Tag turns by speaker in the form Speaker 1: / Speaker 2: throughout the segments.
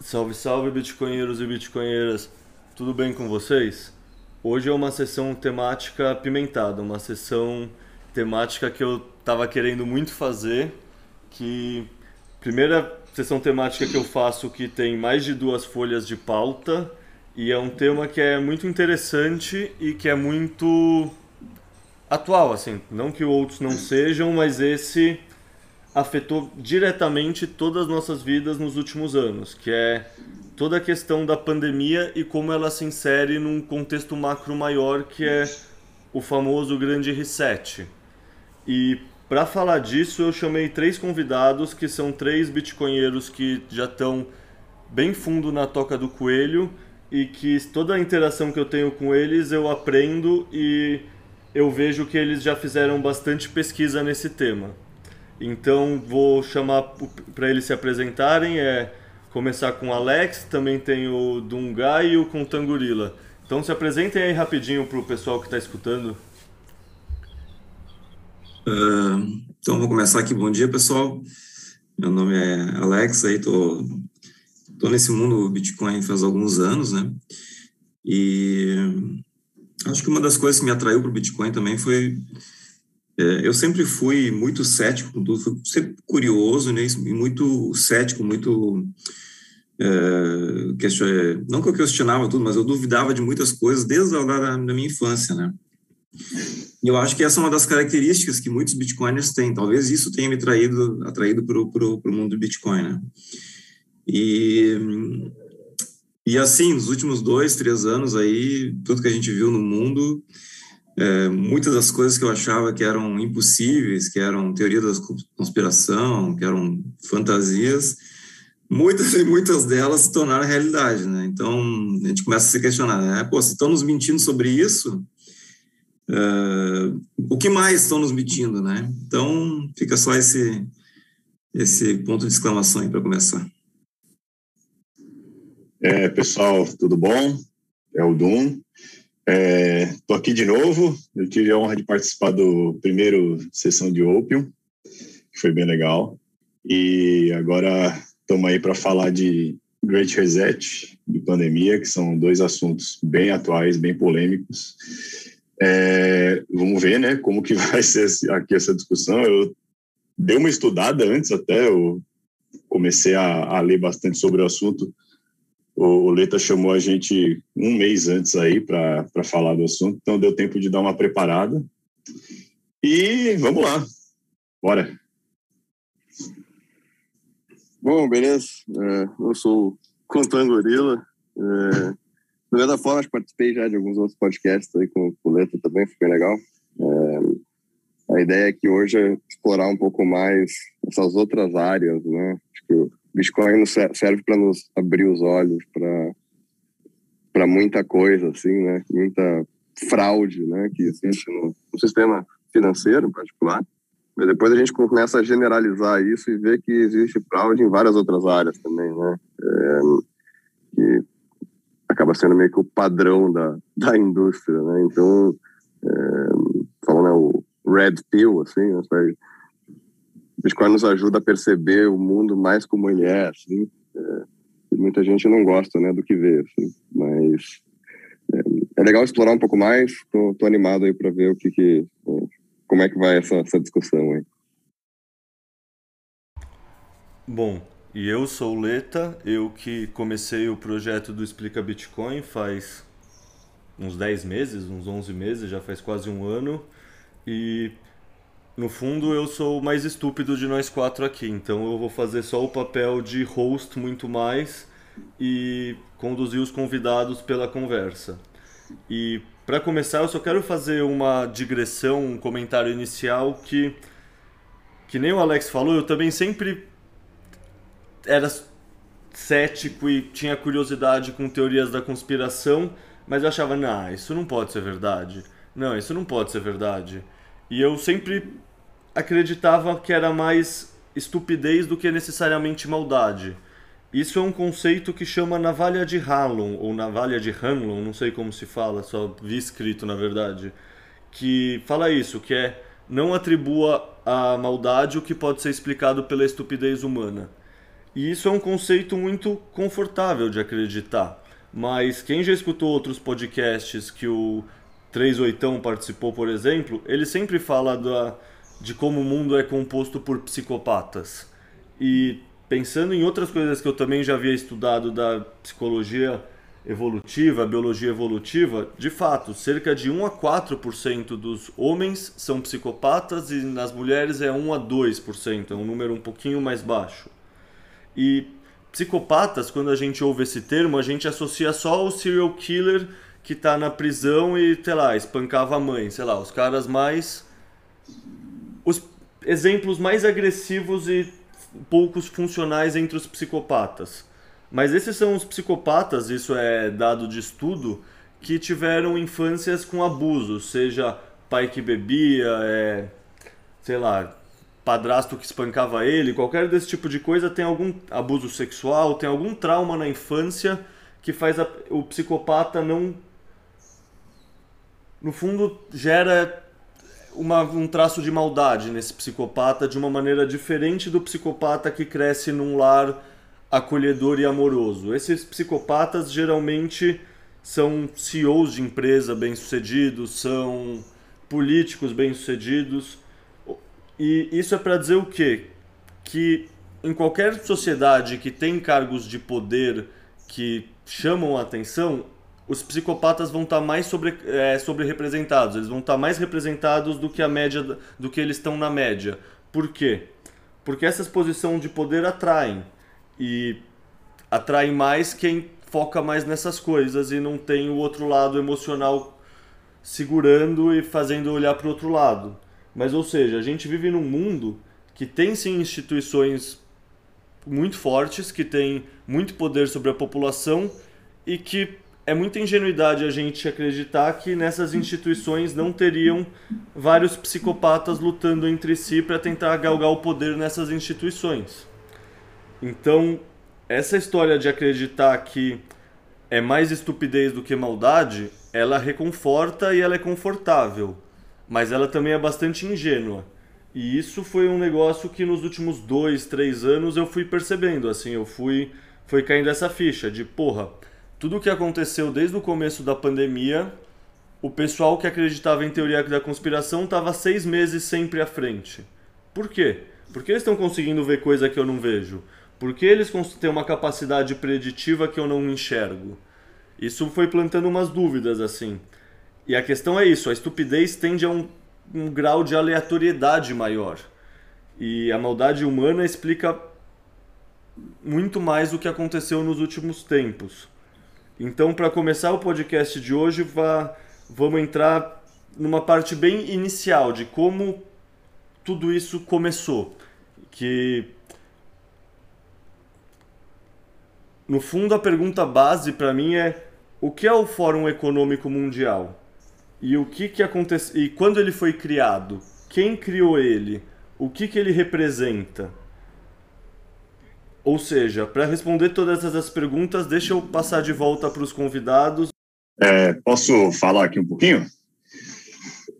Speaker 1: Salve, salve, bitcoinheiros e bitcoinheiras. Tudo bem com vocês? Hoje é uma sessão temática apimentada, uma sessão temática que eu estava querendo muito fazer, que primeira sessão temática que eu faço que tem mais de duas folhas de pauta e é um tema que é muito interessante e que é muito atual, assim, não que outros não sejam, mas esse afetou diretamente todas as nossas vidas nos últimos anos, que é toda a questão da pandemia e como ela se insere num contexto macro maior que é o famoso grande reset. E para falar disso, eu chamei três convidados que são três bitcoinheiros que já estão bem fundo na toca do coelho e que toda a interação que eu tenho com eles eu aprendo e eu vejo que eles já fizeram bastante pesquisa nesse tema. Então vou chamar para eles se apresentarem. É começar com o Alex, também tem o Dungai e o Contangorila. Então se apresentem aí rapidinho para o pessoal que está escutando.
Speaker 2: Uh, então vou começar aqui. Bom dia, pessoal. Meu nome é Alex, aí tô, tô nesse mundo Bitcoin faz alguns anos, né? E acho que uma das coisas que me atraiu para o Bitcoin também foi é, eu sempre fui muito cético com tudo, fui sempre curioso, né, e muito cético, muito é, não que eu questionava tudo, mas eu duvidava de muitas coisas desde a da minha infância, né? E eu acho que essa é uma das características que muitos bitcoiners têm. Talvez isso tenha me traído, atraído para o mundo do Bitcoin, né? E, e assim, nos últimos dois, três anos aí, tudo que a gente viu no mundo, é, muitas das coisas que eu achava que eram impossíveis, que eram teoria da conspiração, que eram fantasias, muitas e muitas delas se tornaram realidade, né? Então, a gente começa a se questionar, né? Pô, se estão nos mentindo sobre isso, uh, o que mais estão nos mentindo, né? Então, fica só esse, esse ponto de exclamação aí para começar.
Speaker 3: É, pessoal, tudo bom? É o Dum. Estou é, aqui de novo. Eu tive a honra de participar do primeiro sessão de Opium, que foi bem legal. E agora estamos aí para falar de Great Reset, de pandemia, que são dois assuntos bem atuais, bem polêmicos. É, vamos ver, né, como que vai ser aqui essa discussão. Eu dei uma estudada antes até, eu comecei a, a ler bastante sobre o assunto o, Leta chamou a gente um mês antes aí para falar do assunto, então deu tempo de dar uma preparada. E vamos lá, bora.
Speaker 4: Bom, beleza. É, eu sou o Contan Gorila. É, de toda forma, participei já de alguns outros podcasts aí com, o Leta também, foi bem legal. É, a ideia é que hoje é explorar um pouco mais essas outras áreas, né? Acho que Bitcoin serve para nos abrir os olhos para para muita coisa, assim, né? Muita fraude, né? Que existe no, no, sistema financeiro, em particular. Mas depois a gente começa a generalizar isso e ver que existe fraude em várias outras áreas também, né? É, que acaba sendo meio que o padrão da, da indústria, né? Então, é, falando né, o red pill, assim, né? Bitcoin nos ajuda a perceber o mundo mais como ele é, assim. É, muita gente não gosta, né, do que vê, assim. Mas é, é legal explorar um pouco mais. Tô, tô animado aí para ver o que, que como é que vai essa, essa discussão aí.
Speaker 1: Bom, e eu sou o Leta, eu que comecei o projeto do Explica Bitcoin faz uns 10 meses, uns 11 meses, já faz quase um ano. E no fundo, eu sou o mais estúpido de nós quatro aqui, então eu vou fazer só o papel de host muito mais e conduzir os convidados pela conversa. E para começar, eu só quero fazer uma digressão, um comentário inicial que que nem o Alex falou, eu também sempre era cético e tinha curiosidade com teorias da conspiração, mas eu achava, não, isso não pode ser verdade. Não, isso não pode ser verdade. E eu sempre acreditava que era mais estupidez do que necessariamente maldade. isso é um conceito que chama navalha de Hanlon, ou navalha de Hanlon, não sei como se fala, só vi escrito na verdade, que fala isso, que é não atribua à maldade o que pode ser explicado pela estupidez humana. E isso é um conceito muito confortável de acreditar. Mas quem já escutou outros podcasts que o 38 participou, por exemplo, ele sempre fala da, de como o mundo é composto por psicopatas. E pensando em outras coisas que eu também já havia estudado da psicologia evolutiva, biologia evolutiva, de fato, cerca de 1 a 4% dos homens são psicopatas e nas mulheres é 1 a 2%, é um número um pouquinho mais baixo. E psicopatas, quando a gente ouve esse termo, a gente associa só ao serial killer que está na prisão e, sei lá, espancava a mãe, sei lá, os caras mais os exemplos mais agressivos e poucos funcionais entre os psicopatas. Mas esses são os psicopatas, isso é dado de estudo, que tiveram infâncias com abuso, seja pai que bebia, é, sei lá, padrasto que espancava ele, qualquer desse tipo de coisa tem algum abuso sexual, tem algum trauma na infância que faz a, o psicopata não. No fundo, gera uma, um traço de maldade nesse psicopata de uma maneira diferente do psicopata que cresce num lar acolhedor e amoroso. Esses psicopatas geralmente são CEOs de empresa bem-sucedidos, são políticos bem-sucedidos. E isso é para dizer o quê? Que em qualquer sociedade que tem cargos de poder que chamam a atenção, os psicopatas vão estar tá mais sobre, é, sobre representados, eles vão estar tá mais representados do que a média, do que eles estão na média. Por quê? Porque essas posições de poder atraem e atraem mais quem foca mais nessas coisas e não tem o outro lado emocional segurando e fazendo olhar para o outro lado. Mas ou seja, a gente vive num mundo que tem sim instituições muito fortes, que tem muito poder sobre a população e que é muita ingenuidade a gente acreditar que nessas instituições não teriam vários psicopatas lutando entre si para tentar galgar o poder nessas instituições. Então, essa história de acreditar que é mais estupidez do que maldade, ela reconforta e ela é confortável, mas ela também é bastante ingênua. E isso foi um negócio que nos últimos dois, três anos eu fui percebendo, assim, eu fui, foi caindo essa ficha de, porra, tudo o que aconteceu desde o começo da pandemia, o pessoal que acreditava em teoria da conspiração estava seis meses sempre à frente. Por quê? Porque eles estão conseguindo ver coisa que eu não vejo. Porque eles têm uma capacidade preditiva que eu não enxergo. Isso foi plantando umas dúvidas assim. E a questão é isso: a estupidez tende a um, um grau de aleatoriedade maior. E a maldade humana explica muito mais o que aconteceu nos últimos tempos. Então, para começar o podcast de hoje, vá, vamos entrar numa parte bem inicial de como tudo isso começou. Que no fundo a pergunta base para mim é o que é o Fórum Econômico Mundial? E o que que acontece e quando ele foi criado? Quem criou ele? O que que ele representa? Ou seja, para responder todas essas perguntas, deixa eu passar de volta para os convidados.
Speaker 3: É, posso falar aqui um pouquinho?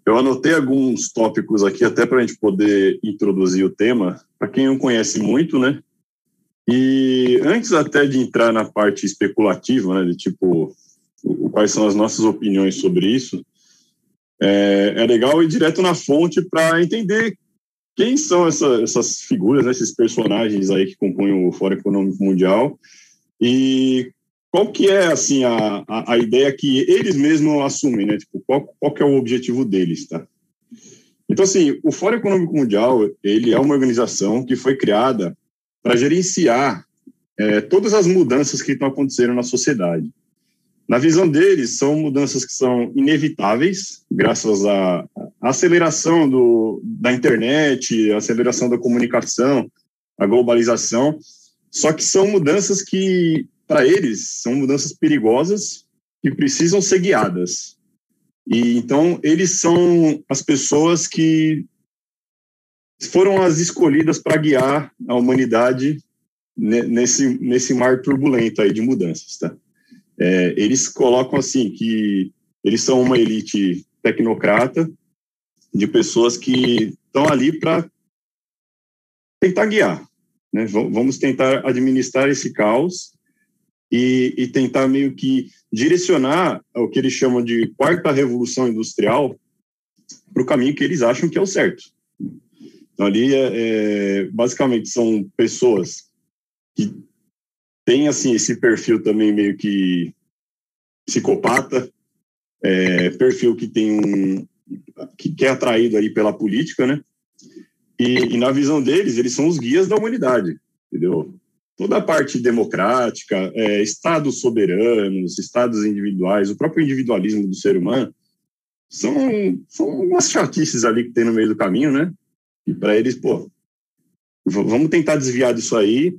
Speaker 3: Eu anotei alguns tópicos aqui até para a gente poder introduzir o tema. Para quem não conhece muito, né? E antes até de entrar na parte especulativa, né, de tipo quais são as nossas opiniões sobre isso, é, é legal ir direto na fonte para entender quem são essa, essas figuras, né, esses personagens aí que compõem o Fórum Econômico Mundial e qual que é assim a, a, a, ideia que eles mesmos assumem, né? Tipo, qual, qual que é o objetivo deles, tá? Então, assim, o Fórum Econômico Mundial, ele é uma organização que foi criada para gerenciar é, todas as mudanças que estão acontecendo na sociedade. Na visão deles, são mudanças que são inevitáveis, graças à aceleração do, da internet, a aceleração da comunicação, a globalização. Só que são mudanças que, para eles, são mudanças perigosas que precisam ser guiadas. E então eles são as pessoas que foram as escolhidas para guiar a humanidade nesse, nesse mar turbulento aí de mudanças, tá? É, eles colocam assim que eles são uma elite tecnocrata de pessoas que estão ali para tentar guiar, né? Vamos tentar administrar esse caos e, e, tentar meio que direcionar o que eles chamam de quarta revolução industrial para o caminho que eles acham que é o certo. Então, ali, é, é, basicamente, são pessoas que têm, assim, esse perfil também meio que psicopata, é, perfil que tem um... que, que é atraído aí pela política, né? E, e, na visão deles, eles são os guias da humanidade, entendeu? Toda a parte democrática, é, estados soberanos, estados individuais, o próprio individualismo do ser humano, são, são umas chatices ali que tem no meio do caminho, né? E para eles, pô, vamos tentar desviar disso aí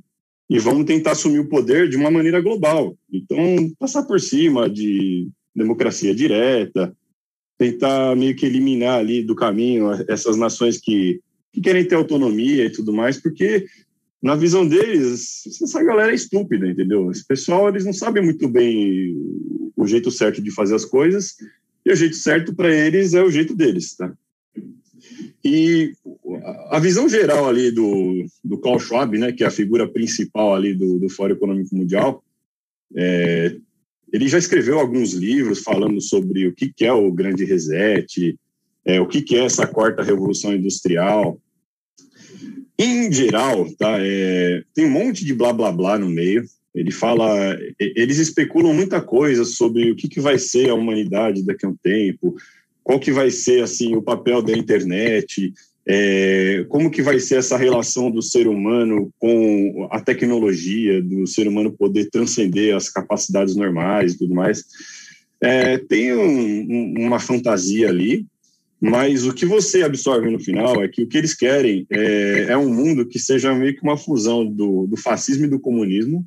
Speaker 3: e vamos tentar assumir o poder de uma maneira global. Então, passar por cima de democracia direta, tentar meio que eliminar ali do caminho essas nações que, que querem ter autonomia e tudo mais, porque na visão deles, essa galera é estúpida, entendeu? Esse pessoal, eles não sabem muito bem o jeito certo de fazer as coisas, e o jeito certo para eles é o jeito deles, tá? E a visão geral ali do, do Klaus Schwab, né, que é a figura principal ali do, do Fórum Econômico Mundial, é, ele já escreveu alguns livros falando sobre o que, que é o grande reset, é, o que, que é essa quarta revolução industrial. Em geral, tá, é, tem um monte de blá blá blá no meio. Ele fala, eles especulam muita coisa sobre o que, que vai ser a humanidade daqui a um tempo, qual que vai ser assim o papel da internet, é, como que vai ser essa relação do ser humano com a tecnologia, do ser humano poder transcender as capacidades normais e tudo mais. É, tem um, uma fantasia ali, mas o que você absorve no final é que o que eles querem é, é um mundo que seja meio que uma fusão do, do fascismo e do comunismo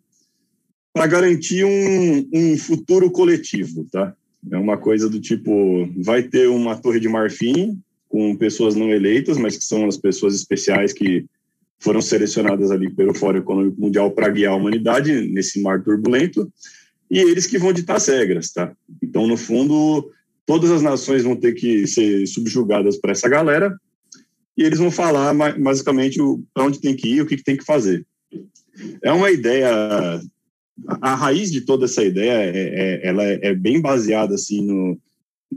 Speaker 3: para garantir um, um futuro coletivo, tá? É uma coisa do tipo, vai ter uma torre de marfim com pessoas não eleitas, mas que são as pessoas especiais que foram selecionadas ali pelo Fórum Econômico Mundial para guiar a humanidade nesse mar turbulento, e eles que vão ditar as regras, tá? Então, no fundo, todas as nações vão ter que ser subjugadas para essa galera, e eles vão falar basicamente para onde tem que ir, o que, tem que fazer. É uma ideia a raiz de toda essa ideia é, é ela é bem baseada assim no,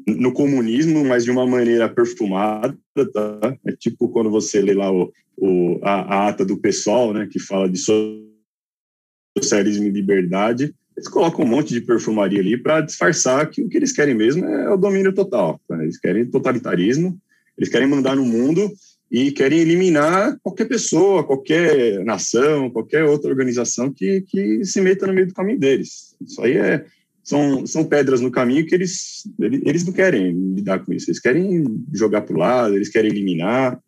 Speaker 3: no comunismo, mas de uma maneira perfumada, tá? É tipo quando você lê lá o, o a, a, ata do pessoal, né, que fala de socialismo e liberdade, eles colocam um monte de perfumaria ali para disfarçar que o que eles querem mesmo é o domínio total. Tá? Eles querem totalitarismo, eles querem mandar no mundo e querem eliminar qualquer pessoa, qualquer nação, qualquer outra organização que, que se meta no meio do caminho deles. Isso aí é, são, são pedras no caminho que eles, eles não querem lidar com isso, eles querem jogar para o lado, eles querem eliminar.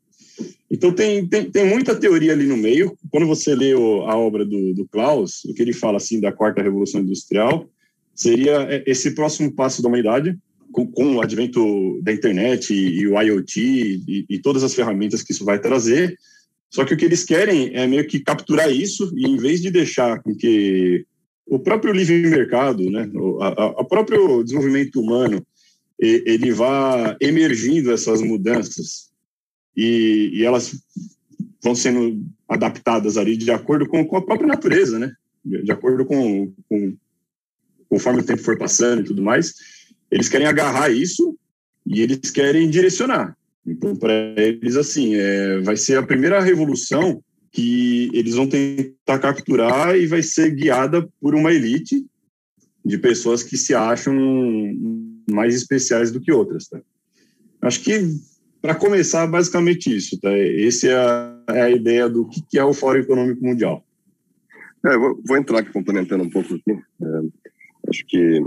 Speaker 3: Então, tem, tem, tem muita teoria ali no meio. Quando você lê o, a obra do, do Klaus, o que ele fala assim da quarta revolução industrial, seria é, esse próximo passo da humanidade, com, com, o advento da internet e, e o IoT e, e, todas as ferramentas que isso vai trazer. Só que o que eles querem é meio que capturar isso e, em vez de deixar com que o próprio livre mercado, né, o próprio desenvolvimento humano, ele vá emergindo essas mudanças e, e elas vão sendo adaptadas ali de acordo com, com a própria natureza, né? De acordo com, com conforme o tempo for passando e tudo mais eles querem agarrar isso e eles querem direcionar. Então, para eles, assim, é, vai ser a primeira revolução que eles vão tentar capturar e vai ser guiada por uma elite de pessoas que se acham mais especiais do que outras. Tá? Acho que, para começar, basicamente isso. Tá? Essa é a, é a ideia do que, que é o Fórum Econômico Mundial.
Speaker 4: É, vou, vou, entrar aqui complementando um pouco aqui. É, acho que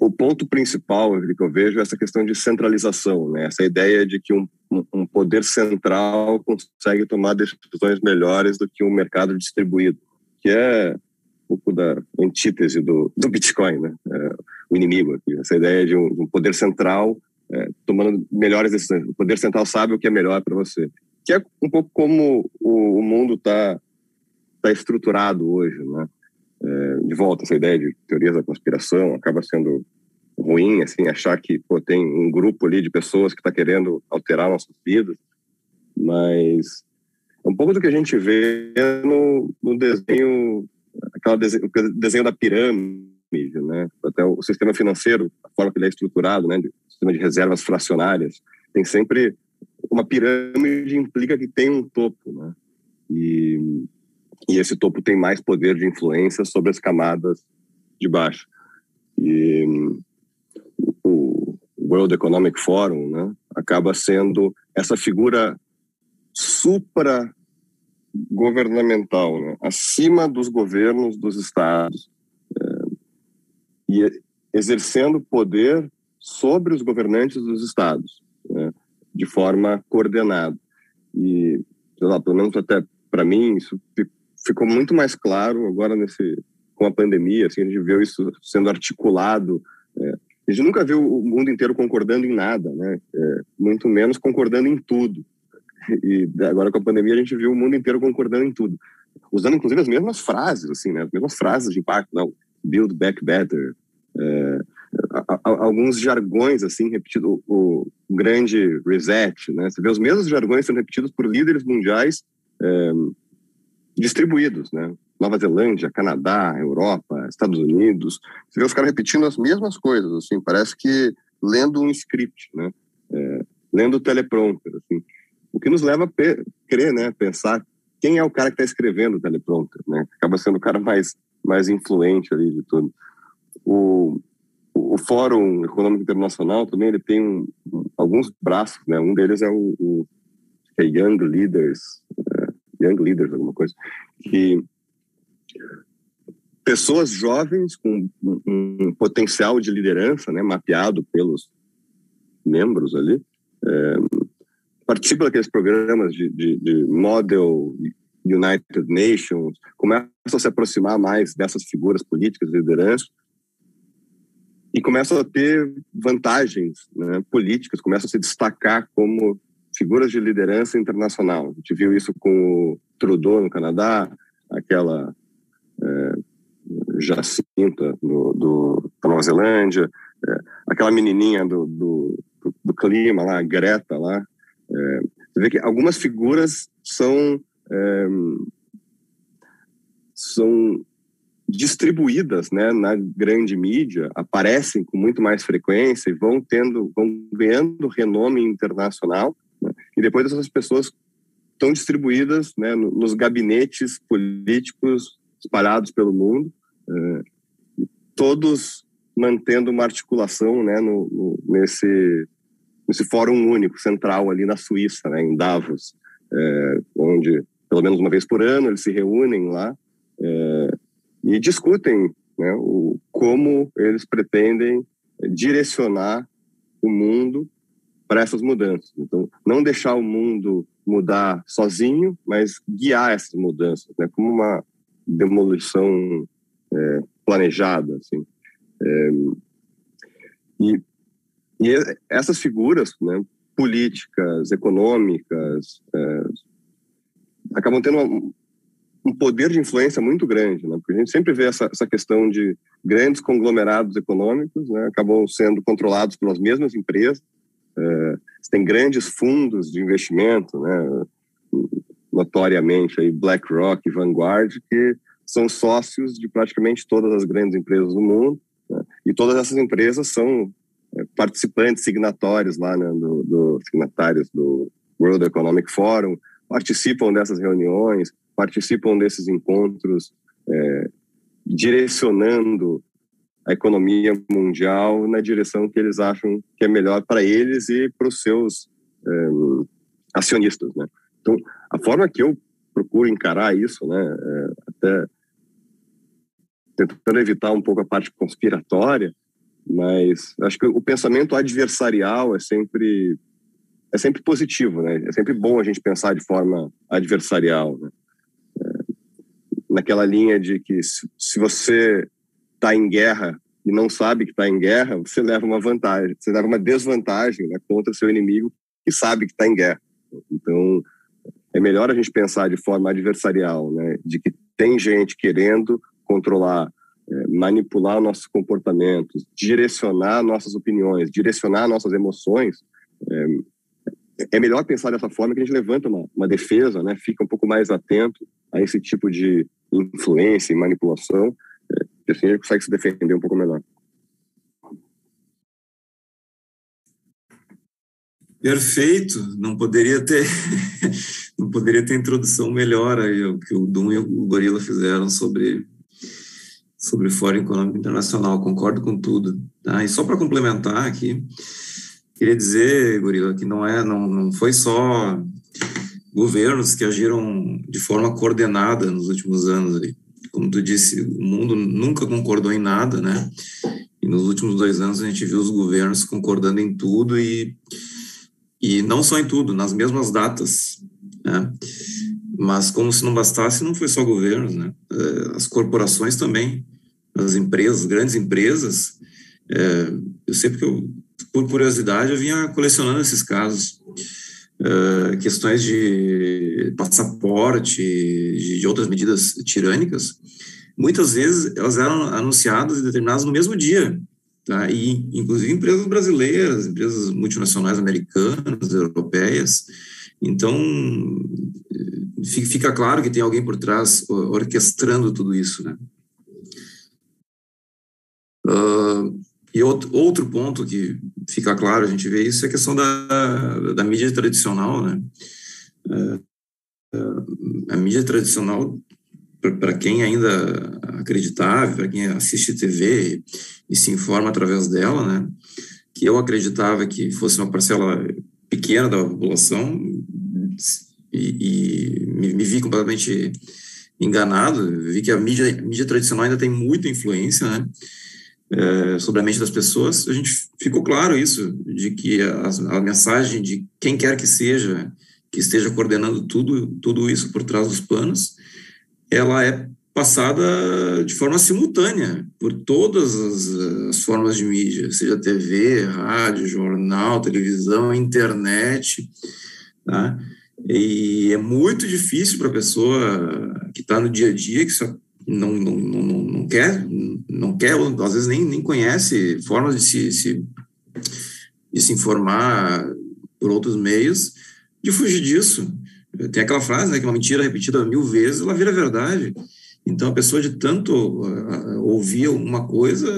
Speaker 4: o ponto principal que eu vejo é essa questão de centralização, né? essa ideia de que um, um poder central consegue tomar decisões melhores do que um mercado distribuído, que é um pouco da antítese do, do Bitcoin, né? É, o inimigo aqui, essa ideia de um, um poder central é, tomando melhores decisões. O poder central sabe o que é melhor para você, que é um pouco como o, o mundo está está estruturado hoje, né? É, de volta essa ideia de teorias da conspiração acaba sendo ruim, assim, achar que pô, tem um grupo ali de pessoas que está querendo alterar nossas vidas, mas é um pouco do que a gente vê no, no desenho, aquela desenho, desenho da pirâmide, né? Até o sistema financeiro, a forma que ele é estruturado, né? O sistema de reservas fracionárias, tem sempre uma pirâmide implica que tem um topo, né? E, e esse topo tem mais poder de influência sobre as camadas de baixo. E o World Economic Forum, né, acaba sendo essa figura supra governamental, né, acima dos governos dos estados é, e exercendo poder sobre os governantes dos estados, né, de forma coordenada. E, lá, pelo menos até para mim, isso ficou muito mais claro agora nesse com a pandemia, assim, a gente viu isso sendo articulado. É, a gente nunca viu o mundo inteiro concordando em nada, né? É, muito menos concordando em tudo. E agora com a pandemia a gente viu o mundo inteiro concordando em tudo, usando inclusive as mesmas frases, assim, né? As mesmas frases de impacto, não, build back better, é, alguns jargões assim repetidos, o, o, grande reset, né? Você vê os mesmos jargões sendo repetidos por líderes mundiais é, distribuídos, né? Nova Zelândia, Canadá, Europa, Estados Unidos. Você vê os caras repetindo as mesmas coisas, assim, parece que lendo um script, né? É, lendo teleprompter, assim. O que nos leva a crer, né? Pensar quem é o cara que está escrevendo o teleprompter, né? Acaba sendo o cara mais, mais influente ali de tudo. O, o Fórum Econômico Internacional também ele tem um, alguns braços, né? Um deles é o, o é Young Leaders, Young Leaders, alguma coisa, que pessoas jovens com um, potencial de liderança, né, mapeado pelos membros ali, é, participam daqueles programas de, de, de, Model United Nations, começam a se aproximar mais dessas figuras políticas de liderança e começam a ter vantagens né, políticas, começam a se destacar como figuras de liderança internacional. A gente viu isso com o Trudeau no Canadá, aquela é, Jacinta do, do, da Nova Zelândia, é, aquela menininha do, do, do, clima lá, Greta lá. É, você vê que algumas figuras são é, são distribuídas né, na grande mídia, aparecem com muito mais frequência e vão tendo, vão ganhando renome internacional. Né, e depois essas pessoas estão distribuídas né, nos gabinetes políticos espalhados pelo mundo, é, todos mantendo uma articulação né, no, no, nesse, fórum único, central ali na Suíça, né, em Davos, é, onde pelo menos uma vez por ano eles se reúnem lá é, e discutem né, o, como eles pretendem direcionar o mundo para essas mudanças. Então, não deixar o mundo mudar sozinho, mas guiar essas mudanças, né, como uma demolição é, planejada, assim. É, e, e essas figuras, né, políticas, econômicas, é, acabam tendo uma, um poder de influência muito grande, né? Porque a gente sempre vê essa, essa questão de grandes conglomerados econômicos, né? Acabam sendo controlados pelas mesmas empresas. É, tem grandes fundos de investimento, né? Notoriamente aí BlackRock e Vanguard, que são sócios de praticamente todas as grandes empresas do mundo. Né? E todas essas empresas são é, participantes signatórios lá, né? Do, do signatários do World Economic Forum, participam dessas reuniões, participam desses encontros, é, direcionando a economia mundial na direção que eles acham que é melhor para eles e para os seus é, acionistas, né? Então, a forma que eu procuro encarar isso, né, é, até tentando evitar um pouco a parte conspiratória, mas acho que o pensamento adversarial é sempre é sempre positivo, né? É sempre bom a gente pensar de forma adversarial, né? naquela linha de que se você está em guerra e não sabe que está em guerra, você leva uma vantagem, você leva uma desvantagem né, contra seu inimigo que sabe que está em guerra. Então, é melhor a gente pensar de forma adversarial, né, de que tem gente querendo controlar, é, manipular nossos comportamentos, direcionar nossas opiniões, direcionar nossas emoções, é, é melhor pensar dessa forma que a gente levanta uma, uma defesa, né? Fica um pouco mais atento a esse tipo de influência e manipulação, é, assim gente consegue se defender um pouco melhor.
Speaker 2: Perfeito, não poderia ter não poderia ter introdução melhor aí o que o Dum e o Gorila fizeram sobre sobre o Fórum Econômico Internacional, concordo com tudo, tá? E só para complementar aqui, queria dizer, Gorila, que não é não, não foi só governos que agiram de forma coordenada nos últimos anos ali. Como tu disse, o mundo nunca concordou em nada, né? E nos últimos dois anos a gente viu os governos concordando em tudo e e não só em tudo, nas mesmas datas, né? Mas como se não bastasse, não foi só governos, né? É, as corporações também, as empresas, grandes empresas, é, eu sei porque eu, por curiosidade, eu vinha colecionando esses casos. É, questões de passaporte, de, de, outras medidas tirânicas, muitas vezes elas eram anunciadas e determinadas no mesmo dia. Tá? E, inclusive, empresas brasileiras, empresas multinacionais americanas, europeias. Então, fica claro que tem alguém por trás orquestrando tudo isso, né? Uh, e outro, outro ponto que fica claro, a gente vê isso, é a questão da, da mídia tradicional, né? Uh, a mídia tradicional para quem ainda acreditava, para quem assiste TV e, e se informa através dela, né, que eu acreditava que fosse uma parcela pequena da população e, e me, me, vi completamente enganado, vi que a mídia, a mídia tradicional ainda tem muita influência, né, é, sobre a mente das pessoas, a gente ficou claro isso, de que a, a mensagem de quem quer que seja, que esteja coordenando tudo, tudo isso por trás dos panos, ela é passada de forma simultânea por todas as, as, formas de mídia, seja TV, rádio, jornal, televisão, internet, tá? E é muito difícil para a pessoa que está no dia a dia, que só não, não, não, não quer, não quer, às vezes nem, nem conhece formas de se, se, de se informar por outros meios, de fugir disso. Tem aquela frase, né, que uma mentira repetida mil vezes, ela vira verdade. Então, a pessoa de tanto uh, ouvir uma coisa,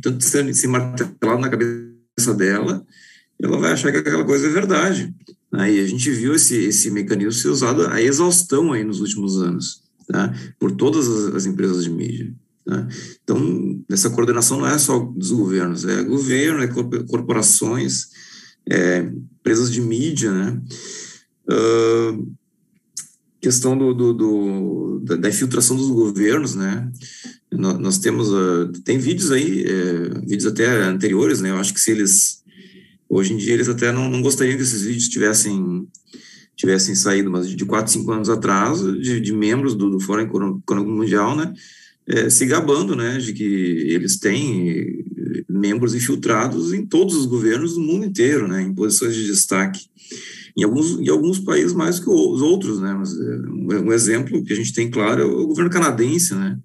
Speaker 2: tanto se, se martelado na cabeça dela, ela vai achar que aquela coisa é verdade. Aí a gente viu esse, esse mecanismo ser usado a exaustão aí nos últimos anos, tá? por todas as, as empresas de mídia. Tá? Então, essa coordenação não é só dos governos, é governo, é corporações, é empresas de mídia, né? Uh, questão do, do, do da, da, infiltração dos governos, né? Nós, nós temos, uh, tem vídeos aí, é, vídeos até anteriores, né? Eu acho que se eles, hoje em dia, eles até não, não gostariam que esses vídeos tivessem tivessem saído, mas de 4, 5 anos atrás, de, de membros do, do Fórum Econômico Mundial, né? É, se gabando, né, de que eles têm membros infiltrados em todos os governos do mundo inteiro, né, em posições de destaque. Em alguns, em alguns países mais que os outros, né? Mas é, um exemplo que a gente tem claro é o governo canadense, né?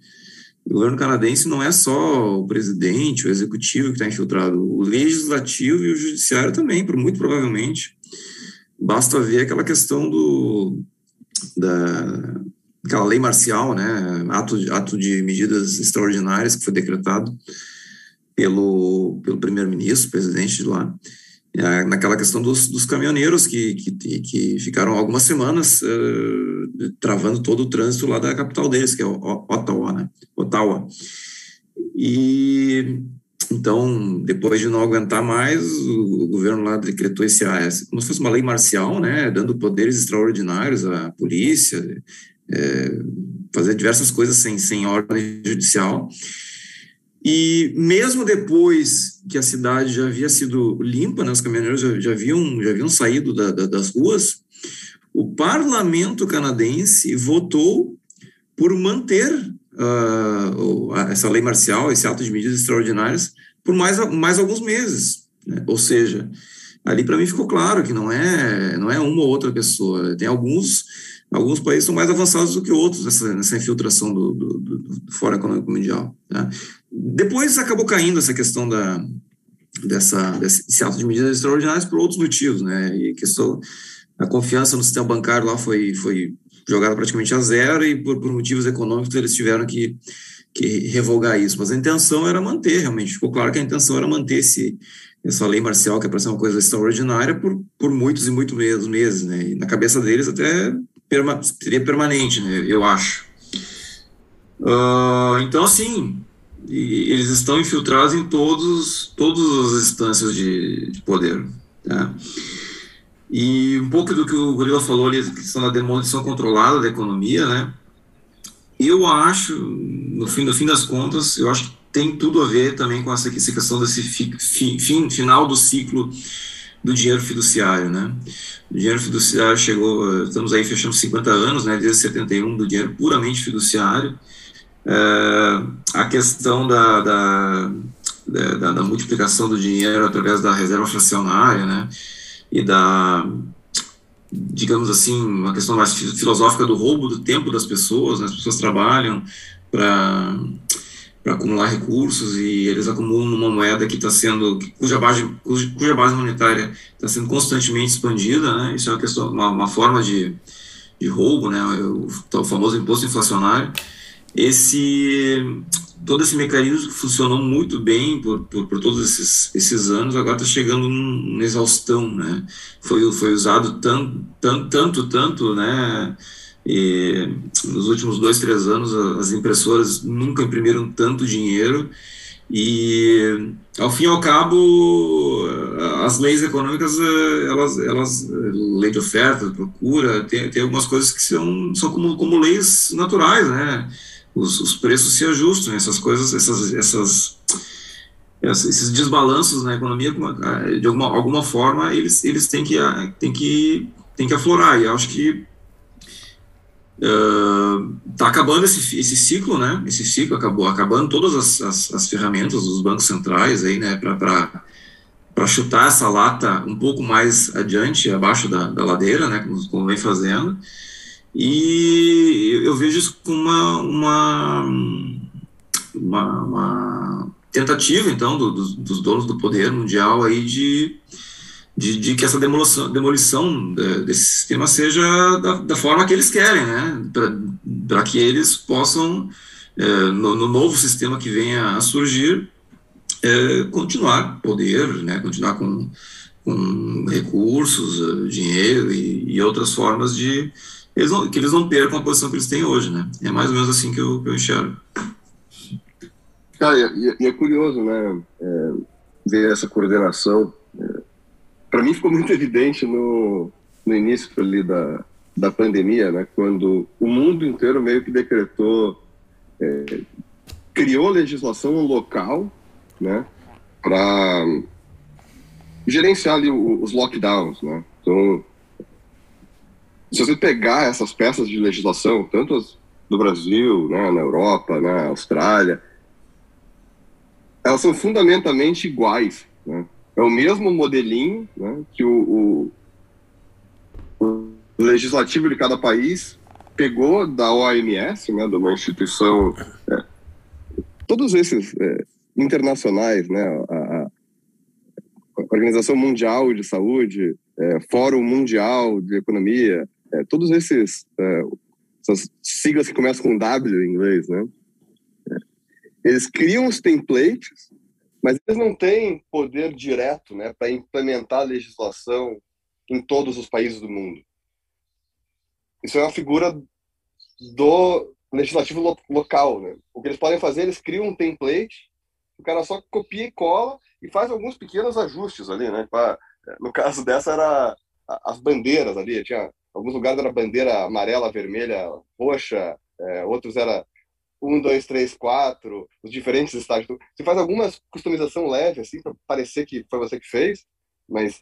Speaker 2: O governo canadense não é só o presidente, o executivo que está infiltrado, o legislativo e o judiciário também, muito provavelmente. Basta ver aquela questão do da aquela lei marcial, né, ato ato de medidas extraordinárias que foi decretado pelo pelo primeiro-ministro, presidente de lá, naquela questão dos, dos caminhoneiros que, que, que, ficaram algumas semanas uh, travando todo o trânsito lá da capital deles, que é Ottawa, né? Ottawa. E então, depois de não aguentar mais, o governo lá decretou esse AS, como se fosse uma lei marcial, né, dando poderes extraordinários à polícia, é, fazer diversas coisas sem, sem ordem judicial. E mesmo depois que a cidade já havia sido limpa, né, os caminhoneiros já, já, haviam, já haviam saído da, da, das ruas, o parlamento canadense votou por manter uh, essa lei marcial, esse ato de medidas extraordinárias, por mais, mais alguns meses. Né? Ou seja, ali para mim ficou claro que não é não é uma ou outra pessoa. Tem alguns alguns países são mais avançados do que outros nessa, nessa infiltração do, do, do, do Fórum Econômico Mundial. Tá? Depois acabou caindo essa questão da dessa desse ato de medidas extraordinárias por outros motivos, né? E questão a confiança no sistema bancário lá foi foi jogada praticamente a zero e por, por motivos econômicos eles tiveram que que revogar isso, mas a intenção era manter, realmente, ficou claro que a intenção era manter esse, essa lei marcial, que é para ser uma coisa extraordinária, por, por muitos e muitos meses, meses, né, e na cabeça deles até perma, seria permanente, né, eu acho. Uh, então, assim, eles estão infiltrados em todos, todas as instâncias de, de poder, tá? E um pouco do que o Gorila falou ali, a questão da demolição controlada da economia, né? Eu acho, no fim, no fim das contas, eu acho que tem tudo a ver também com essa, essa questão desse fi, fi, fim, final do ciclo do dinheiro fiduciário, né? O dinheiro fiduciário chegou, estamos aí fechando 50 anos, né, desde 71, do dinheiro puramente fiduciário. É, a questão da, da, da, da, multiplicação do dinheiro através da reserva fracionária, né, e da, digamos assim, uma questão mais filosófica do roubo do tempo das pessoas, né? as pessoas trabalham para para acumular recursos e eles acumulam numa moeda que está sendo cuja base cuja base monetária está sendo constantemente expandida, né? Isso é uma questão uma, uma forma de, de roubo, né? O, o famoso imposto inflacionário. Esse todo esse mecanismo funcionou muito bem por, por, por todos esses, esses anos, agora está chegando numa exaustão, né? Foi, foi usado tanto, tanto, tanto, tanto, né? E nos últimos dois, três anos, as impressoras nunca imprimiram tanto dinheiro e, ao fim e ao cabo, as leis econômicas, elas, elas lei de oferta, procura, tem, tem algumas coisas que são, são como, como leis naturais, né? Os, os preços se ajustam, essas coisas, essas, essas, esses desbalanços na economia, de alguma, alguma forma, eles, eles têm, que, têm, que, têm que aflorar. E eu acho que está uh, acabando esse, esse ciclo, né? Esse ciclo acabou acabando todas as, as, as ferramentas dos bancos centrais aí, né? Para para chutar essa lata um pouco mais adiante, abaixo da, da ladeira, né? Como, como vem fazendo. E eu vejo isso como uma, uma, uma, uma tentativa, então, do, dos, dos donos do poder mundial aí de, de, de, que essa demolição, demolição desse sistema seja da, da forma que eles querem, né? Para que eles possam, é, no, no, novo sistema que venha a surgir, é, continuar poder, né? Continuar com, com recursos, dinheiro e, e outras formas de, eles não, que eles não percam a posição que eles têm hoje, né? É mais ou menos assim que eu, que eu enxergo.
Speaker 4: Cara, e, e é curioso, né? É, ver essa coordenação. É, Para mim ficou muito evidente no, no início ali da, da pandemia, né? Quando o mundo inteiro meio que decretou, é, criou legislação local, né? Para gerenciar ali os lockdowns, né? Então se você pegar essas peças de legislação, tanto as do Brasil, né, na Europa, na Austrália, elas são fundamentalmente iguais. Né? É o mesmo modelinho né, que o, o, o, legislativo de cada país pegou da OMS, né, de uma instituição, é, todos esses é, internacionais, né, a, a, Organização Mundial de Saúde, é, Fórum Mundial de Economia, é, todos esses é, essas siglas que começam com W em inglês, né? É, eles criam os templates, mas eles não têm poder direto, né, para implementar a legislação em todos os países do mundo. Isso é uma figura do legislativo lo local, né? O que eles podem fazer, eles criam um template, o cara só copia e cola e faz alguns pequenos ajustes ali, né? Pra, no caso dessa era as bandeiras ali, tinha alguns lugares era bandeira amarela, vermelha, roxa, é, outros era um, dois, três, quatro, os diferentes estágios. Você faz alguma customização leve, assim, para parecer que foi você que fez, mas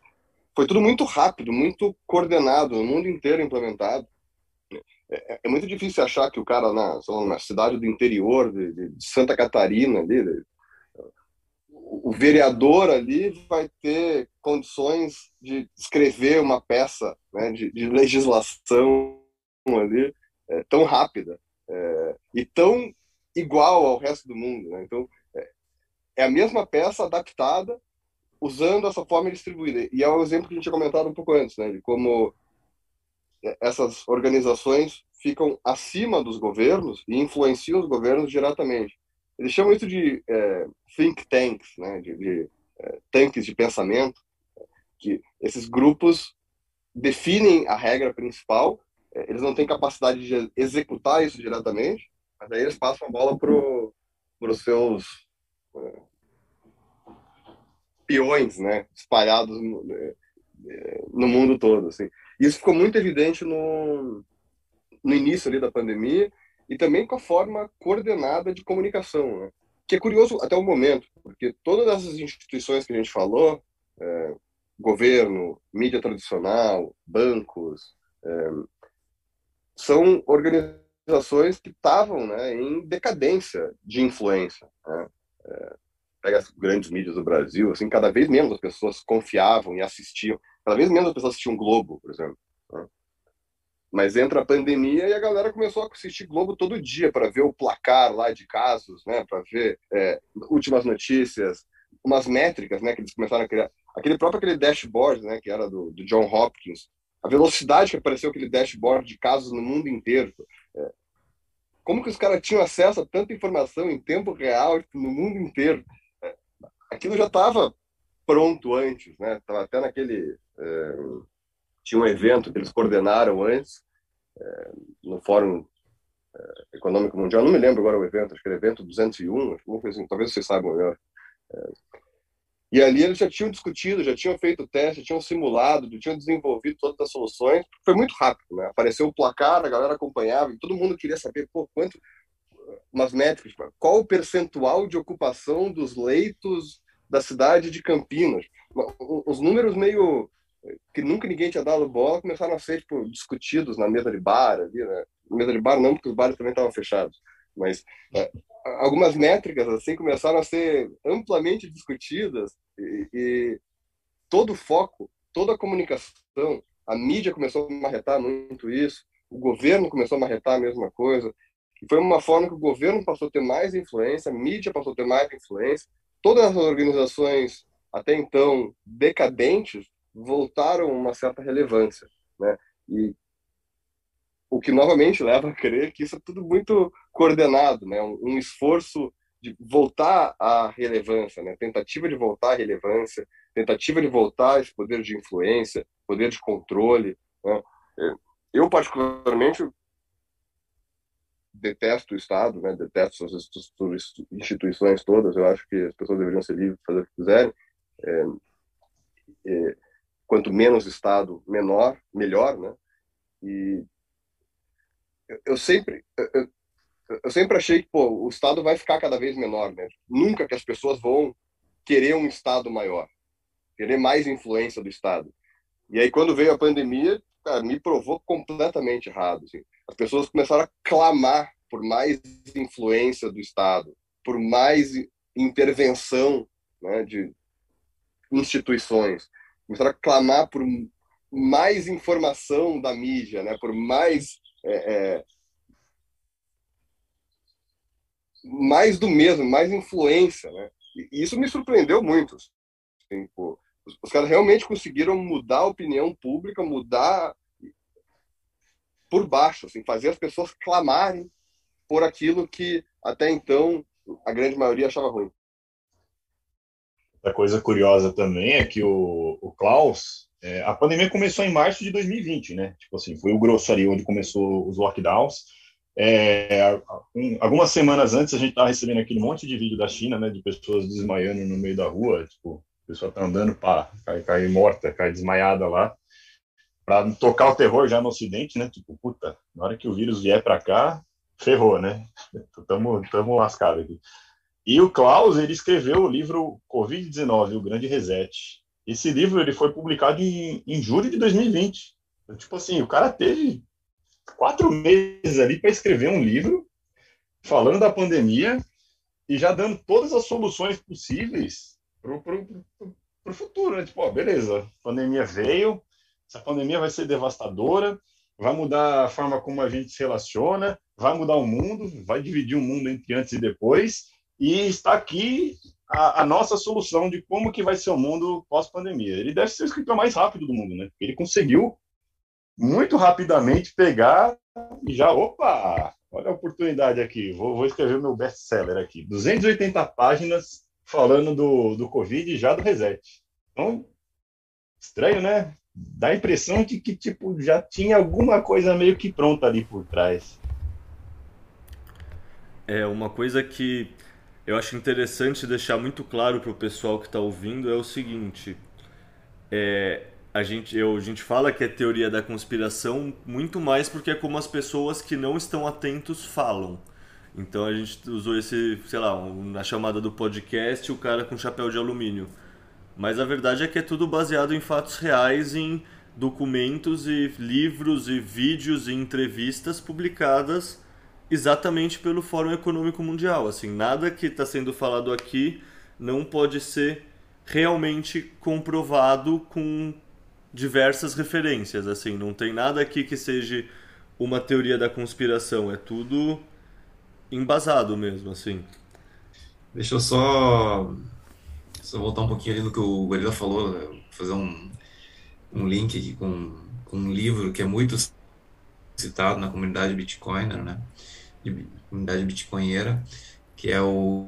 Speaker 4: foi tudo muito rápido, muito coordenado, no mundo inteiro implementado. É, é muito difícil achar que o cara na, na cidade do interior de, de Santa Catarina, ali, o vereador ali vai ter condições de escrever uma peça né, de, de legislação ali é, tão rápida é, e tão igual ao resto do mundo. Né? Então, é, é, a mesma peça adaptada usando essa forma distribuída. E é o exemplo que a gente tinha comentado um pouco antes, né, de como essas organizações ficam acima dos governos e influenciam os governos diretamente. Eles chamam isso de é, think tanks, né, de, de é, tanques de pensamento, que esses grupos definem a regra principal, é, eles não têm capacidade de executar isso diretamente, mas aí eles passam a bola para os seus é, peões, né, espalhados no, é, no mundo todo, assim. Isso ficou muito evidente no, no início ali da pandemia e também com a forma coordenada de comunicação, né? que é curioso até o momento, porque todas essas instituições que a gente falou, é, governo, mídia tradicional, bancos, é, são organizações que estavam né, em decadência de influência. Né? É, pega as grandes mídias do Brasil, assim, cada vez menos as pessoas confiavam e assistiam, cada vez menos as pessoas assistiam Globo, por exemplo. Né? Mas entra a pandemia e a galera começou a assistir Globo todo dia para ver o placar lá de casos, né? Para ver é, últimas notícias, umas métricas, né? Que eles começaram a criar. Aquele próprio aquele dashboard, né? Que era do, do John Hopkins. A velocidade que apareceu aquele dashboard de casos no mundo inteiro. É, como que os caras tinham acesso a tanta informação em tempo real no mundo inteiro? É, aquilo já estava pronto antes, né? Tava até naquele é, tinha um evento que eles coordenaram antes, é, no Fórum é, Econômico Mundial, não me lembro agora o evento, acho que era evento 201, assim, talvez vocês saibam melhor. E ali eles já tinham discutido, já tinham feito teste, já tinham simulado, já tinham desenvolvido todas as soluções. Foi muito rápido, né? Apareceu o placar, a galera acompanhava e todo mundo queria saber, pô, quanto umas métricas, qual o percentual de ocupação dos leitos da cidade de Campinas. Os números meio que nunca ninguém tinha dado bola, começaram a ser tipo, discutidos na mesa de bar, ali, né? Na mesa de bar não, porque os bares também estavam fechados, mas é, algumas métricas assim começaram a ser amplamente discutidas e, e todo o foco, toda a comunicação, a mídia começou a marretar muito isso, o governo começou a marretar a mesma coisa, e foi uma forma que o governo passou a ter mais influência, a mídia passou a ter mais influência, todas as organizações até então decadentes voltaram uma certa relevância, né? E o que novamente leva a crer que isso é tudo muito coordenado, né? Um, um esforço de voltar à relevância, né? Tentativa de voltar à relevância, tentativa de voltar a esse poder de influência, poder de controle. Né? É, eu particularmente detesto o Estado, né? Detesto as instituições todas. Eu acho que as pessoas deveriam ser livres para fazer o que quiserem. É, é, quanto menos Estado, menor, melhor, né? E eu, sempre eu, eu, sempre achei que pô, o Estado vai ficar cada vez menor, né? Nunca que as pessoas vão querer um Estado maior, querer mais influência do Estado. E aí quando veio a pandemia, cara, me provou completamente errado. Assim. As pessoas começaram a clamar por mais influência do Estado, por mais intervenção né, de instituições começaram a clamar por mais informação da mídia, né? por mais é, é, mais do mesmo, mais influência, né? E isso me surpreendeu muito. Assim, pô, os, os, caras realmente conseguiram mudar a opinião pública, mudar por baixo, assim, fazer as pessoas clamarem por aquilo que até então a grande maioria achava ruim.
Speaker 5: Outra coisa curiosa também é que o, o Klaus, é, a pandemia começou em março de 2020, né? Tipo assim, foi o grosso ali onde começou os lockdowns. É, um, algumas semanas antes a gente estava recebendo aquele monte de vídeo da China, né? De pessoas desmaiando no meio da rua, tipo, a pessoa tá andando, pá, cai, cai morta, cai desmaiada lá. Para tocar o terror já no Ocidente, né? Tipo, puta, na hora que o vírus vier para cá, ferrou, né? Tamo, tamo lascado aqui. E o Klaus, ele escreveu o livro Covid-19, o Grande Reset. Esse livro ele foi publicado em, em julho de 2020. Então, tipo assim, o cara teve quatro meses ali para escrever um livro falando da pandemia
Speaker 3: e já dando todas as soluções possíveis para o futuro. Né? Tipo, ó, beleza, a pandemia veio, essa pandemia vai ser devastadora, vai mudar a forma como a gente se relaciona, vai mudar o mundo, vai dividir o mundo entre antes e depois, e está aqui a, a nossa solução de como que vai ser o mundo pós-pandemia. Ele deve ser o escritor mais rápido do mundo, né? Ele conseguiu muito rapidamente pegar e já, opa, olha a oportunidade aqui, vou, vou escrever o meu best-seller aqui. 280 páginas falando do, do Covid e já do reset. Então, estranho, né? Dá a impressão de que, tipo, já tinha alguma coisa meio que pronta ali por trás.
Speaker 1: É, uma coisa que eu acho interessante deixar muito claro para o pessoal que está ouvindo é o seguinte: é, a, gente, eu, a gente fala que é teoria da conspiração muito mais porque é como as pessoas que não estão atentos falam. Então a gente usou esse, sei lá, na chamada do podcast, o cara com chapéu de alumínio. Mas a verdade é que é tudo baseado em fatos reais, em documentos e livros e vídeos e entrevistas publicadas exatamente pelo Fórum Econômico Mundial. Assim, nada que está sendo falado aqui não pode ser realmente comprovado com diversas referências. Assim, não tem nada aqui que seja uma teoria da conspiração. É tudo embasado mesmo, assim.
Speaker 2: Deixa eu só, só voltar um pouquinho ali no que o Gorila falou, né? fazer um, um link aqui com, com um livro que é muito citado na comunidade Bitcoiner, né? De comunidade bitcoinheira, que é o,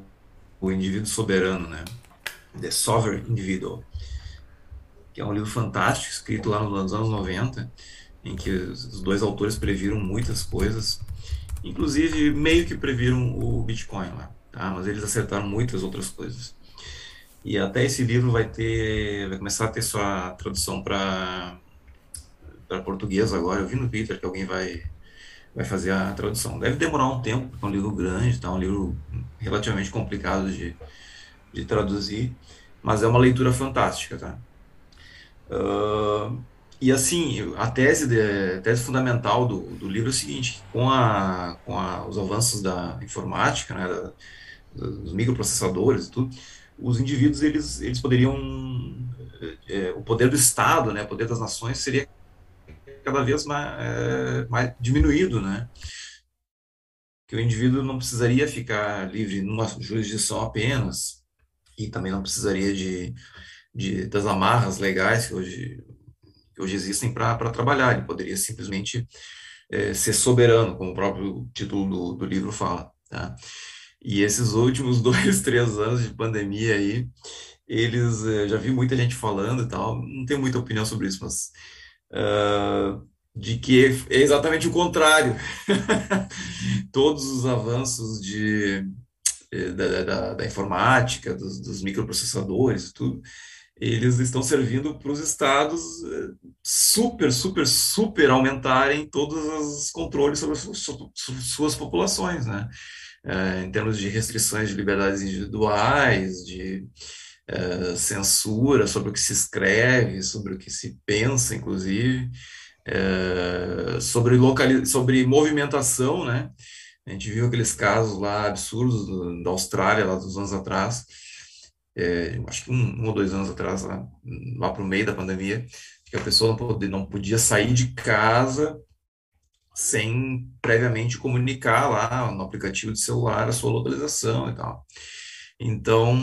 Speaker 2: o indivíduo soberano, né? The Sovereign Individual, que é um livro fantástico, escrito lá nos anos 90, em que os dois autores previram muitas coisas, inclusive meio que previram o Bitcoin lá, tá? Mas eles acertaram muitas outras coisas. E até esse livro vai ter, vai começar a ter sua tradução para para português agora. Eu vi no Twitter que alguém vai vai fazer a tradução. Deve demorar um tempo, porque é um livro grande, tá? um livro relativamente complicado de, de traduzir, mas é uma leitura fantástica, tá? Uh, e assim, a tese, de, a tese fundamental do, do livro é o seguinte, com, a, com a, os avanços da informática, né, da, dos microprocessadores e tudo, os indivíduos, eles, eles poderiam, é, o poder do Estado, né, o poder das nações seria cada vez mais, é, mais diminuído, né? Que o indivíduo não precisaria ficar livre numa jurisdição apenas e também não precisaria de, de das amarras legais que hoje, que hoje existem para trabalhar. Ele poderia simplesmente é, ser soberano, como o próprio título do, do livro fala. Tá? E esses últimos dois, três anos de pandemia aí, eles é, já vi muita gente falando e tal. Não tenho muita opinião sobre isso, mas uh, de que é exatamente o contrário. Todos os avanços de, eh, da, da, da informática, dos, dos, microprocessadores tudo, eles estão servindo para os estados eh, super, super, super aumentarem todos os controles sobre as suas populações, né? Uh, em termos de restrições de liberdades individuais, de uh, censura sobre o que se escreve, sobre o que se pensa, inclusive, uh, sobre, sobre movimentação, né? A gente viu aqueles casos lá absurdos do, da Austrália, lá dos anos atrás, é, acho que um, um, ou dois anos atrás, lá, lá para o meio da pandemia, que a pessoa não podia, não podia sair de casa sem previamente comunicar lá no aplicativo de celular a sua localização e tal. Então,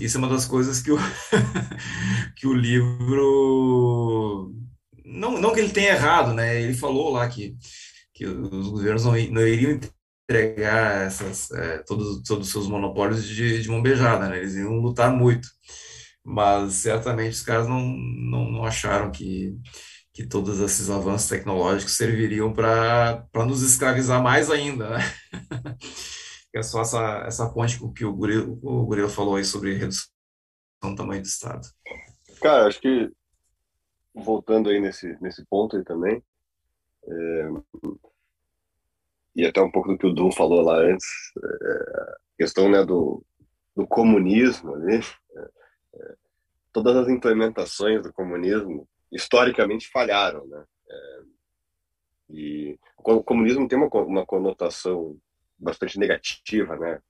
Speaker 2: isso é uma das coisas que o, que o livro. Não, não que ele tenha errado, né? Ele falou lá que, que os governos não, não iriam entregar essas, é, todos, todos os seus monopólios de, de mão beijada, né? Eles iam lutar muito. Mas certamente os caras não, não, não acharam que, que todos esses avanços tecnológicos serviriam para nos escravizar mais ainda, né? é só essa, essa ponte que o Gurila, o Gurila falou aí sobre redução do tamanho do Estado.
Speaker 4: Cara, acho que voltando aí nesse, nesse ponto aí também, é, e até um pouco do que o Dum falou lá antes, é, questão né, do, do comunismo ali, é, é todas as implementações do comunismo historicamente falharam, né? É, e o comunismo tem uma, uma conotação bastante negativa, né?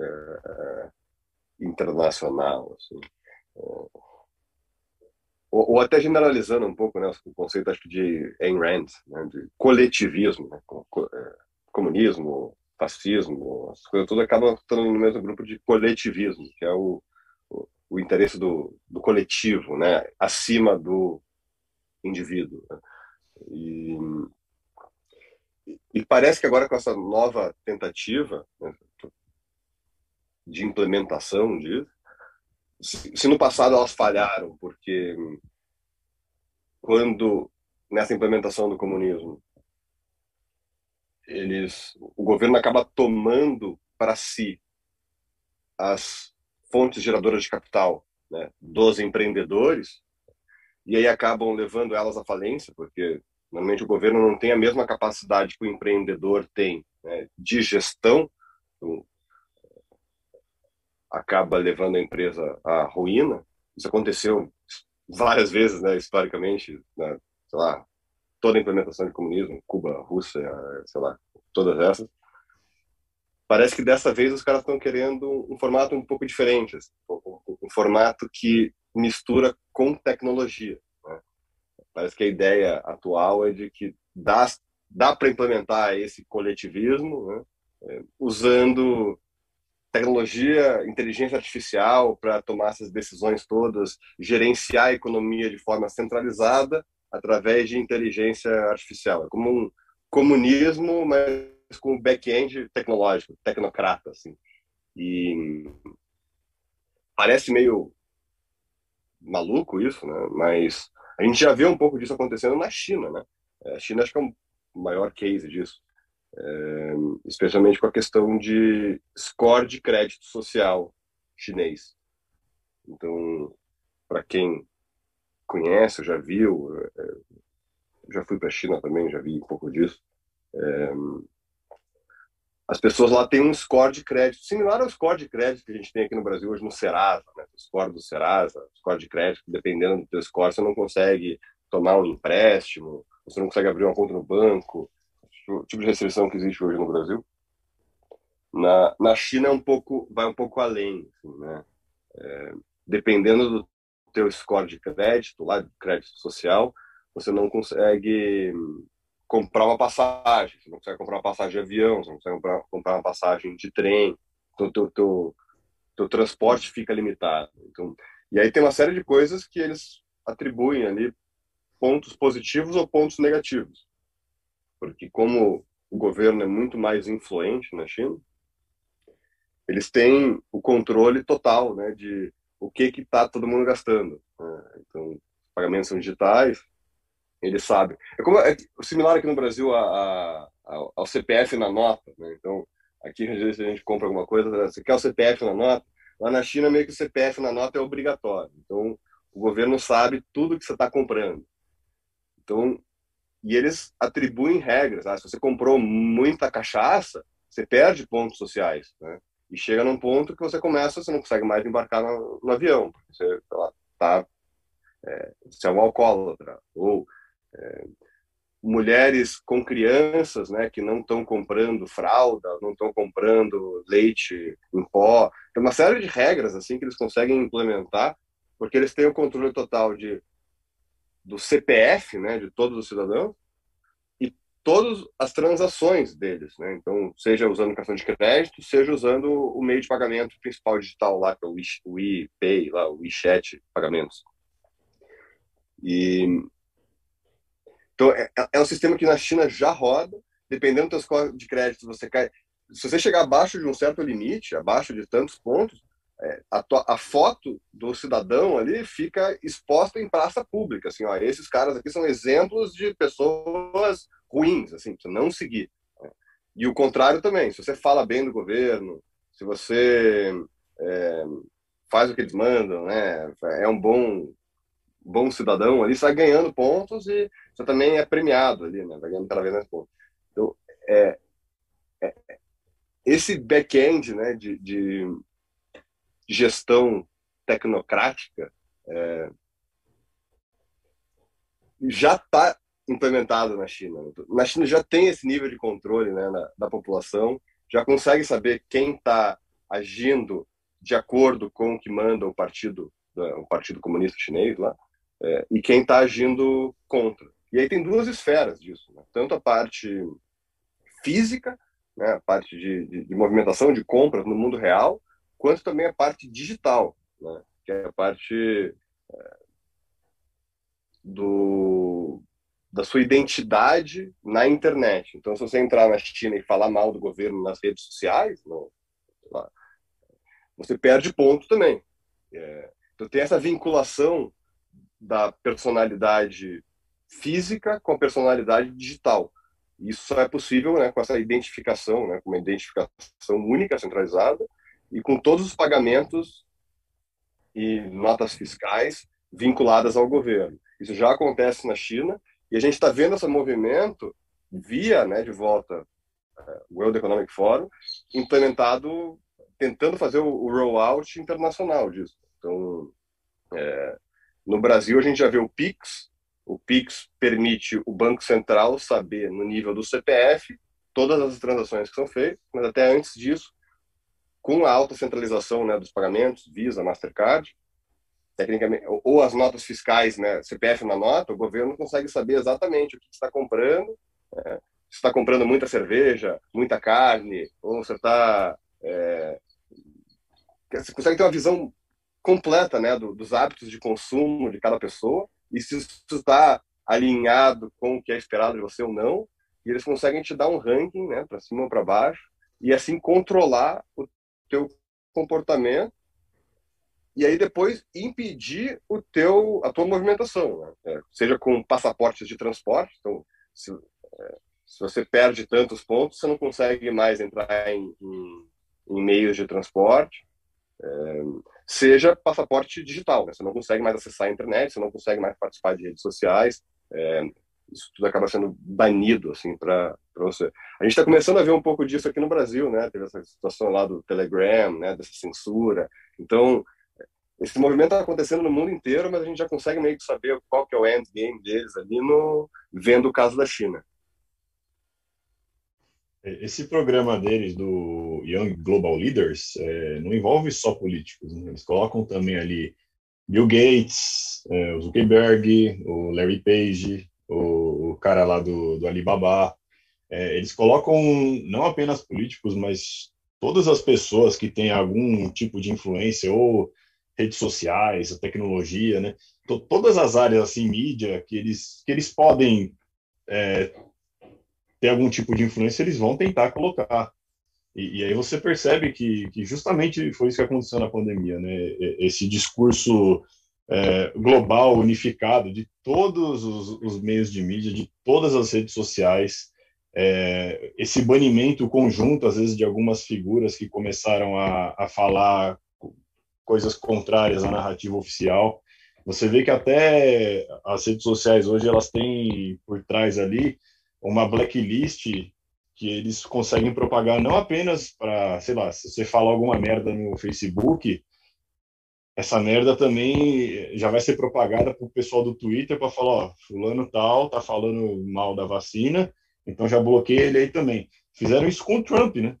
Speaker 4: é, internacional. Assim. É, ou, ou, até generalizando um pouco né, o conceito acho, de Ayn Rand, né, de coletivismo, né, é, comunismo, fascismo, as coisas todas acabam estando no mesmo grupo de coletivismo, que é o, o, o interesse do, do coletivo, né, acima do indivíduo. Né. E, e parece que agora com essa nova tentativa né, de implementação disso, se no passado elas falharam, porque quando nessa implementação do comunismo eles o governo acaba tomando para si as fontes geradoras de capital né, dos empreendedores e aí acabam levando elas à falência porque normalmente o governo não tem a mesma capacidade que o empreendedor tem né, de gestão então, acaba levando a empresa à ruína. Isso aconteceu várias vezes, né, historicamente, né, sei lá, toda a implementação de comunismo, Cuba, Rússia, sei lá, todas essas. Parece que dessa vez os caras estão querendo um formato um pouco diferente, assim, um, um, formato que mistura com tecnologia. Parece que a ideia atual é de que dá, dá para implementar esse coletivismo né, é, usando tecnologia, inteligência artificial para tomar essas decisões todas, gerenciar a economia de forma centralizada através de inteligência artificial. É como um comunismo, mas com back-end tecnológico, tecnocrata, assim. E parece meio maluco isso, né? Mas a gente já vê um pouco disso acontecendo na China, né? A China acho que é o maior case disso é, especialmente com a questão de score de crédito social chinês. Então, para quem conhece, já viu, é, já fui para a China também, já vi um pouco disso. É, as pessoas lá têm um score de crédito similar ao score de crédito que a gente tem aqui no Brasil hoje no Serasa, né? o score do Serasa, score de crédito, dependendo do teu score, você não consegue tomar um empréstimo, você não consegue abrir uma conta no banco, tipo de restrição que existe hoje no Brasil. Na, na China é um pouco, vai um pouco além, assim, né? É, dependendo do teu score de crédito, lá de crédito social, você não consegue comprar uma passagem, você não consegue comprar uma passagem de avião, você não consegue comprar, comprar uma passagem de trem, então teu, teu, teu transporte fica limitado. Então, e aí tem uma série de coisas que eles atribuem ali pontos positivos ou pontos negativos porque como o governo é muito mais influente na China, eles têm o controle total, né, de o que está todo mundo gastando. Né? Então, pagamentos são digitais, eles sabem. É como é similar aqui no Brasil a, a, ao CPF na nota. Né? Então, aqui às vezes a gente compra alguma coisa, você quer o CPF na nota? Lá na China meio que o CPF na nota é obrigatório. Então, o governo sabe tudo que você está comprando. Então, e eles atribuem regras. Ah, se você comprou muita cachaça, você perde pontos sociais, né? E chega num ponto que você começa, você não consegue mais embarcar no, no avião, porque você lá, tá, é, você é um alcoólatra. Ou mulheres com crianças, né, que não estão comprando fralda, não estão comprando leite em pó. Tem uma série de regras assim que eles conseguem implementar, porque eles têm o controle total de do CPF, né, de todos os cidadãos, e todas as transações deles, né? Então, seja usando cartão de crédito, seja usando o meio de pagamento principal digital lá, que é o WePay, lá, o WeChat pagamentos. E então é, é, um sistema que na China já roda, dependendo do seu de crédito, você cai. Se você chegar abaixo de um certo limite, abaixo de tantos pontos, é, a, a, foto do cidadão ali fica exposta em praça pública, assim, ó, esses caras aqui são exemplos de pessoas ruins, assim, para não seguir. Né? E o contrário também, se você fala bem do governo, se você é, faz o que eles mandam, né, é um bom bom cidadão ali, vai ganhando pontos e você também é premiado ali, né, vai ganhando cada vez mais pontos. Então, é, é esse back-end, né, de, de gestão tecnocrática é, já está implementado na China. Na China já tem esse nível de controle né, na, da população, já consegue saber quem está agindo de acordo com o que manda o partido, o partido comunista chinês lá, é, e quem está agindo contra. E aí tem duas esferas disso, né? tanto a parte física, né, a parte de, de, de, movimentação de compras no mundo real, quanto também a parte digital, né, que é a parte é, do, da sua identidade na internet. Então, se você entrar na China e falar mal do governo nas redes sociais, no, lá, você perde ponto também. É, então, tem essa vinculação da personalidade física com a personalidade digital. Isso só é possível né, com essa identificação, né, com uma identificação única, centralizada, e com todos os pagamentos e notas fiscais vinculadas ao governo. Isso já acontece na China e a gente está vendo esse movimento via, né, de volta, uh, World Economic Forum, implementado, tentando fazer o, o rollout internacional disso. Então, é, no Brasil a gente já vê o Pix. O Pix permite o Banco Central saber no nível do CPF todas as transações que são feitas, mas até antes disso, com a alta centralização né, dos pagamentos, Visa, Mastercard, tecnicamente, ou as notas fiscais, né, CPF na nota, o governo consegue saber exatamente o que está comprando, é, se está comprando muita cerveja, muita carne, ou você está é, você consegue ter uma visão completa, né, do, dos hábitos de consumo de cada pessoa e se isso está alinhado com o que é esperado de você ou não, e eles conseguem te dar um ranking, né, para cima ou para baixo e assim controlar o teu comportamento e aí depois impedir o teu a tua movimentação, né? é, seja com passaportes de transporte. Então, se, é, se, você perde tantos pontos, você não consegue mais entrar em, em, em meios de transporte. É, seja passaporte digital, né? você não consegue mais acessar a internet, você não consegue mais participar de redes sociais. É, isso tudo acaba sendo banido assim para você. A gente está começando a ver um pouco disso aqui no Brasil, né? Teve essa situação lá do Telegram, né? Dessa censura. Então esse movimento está acontecendo no mundo inteiro, mas a gente já consegue meio que saber qual que é o endgame deles ali no vendo o caso da China.
Speaker 3: Esse programa deles do Young Global Leaders é, não envolve só políticos, né? eles colocam também ali Bill Gates, é, o Zuckerberg, o Larry Page, o, o cara lá do, do Alibaba. É, eles colocam não apenas políticos, mas todas as pessoas que têm algum tipo de influência ou redes sociais, a tecnologia, né? todas as áreas assim, mídia que eles que eles podem é, ter algum tipo de influência, eles vão tentar colocar. E, e, aí você percebe que, que justamente foi isso que aconteceu na pandemia, né? Esse discurso é, global, unificado, de todos os, os, meios de mídia, de todas as redes sociais, é, esse banimento conjunto, às vezes, de algumas figuras que começaram a, a falar coisas contrárias à narrativa oficial. Você vê que até as redes sociais hoje elas têm por trás ali uma blacklist que eles conseguem propagar não apenas para, sei lá, se você falar alguma merda no Facebook, essa merda também já vai ser propagada para o pessoal do Twitter para falar, ó, fulano tal tá falando mal da vacina, então já bloqueei ele aí também. Fizeram isso com o Trump, né?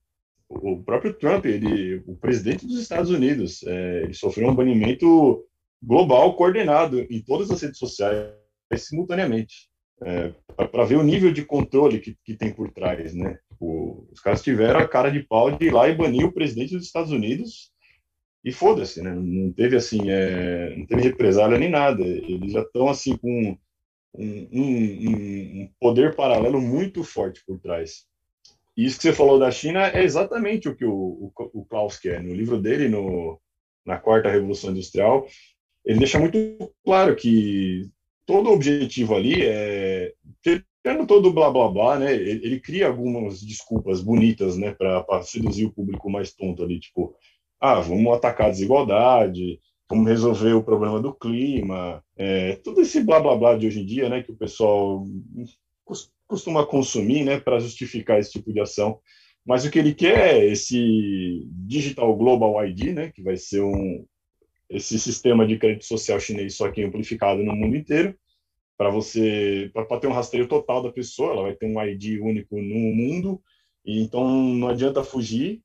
Speaker 3: o próprio Trump, ele, o presidente dos Estados Unidos, é, ele sofreu um banimento global coordenado em todas as redes sociais simultaneamente, é, para ver o nível de controle que, que tem por trás, né? O, os caras tiveram a cara de pau de ir lá e banir o presidente dos Estados Unidos e foda-se, né? Não teve assim, é, não teve represália nem nada. Eles já estão assim com um, um, um poder paralelo muito forte por trás. E isso que você falou da China é exatamente o que o, o, o Klaus quer. No livro dele, no, na Quarta Revolução Industrial, ele deixa muito claro que todo o objetivo ali é tendo todo blá blá blá, né? Ele, ele cria algumas desculpas bonitas, né, para seduzir o público mais tonto ali, tipo, ah, vamos atacar a desigualdade, vamos resolver o problema do clima, é, todo esse blá blá blá de hoje em dia, né, que o pessoal costuma consumir, né, para justificar esse tipo de ação. Mas o que ele quer é esse Digital Global ID, né, que vai ser um esse sistema de crédito social chinês só que amplificado no mundo inteiro, para você para ter um rastreio total da pessoa, ela vai ter um ID único no mundo, e então não adianta fugir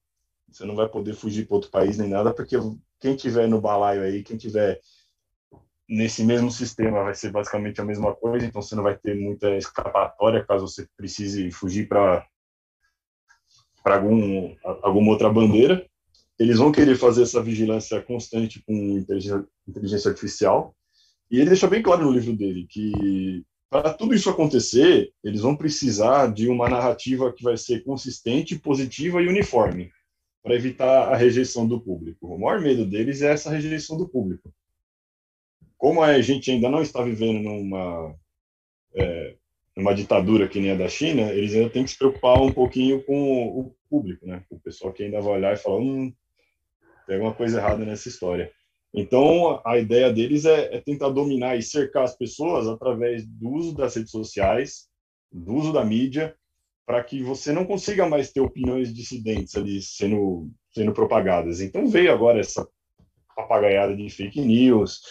Speaker 3: você não vai poder fugir para outro país nem nada, porque quem tiver no balaio aí, quem tiver nesse mesmo sistema vai ser basicamente a mesma coisa, então você não vai ter muita escapatória caso você precise fugir para para algum, alguma outra bandeira. Eles vão querer fazer essa vigilância constante com inteligência, inteligência artificial. E ele deixa bem claro no livro dele que para tudo isso acontecer, eles vão precisar de uma narrativa que vai ser consistente, positiva e uniforme, para evitar a rejeição do público. O maior medo deles é essa rejeição do público. Como a gente ainda não está vivendo numa é, ditadura que nem a da China, eles ainda têm que se preocupar um pouquinho com o público, né? O pessoal que ainda vai olhar e falar, hum, tem alguma coisa errada nessa história. Então, a ideia deles é, é, tentar dominar e cercar as pessoas através do uso das redes sociais, do uso da mídia, para que você não consiga mais ter opiniões dissidentes ali sendo, sendo propagadas. Então, veio agora essa papagaiada de fake news,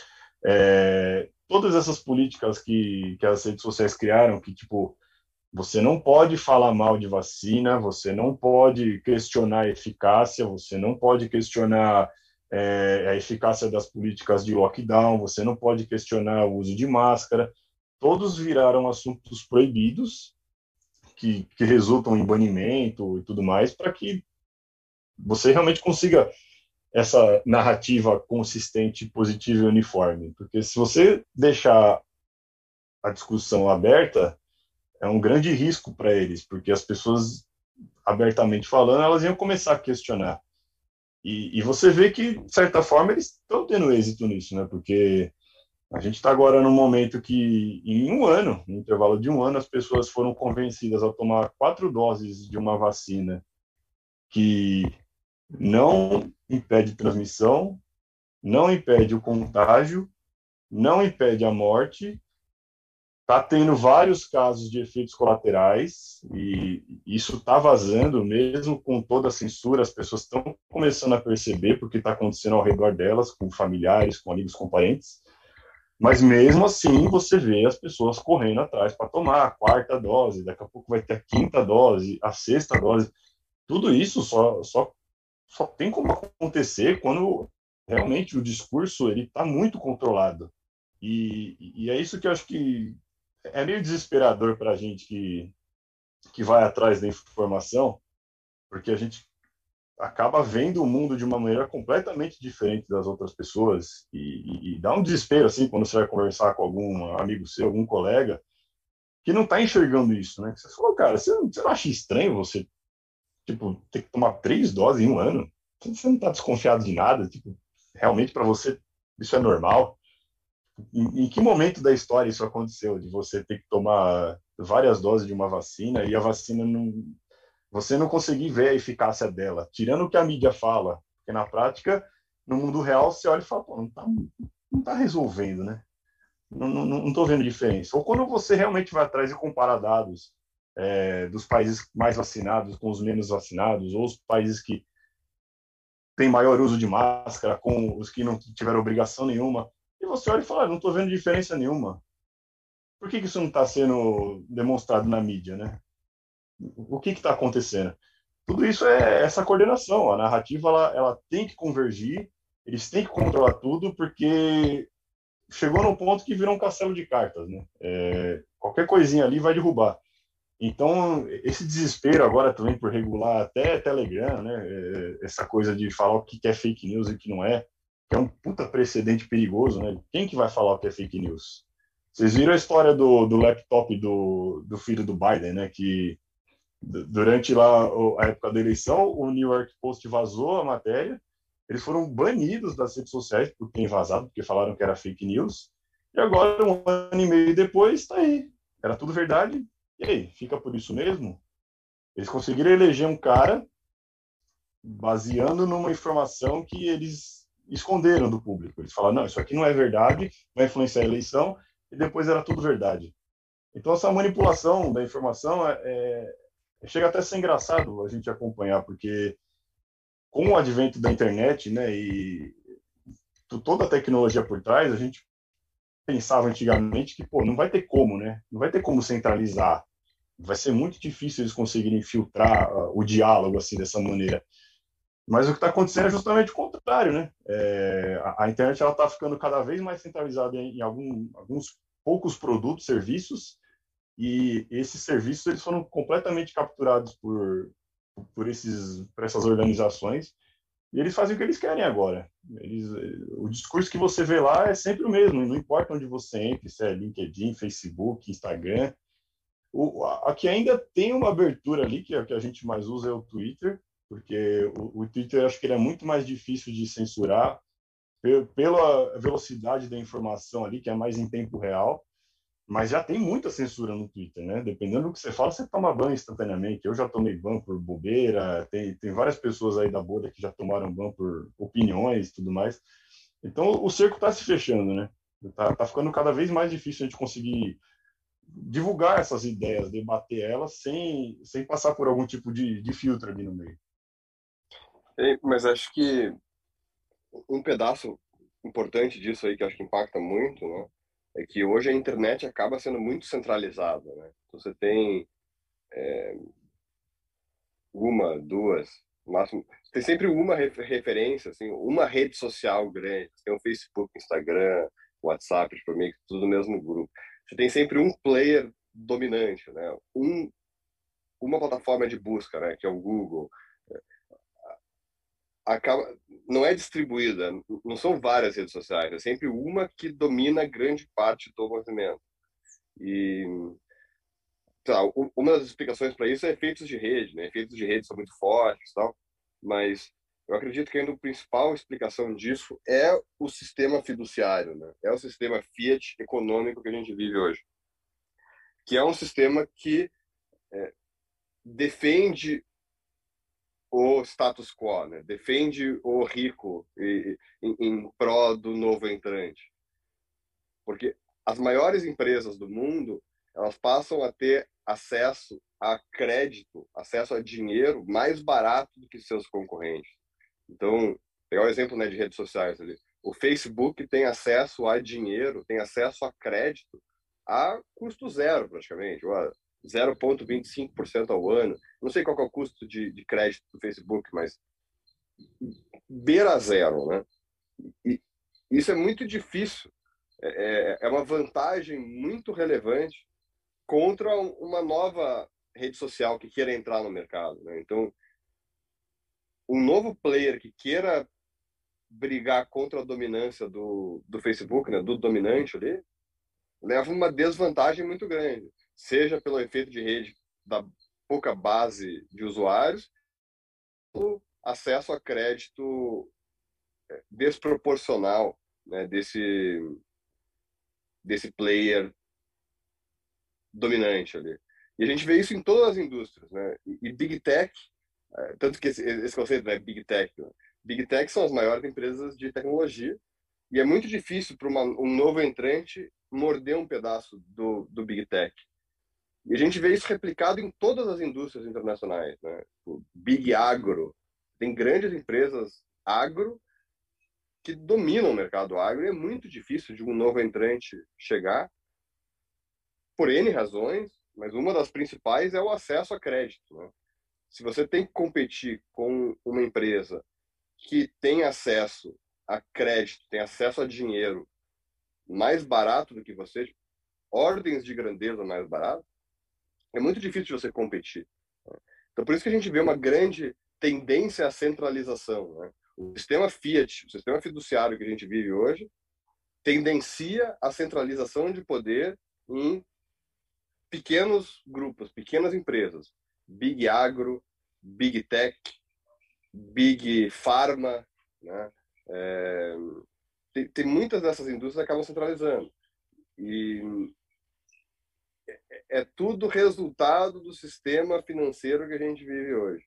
Speaker 3: é, todas essas políticas que, que as redes sociais criaram, que tipo, você não pode falar mal de vacina, você não pode questionar a eficácia, você não pode questionar é, a eficácia das políticas de lockdown, você não pode questionar o uso de máscara. Todos viraram assuntos proibidos, que, que resultam em banimento e tudo mais, para que você realmente consiga essa narrativa consistente, positiva e uniforme. Porque se você deixar a discussão aberta, é um grande risco para eles, porque as pessoas, abertamente falando, elas iam começar a questionar. E, e você vê que, de certa forma, eles estão tendo êxito nisso, né? Porque a gente está agora num momento que, em um ano, no intervalo de um ano, as pessoas foram convencidas a tomar quatro doses de uma vacina que não impede transmissão, não impede o contágio, não impede a morte. Está tendo vários casos de efeitos colaterais e isso está vazando, mesmo com toda a censura, as pessoas estão começando a perceber porque está acontecendo ao redor delas, com familiares, com amigos, com parentes. Mas mesmo assim, você vê as pessoas correndo atrás para tomar a quarta dose, daqui a pouco vai ter a quinta dose, a sexta dose. Tudo isso só, só só tem como acontecer quando realmente o discurso ele está muito controlado. E, e, é isso que eu acho que é meio desesperador para a gente que, que vai atrás da informação, porque a gente acaba vendo o mundo de uma maneira completamente diferente das outras pessoas e, e, e dá um desespero assim quando você vai conversar com algum amigo seu, algum colega que não está enxergando isso, né? Você falou, cara, você você não acha estranho você tipo, ter que tomar três doses em um ano, você não está desconfiado de nada, tipo, realmente para você isso é normal? Em, em, que momento da história isso aconteceu, de você ter que tomar várias doses de uma vacina e a vacina não... Você não conseguir ver a eficácia dela, tirando o que a mídia fala, porque na prática, no mundo real, você olha e fala, pô, não está não tá resolvendo, né? Não, não, não tô vendo diferença. Ou quando você realmente vai atrás e compara dados é, dos países mais vacinados com os menos vacinados, ou os países que têm maior uso de máscara com os que não tiveram obrigação nenhuma. Você olha e fala, ah, não estou vendo diferença nenhuma. Por que, que isso não está sendo demonstrado na mídia, né? O que está acontecendo? Tudo isso é essa coordenação. A narrativa ela, ela tem que convergir, eles têm que controlar tudo, porque chegou num ponto que virou um castelo de cartas, né? É, qualquer coisinha ali vai derrubar. Então, esse desespero agora também por regular até Telegram, né? É, essa coisa de falar o que é fake news e o que não é, que é um puta precedente perigoso, né? Quem que vai falar o que é fake news? Vocês viram a história do, do laptop do, do filho do Biden, né? Que durante lá a época da eleição, o New York Post vazou a matéria, eles foram banidos das redes sociais por terem vazado, porque falaram que era fake news, e agora, um ano e meio depois, está aí. Era tudo verdade, e aí, fica por isso mesmo? Eles conseguiram eleger um cara baseando numa informação que eles esconderam do público. Eles falaram, não, isso aqui não é verdade, vai influenciar a eleição, e depois era tudo verdade. Então, essa manipulação da informação é, é, chega até a ser engraçado a gente acompanhar, porque com o advento da internet, né, e toda a tecnologia por trás, a gente pensava antigamente que, pô, não vai ter como, né? Não vai ter como centralizar vai ser muito difícil eles conseguirem filtrar uh, o diálogo assim dessa maneira. Mas o que está acontecendo é justamente o contrário, né? É, a, a, internet ela está ficando cada vez mais centralizada em, em algum, alguns poucos produtos, serviços, e esses serviços eles foram completamente capturados por, por, esses, por essas organizações e eles fazem o que eles querem agora. Eles, o discurso que você vê lá é sempre o mesmo, não importa onde você entre, se é LinkedIn, Facebook, Instagram. O, aqui ainda tem uma abertura ali, que é que a gente mais usa é o Twitter, porque o, o Twitter acho que ele é muito mais difícil de censurar pela velocidade da informação ali, que é mais em tempo real. Mas já tem muita censura no Twitter, né? Dependendo do que você fala, você toma ban instantaneamente. Eu já tomei ban por bobeira, tem, tem várias pessoas aí da bolha que já tomaram ban por opiniões e tudo mais. Então o cerco está se fechando, né? Tá, tá ficando cada vez mais difícil a gente conseguir divulgar essas ideias, debater elas sem, sem passar por algum tipo de, de filtro ali no meio.
Speaker 4: Mas acho que um pedaço importante disso aí que acho que impacta muito, né? é que hoje a internet acaba sendo muito centralizada, né? Então, você tem é, uma, duas, máximo, tem sempre uma referência, assim, uma rede social grande. Você tem o Facebook, Instagram, WhatsApp, tipo, meio tudo no mesmo grupo. Você tem sempre um player dominante, né? Um, uma plataforma de busca, né? Que é o Google acaba não é distribuída, não são várias redes sociais, é sempre uma que domina grande parte do movimento. E tá, uma das explicações para isso é efeitos de rede, né? Efeitos de rede são muito fortes, tal, mas eu acredito que ainda a principal explicação disso é o sistema fiduciário, né? É o sistema fiat econômico que a gente vive hoje, que é um sistema que é, defende o status quo, né? defende o rico em, em prol do novo entrante. Porque as maiores empresas do mundo elas passam a ter acesso a crédito, acesso a dinheiro mais barato do que seus concorrentes. Então, pegar o exemplo né, de redes sociais ali. O Facebook tem acesso a dinheiro, tem acesso a crédito a custo zero, praticamente. 0,25% ao ano. Não sei qual é o custo de, de crédito do Facebook, mas beira zero, né? E isso é muito difícil. É, é, é uma vantagem muito relevante contra uma nova rede social que queira entrar no mercado. Né? Então, um novo player que queira brigar contra a dominância do, do Facebook, né, do dominante ali, leva uma desvantagem muito grande seja pelo efeito de rede da pouca base de usuários, ou acesso a crédito é, desproporcional né, desse, desse player dominante ali. E a gente vê isso em todas as indústrias. Né? E Big Tech, é, tanto que esse, esse conceito é né, Big Tech, né? Big Tech são as maiores empresas de tecnologia e é muito difícil para um novo entrante morder um pedaço do, do Big Tech. E a gente vê isso replicado em todas as indústrias internacionais. Né? O Big Agro, tem grandes empresas agro que dominam o mercado agro e é muito difícil de um novo entrante chegar por N razões, mas uma das principais é o acesso a crédito. Né? Se você tem que competir com uma empresa que tem acesso a crédito, tem acesso a dinheiro mais barato do que você, ordens de grandeza mais barato, é muito difícil de você competir. Né? Então, por isso que a gente vê uma grande tendência à centralização. Né? O sistema Fiat, o sistema fiduciário que a gente vive hoje, tendencia à centralização de poder em pequenos grupos, pequenas empresas. Big Agro, Big Tech, Big Pharma, né? É, tem, tem, muitas dessas indústrias que acabam centralizando. E é tudo resultado do sistema financeiro que a gente vive hoje.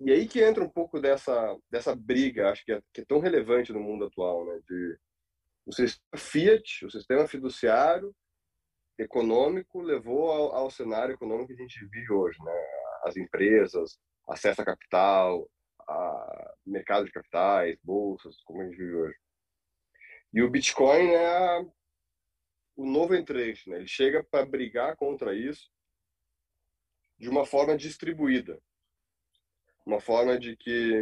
Speaker 4: E aí que entra um pouco dessa, dessa briga, acho que é, que é tão relevante no mundo atual, né? De, o sistema Fiat, o sistema fiduciário econômico levou ao, ao cenário econômico que a gente vive hoje, né? As empresas, acesso a capital, a mercado de capitais, bolsas, como a gente vive hoje. E o Bitcoin é a o novo entrante, né? Ele chega para brigar contra isso de uma forma distribuída. uma forma de que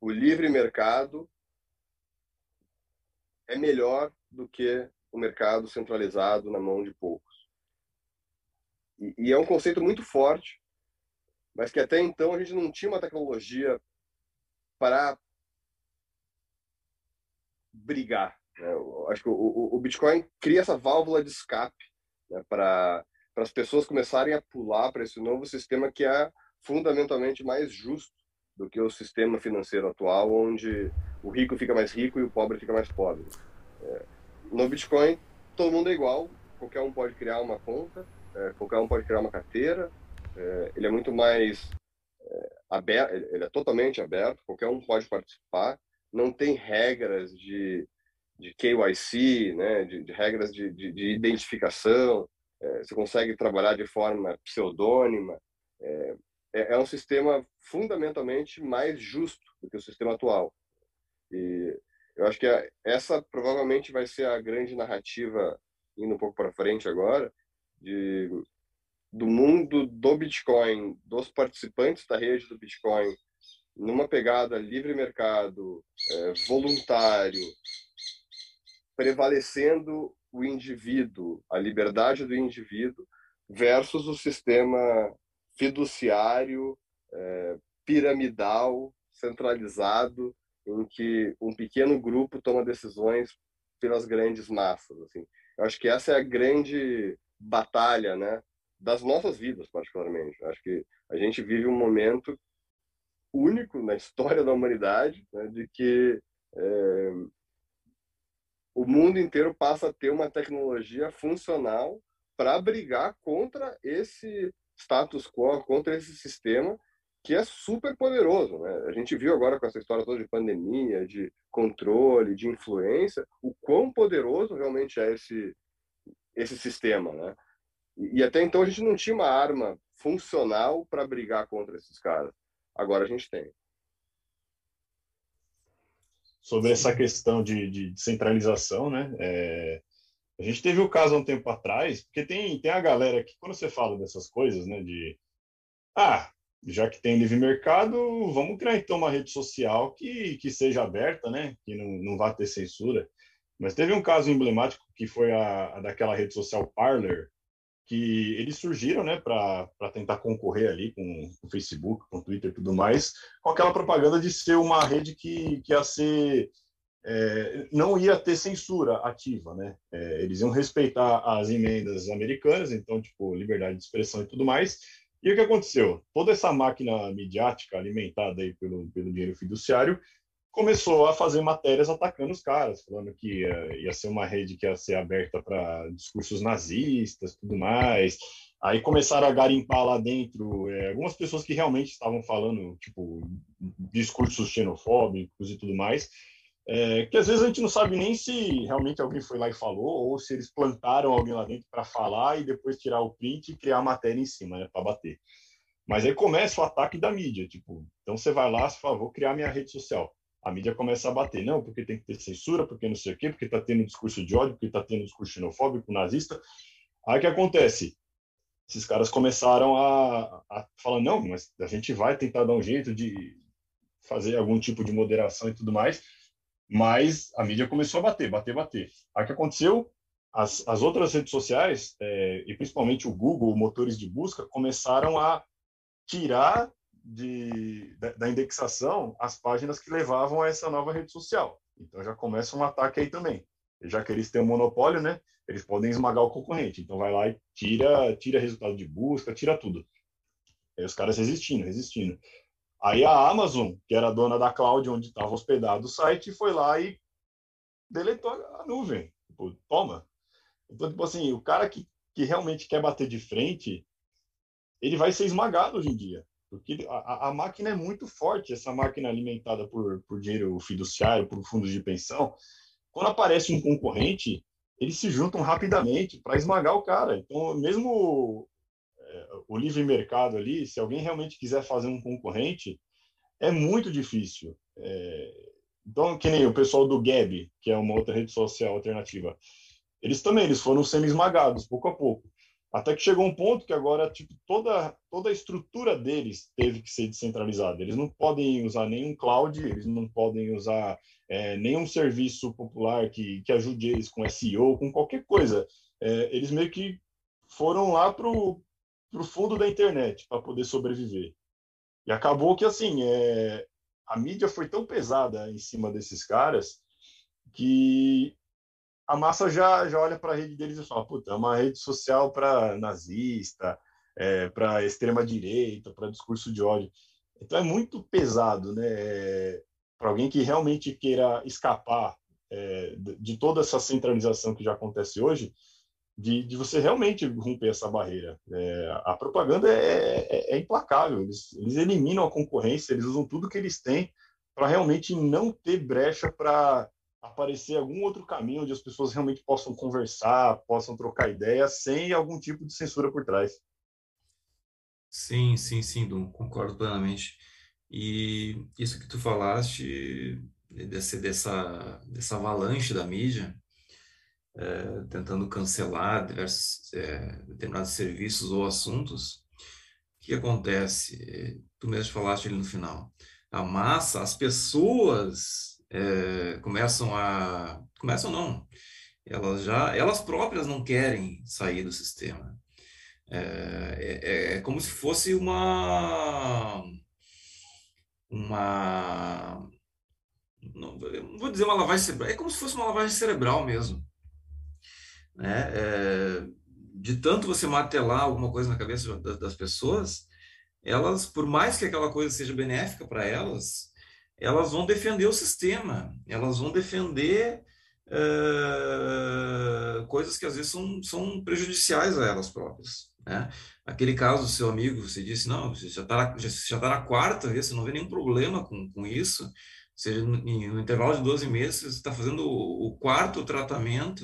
Speaker 4: o livre mercado é melhor do que o mercado centralizado na mão de poucos. E, e, é um conceito muito forte, mas que até então a gente não tinha uma tecnologia para brigar. Né? acho que o, o, Bitcoin cria essa válvula de escape né? para as pessoas começarem a pular para esse novo sistema que é fundamentalmente mais justo do que o sistema financeiro atual, onde o rico fica mais rico e o pobre fica mais pobre. É, no Bitcoin, todo mundo é igual, qualquer um pode criar uma conta, é, qualquer um pode criar uma carteira, é, ele é muito mais é, aberto, ele é totalmente aberto, qualquer um pode participar, não tem regras de, de KYC, né, de, de regras de, de, de identificação, é, você consegue trabalhar de forma pseudônima, é, é, é um sistema fundamentalmente mais justo do que o sistema atual. E eu acho que essa provavelmente vai ser a grande narrativa indo um pouco para frente agora de do mundo do Bitcoin, dos participantes da rede do Bitcoin, numa pegada livre mercado, é, voluntário, prevalecendo o indivíduo, a liberdade do indivíduo, versus o sistema fiduciário, é, piramidal, centralizado, em que um pequeno grupo toma decisões pelas grandes massas. Assim. Eu acho que essa é a grande batalha né, das nossas vidas, particularmente. Eu acho que a gente vive um momento único na história da humanidade né, de que é, o mundo inteiro passa a ter uma tecnologia funcional para brigar contra esse status quo, contra esse sistema que é super poderoso. Né? A gente viu agora com essa história toda de pandemia, de controle, de influência, o quão poderoso realmente é esse, esse sistema. Né? E, e até então a gente não tinha uma arma funcional para brigar contra esses caras. Agora a gente tem.
Speaker 3: Sobre essa questão de, de centralização, né? É, a gente teve o caso há um tempo atrás, porque tem, tem a galera que, quando você fala dessas coisas, né, de ah, já que tem livre mercado, vamos criar então uma rede social que, que seja aberta, né, que não, não vá ter censura. Mas teve um caso emblemático que foi a, a daquela rede social Parler, que eles surgiram, né, para tentar concorrer ali com o Facebook, com o Twitter e tudo mais, com aquela propaganda de ser uma rede que, que ia ser é, não ia ter censura ativa, né? É, eles iam respeitar as emendas americanas, então, tipo, liberdade de expressão e tudo mais. E o que aconteceu? Toda essa máquina midiática alimentada aí pelo, pelo dinheiro fiduciário começou a fazer matérias atacando os caras, falando que ia, ia ser uma rede que ia ser aberta para discursos nazistas tudo mais. Aí começaram a garimpar lá dentro é, algumas pessoas que realmente estavam falando, tipo, discursos xenofóbicos e tudo mais é, que às vezes a gente não sabe nem se realmente alguém foi lá e falou, ou se eles plantaram alguém lá dentro para falar e depois tirar o print e criar a matéria em cima, né, para bater. Mas aí começa o ataque da mídia, tipo, então você vai lá, você fala, vou criar minha rede social. A mídia começa a bater, não, porque tem que ter censura, porque não sei o quê, porque está tendo discurso de ódio, porque está tendo discurso xenofóbico, nazista. Aí o que acontece? Esses caras começaram a, a falar, não, mas a gente vai tentar dar um jeito de fazer algum tipo de moderação e tudo mais mas a mídia começou a bater, bater, bater. Aí o que aconteceu? As, as outras redes sociais, é, e principalmente o Google, motores de busca, começaram a tirar de, da, indexação as páginas que levavam a essa nova rede social. Então já começa um ataque aí também. Já que eles têm um monopólio, né? Eles podem esmagar o concorrente. Então vai lá e tira, tira resultado de busca, tira tudo. Aí os caras resistindo, resistindo. Aí a Amazon, que era dona da cloud onde estava hospedado o site, foi lá e deletou a nuvem. Tipo, toma. Então, tipo assim, o cara que, que realmente quer bater de frente, ele vai ser esmagado hoje em dia. Porque a, a máquina é muito forte, essa máquina alimentada por, por dinheiro fiduciário, por fundos de pensão. Quando aparece um concorrente, eles se juntam rapidamente para esmagar o cara. Então, mesmo o livre mercado ali, se alguém realmente quiser fazer um concorrente, é muito difícil. É, então, que nem o pessoal do Gab, que é uma outra rede social alternativa, eles também eles foram semi-esmagados, pouco a pouco. Até que chegou um ponto que agora tipo, toda, toda a estrutura deles teve que ser descentralizada. Eles não podem usar nenhum cloud, eles não podem usar é, nenhum serviço popular que, que ajude eles com SEO, com qualquer coisa. É, eles meio que foram lá para o fundo da internet para poder sobreviver. E acabou que, assim, é, a mídia foi tão pesada em cima desses caras que a massa já, já olha para a rede deles e fala: puta, é uma rede social para nazista, é, para extrema-direita, para discurso de ódio. Então é muito pesado, né? É, para alguém que realmente queira escapar é, de toda essa centralização que já acontece hoje, de, de você realmente romper essa barreira. É, a propaganda é, é, é implacável, eles, eles, eliminam a concorrência, eles usam tudo que eles têm para realmente não ter brecha para aparecer algum outro caminho onde as pessoas realmente possam conversar, possam trocar ideias sem algum tipo de censura por trás.
Speaker 2: Sim, sim, sim, Dum, concordo plenamente. E isso que tu falaste, desse, dessa, dessa avalanche da mídia, é, tentando cancelar diversos, é, determinados serviços ou assuntos, o que acontece? Tu mesmo falaste ali no final. A massa, as pessoas é, começam a começam não elas já elas próprias não querem sair do sistema. É, é, é como se fosse uma uma não, não, vou dizer uma lavagem cerebral é como se fosse uma lavagem cerebral mesmo né? É, de tanto você martelar alguma coisa na cabeça das pessoas elas por mais que aquela coisa seja benéfica para elas elas vão defender o sistema, elas vão defender uh, coisas que às vezes são, são prejudiciais a elas próprias. Né? Aquele caso do seu amigo, você disse, não, você já está já, já tá na quarta vez, você não vê nenhum problema com, com isso, ou seja, no, intervalo de 12 meses, você está fazendo o, o, quarto tratamento,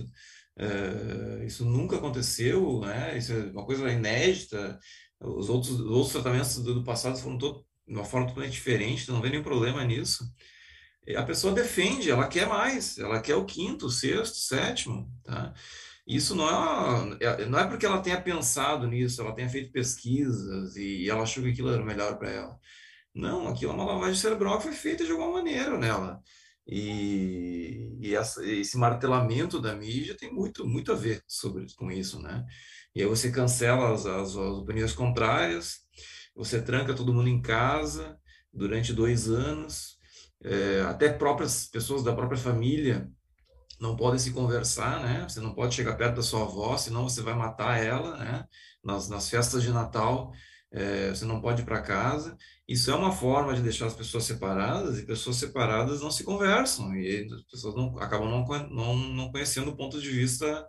Speaker 2: uh, isso nunca aconteceu, né? isso é uma coisa inédita, os outros, os outros tratamentos do, do passado foram todos de uma forma totalmente diferente, não vê nenhum problema nisso. A pessoa defende, ela quer mais, ela quer o quinto, o sexto, o sétimo, tá? Isso não é, é, não é porque ela tenha pensado nisso, ela tenha feito pesquisas e ela achou que aquilo era melhor para ela. Não, aquilo é uma lavagem cerebral que foi feita de alguma maneira nela. E, e essa, esse martelamento da mídia tem muito, muito a ver sobre, com isso, né? E aí você cancela as, as, as opiniões contrárias, você tranca todo mundo em casa durante dois anos, é, até próprias pessoas da própria família não podem se conversar, né? Você não pode chegar perto da sua avó, senão você vai matar ela, né? Nas, nas festas de Natal, é, você não pode ir para casa. Isso é uma forma de deixar as pessoas separadas, e pessoas separadas não se conversam, e as pessoas não, acabam não, não, não conhecendo o ponto de vista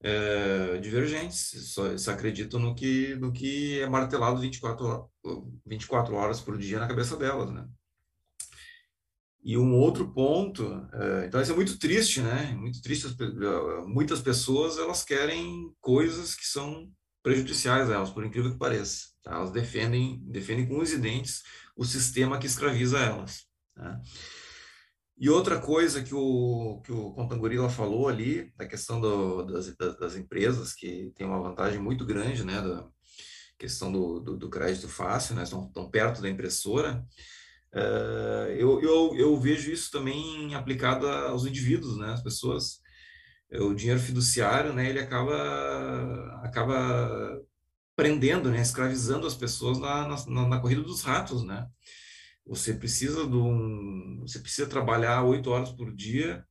Speaker 2: é, divergentes, só, só acreditam no que, no que é martelado 24, 24 horas por dia na cabeça delas, né? E um outro ponto, é, então isso é muito triste, né? Muito triste. Muitas pessoas elas querem coisas que são prejudiciais a elas, por incrível que pareça. Tá? Elas defendem, defendem com os dentes o sistema que escraviza elas. Né? E outra coisa que o, que o Contangorila falou ali, da questão do, das, das, empresas, que tem uma vantagem muito grande, né, da questão do, do, do crédito fácil, né, estão, estão perto da impressora, uh, eu, eu, eu vejo isso também aplicado aos indivíduos, né, as pessoas, o dinheiro fiduciário, né, ele acaba, acaba prendendo, né, escravizando as pessoas na, na, na corrida dos ratos, né, você precisa de um, você precisa trabalhar oito horas por dia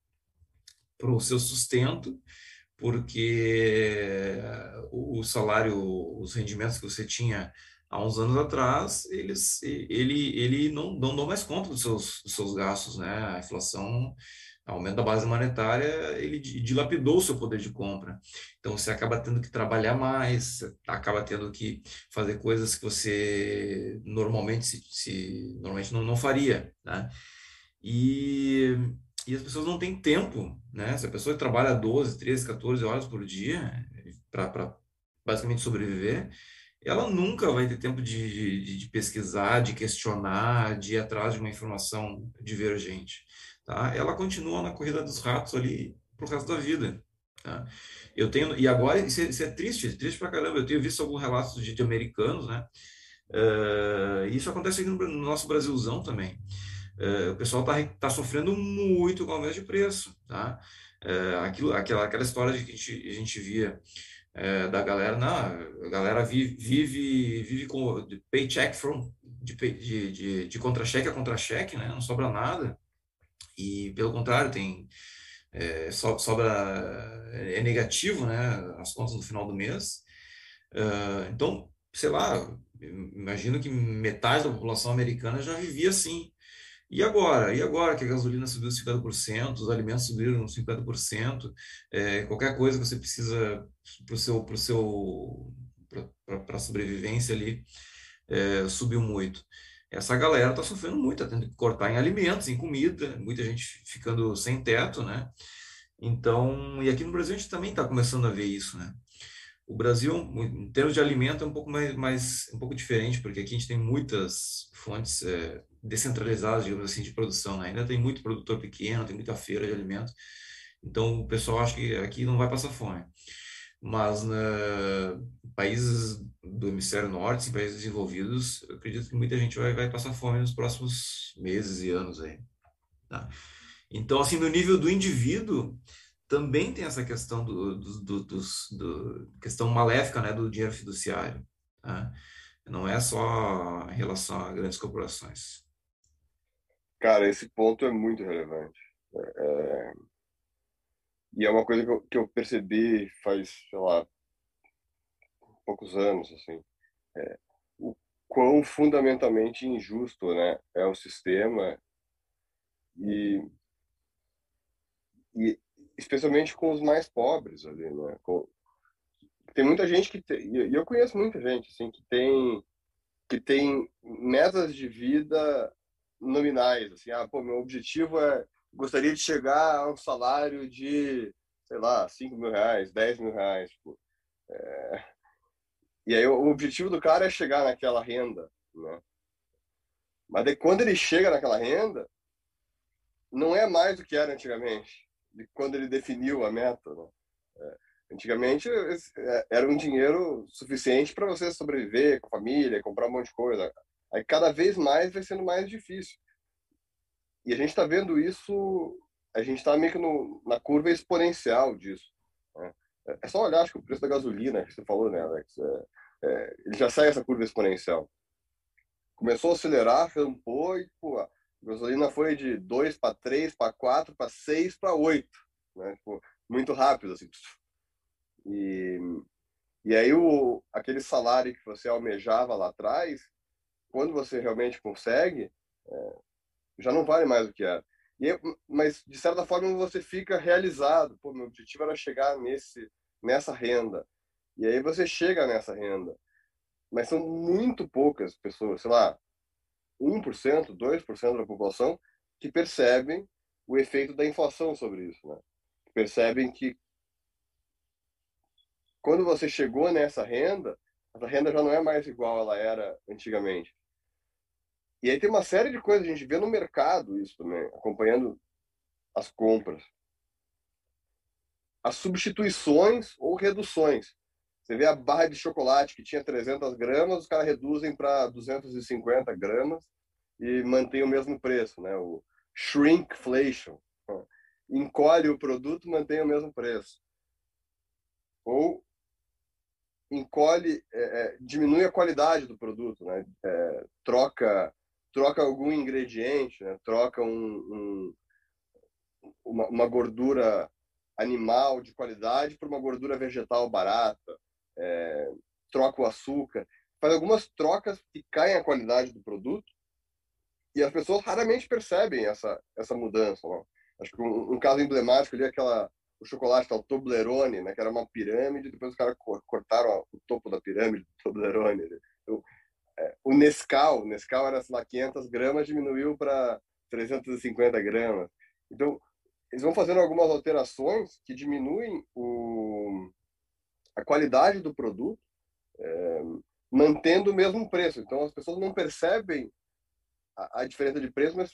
Speaker 2: para o seu sustento, porque o salário, os rendimentos que você tinha há uns anos atrás, eles, ele, ele não, não dão mais conta dos seus, dos seus gastos, né? A inflação aumento da base monetária, ele dilapidou o seu poder de compra. Então, você acaba tendo que trabalhar mais, acaba tendo que fazer coisas que você normalmente, se, se normalmente não, não faria, né? E, e as pessoas não têm tempo, né? Se a pessoa trabalha 12, 13, 14 horas por dia para basicamente sobreviver, ela nunca vai ter tempo de, de, de pesquisar, de questionar, de ir atrás de uma informação divergente tá? ela continua na corrida dos ratos ali pro resto da vida. Tá? Eu tenho, e agora, isso é, isso é triste, triste pra caramba. Eu tenho visto alguns relatos de, de americanos, né? Uh, isso acontece aqui no, no nosso Brasilzão também. Uh, o pessoal está tá sofrendo muito com o aumento de preço, tá? Uh, aquilo, aquela, aquela história de que a gente, a gente via da galera, não, a galera vive, vive, vive com paycheck from, de, de, de, de contra-cheque a contra-cheque, né? Não sobra nada. E, pelo contrário, tem é, so, sobra é negativo, né, as contas no final do mês. Uh, então, sei lá, imagino que metade da população americana já vivia assim. E agora? E agora que a gasolina subiu 50%, os alimentos subiram 50%, é, qualquer coisa que você precisa para o seu, pro seu para a sobrevivência ali é, subiu muito essa galera está sofrendo muito, está tendo que cortar em alimentos, em comida, muita gente ficando sem teto, né? Então, e aqui no Brasil a gente também está começando a ver isso, né? O Brasil, em termos de alimento, é um pouco mais, mais um pouco diferente, porque aqui a gente tem muitas fontes é, descentralizadas, digamos assim, de produção. Né? Ainda tem muito produtor pequeno, tem muita feira de alimentos. Então, o pessoal acha que aqui não vai passar fome mas né, países do hemisfério norte, países desenvolvidos, eu acredito que muita gente vai, vai passar fome nos próximos meses e anos aí. Tá? Então, assim, no nível do indivíduo, também tem essa questão do, do, do, dos, do questão maléfica né, do dinheiro fiduciário. Tá? Não é só em relação a grandes corporações.
Speaker 4: Cara, esse ponto é muito relevante. É, é e é uma coisa que eu, que eu percebi faz, sei lá, poucos anos, assim, é, o quão fundamentalmente injusto, né, é o sistema e, e especialmente com os mais pobres ali, né, com, tem muita gente que tem, e eu conheço muita gente, assim, que tem que tem metas de vida nominais, assim, ah, pô, meu objetivo é gostaria de chegar a um salário de, sei lá, 5 mil reais, 10 mil reais. Tipo, é... E aí o objetivo do cara é chegar naquela renda, né? Mas quando ele chega naquela renda, não é mais do que era antigamente, de quando ele definiu a meta, né? É, antigamente é, era um dinheiro suficiente para você sobreviver com a família, comprar um monte de coisa. Aí cada vez mais vai sendo mais difícil. E a gente está vendo isso, a gente está meio que no, na curva exponencial disso. Né? É, é só olhar, acho que o preço da gasolina, que você falou, né, Alex? É, é, ele já sai essa curva exponencial. Começou a acelerar, rampou e a gasolina foi de 2 para 3, para 4, para 6, para 8. Né? Tipo, muito rápido, assim. E, e aí o, aquele salário que você almejava lá atrás, quando você realmente consegue, é, já não vale mais o que era. E, mas, de certa forma, você fica realizado. Pô, meu objetivo era chegar nesse, nessa renda. E aí você chega nessa renda. Mas são muito poucas pessoas, sei lá, 1%, 2% da população que percebem o efeito da inflação sobre isso. Né? Percebem que quando você chegou nessa renda, essa renda já não é mais igual ela era antigamente. E aí tem uma série de coisas, a gente vê no mercado isso também, acompanhando as compras. As substituições ou reduções. Você vê a barra de chocolate que tinha 300 gramas, os caras reduzem para 250 gramas e mantém o mesmo preço, né? O shrinkflation. Encolhe o produto, mantém o mesmo preço. Ou encolhe, é, é, diminui a qualidade do produto, né? É, troca troca algum ingrediente, né? troca um, um, uma, uma, gordura animal de qualidade por uma gordura vegetal barata, é, troca o açúcar, faz algumas trocas que caem a qualidade do produto e as pessoas raramente percebem essa, essa mudança. Né? Acho que um, um, caso emblemático ali é aquela o chocolate tal Toblerone, né, que era uma pirâmide, depois os caras cortaram o topo da pirâmide do Toblerone. Né? Então, o Nescau, Nescau era, sei lá, 500 gramas, diminuiu para 350 gramas. Então, eles vão fazendo algumas alterações que diminuem o, a qualidade do produto, é, mantendo o mesmo preço. Então, as pessoas não percebem a, a diferença de preço, mas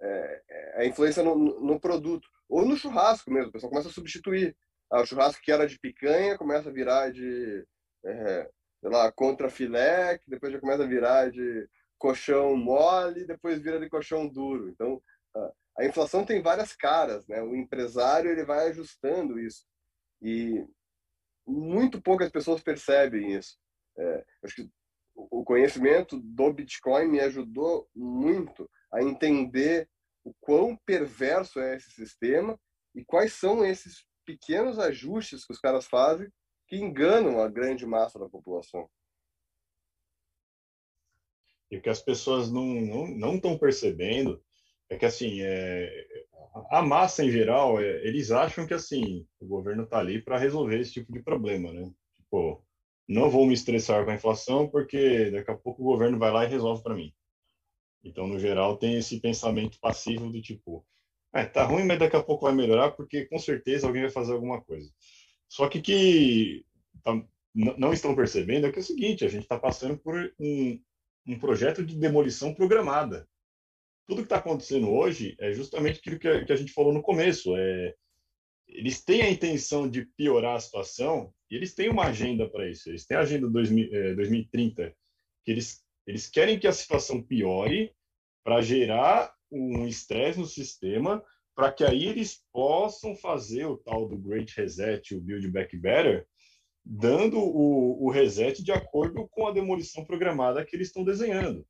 Speaker 4: é, é a influência no, no, produto. Ou no churrasco mesmo, o pessoal começa a substituir. ah, o churrasco que era de picanha começa a virar de, é, sei lá, contra filé, que depois já começa a virar de colchão mole, depois vira de colchão duro. Então, a inflação tem várias caras, né? O empresário ele vai ajustando isso e muito poucas pessoas percebem isso. É, acho que o conhecimento do Bitcoin me ajudou muito a entender o quão perverso é esse sistema e quais são esses pequenos ajustes que os caras fazem que enganam a grande massa da população.
Speaker 3: E o que as pessoas não estão não, não percebendo é que, assim, é, a massa em geral, é, eles acham que, assim, o governo está ali para resolver esse tipo de problema, né? Tipo, não vou me estressar com a inflação porque daqui a pouco o governo vai lá e resolve para mim. Então, no geral, tem esse pensamento passivo do tipo, é, tá ruim, mas daqui a pouco vai melhorar porque com certeza alguém vai fazer alguma coisa. Só que que tá, não estão percebendo é que é o seguinte, a gente está passando por um, um projeto de demolição programada tudo que está acontecendo hoje é justamente aquilo que a, que a, gente falou no começo. É, eles têm a intenção de piorar a situação e eles têm uma agenda para isso. Eles têm a agenda 2000, é, 2030, que eles, eles querem que a situação piore para gerar um estresse no sistema, para que aí eles possam fazer o tal do Great Reset, o Build Back Better, dando o, o reset de acordo com a demolição programada que eles estão desenhando.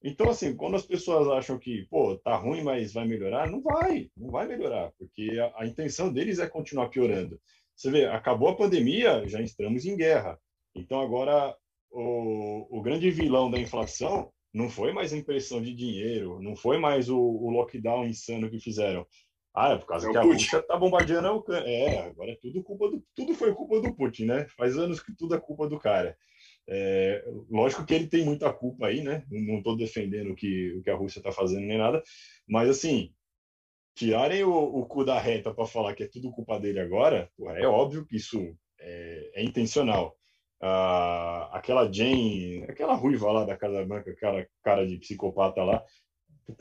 Speaker 3: Então, assim, quando as pessoas acham que, pô, tá ruim, mas vai melhorar, não vai, não vai melhorar, porque a, a intenção deles é continuar piorando. Você vê, acabou a pandemia, já estamos em guerra. Então, agora, o, o grande vilão da inflação não foi mais a impressão de dinheiro, não foi mais o, o lockdown insano que fizeram. Ah, é por causa é que a Rússia tá bombardeando a Ucrânia. É, agora é tudo culpa do, tudo foi culpa do Putin, né? Faz anos que tudo é culpa do cara. É, lógico que ele tem muita culpa aí, né? Não estou defendendo o que, o que a Rússia está fazendo nem nada, mas assim, tirarem o, o cu da reta para falar que é tudo culpa dele agora, é óbvio que isso é, é intencional. Ah, aquela Jane, aquela ruiva lá da Casa Branca, cara, cara de psicopata lá,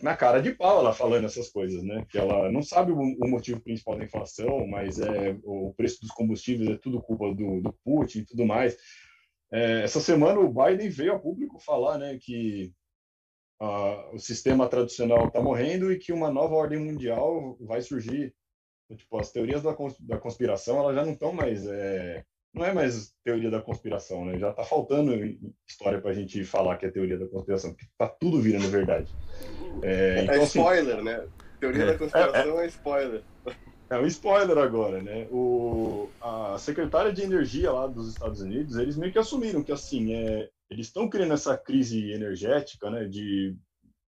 Speaker 3: na cara de pau ela falando essas coisas, né? Que ela não sabe o, motivo principal da inflação, mas é o preço dos combustíveis é tudo culpa do, do Putin e tudo mais. É, essa semana o Biden veio a público falar né, que o sistema tradicional está morrendo e que uma nova ordem mundial vai surgir. Tipo, as teorias da, da conspiração elas já não estão mais. É, não é mais teoria da conspiração, né? Já está faltando história para a gente falar que é teoria da conspiração, porque está tudo virando verdade.
Speaker 4: É, é então, é spoiler, assim, né? Teoria da é, conspiração é, é spoiler.
Speaker 3: É um spoiler agora, né? O, a secretária de energia lá dos Estados Unidos, eles meio que assumiram que assim, é, eles estão criando essa crise energética, né, de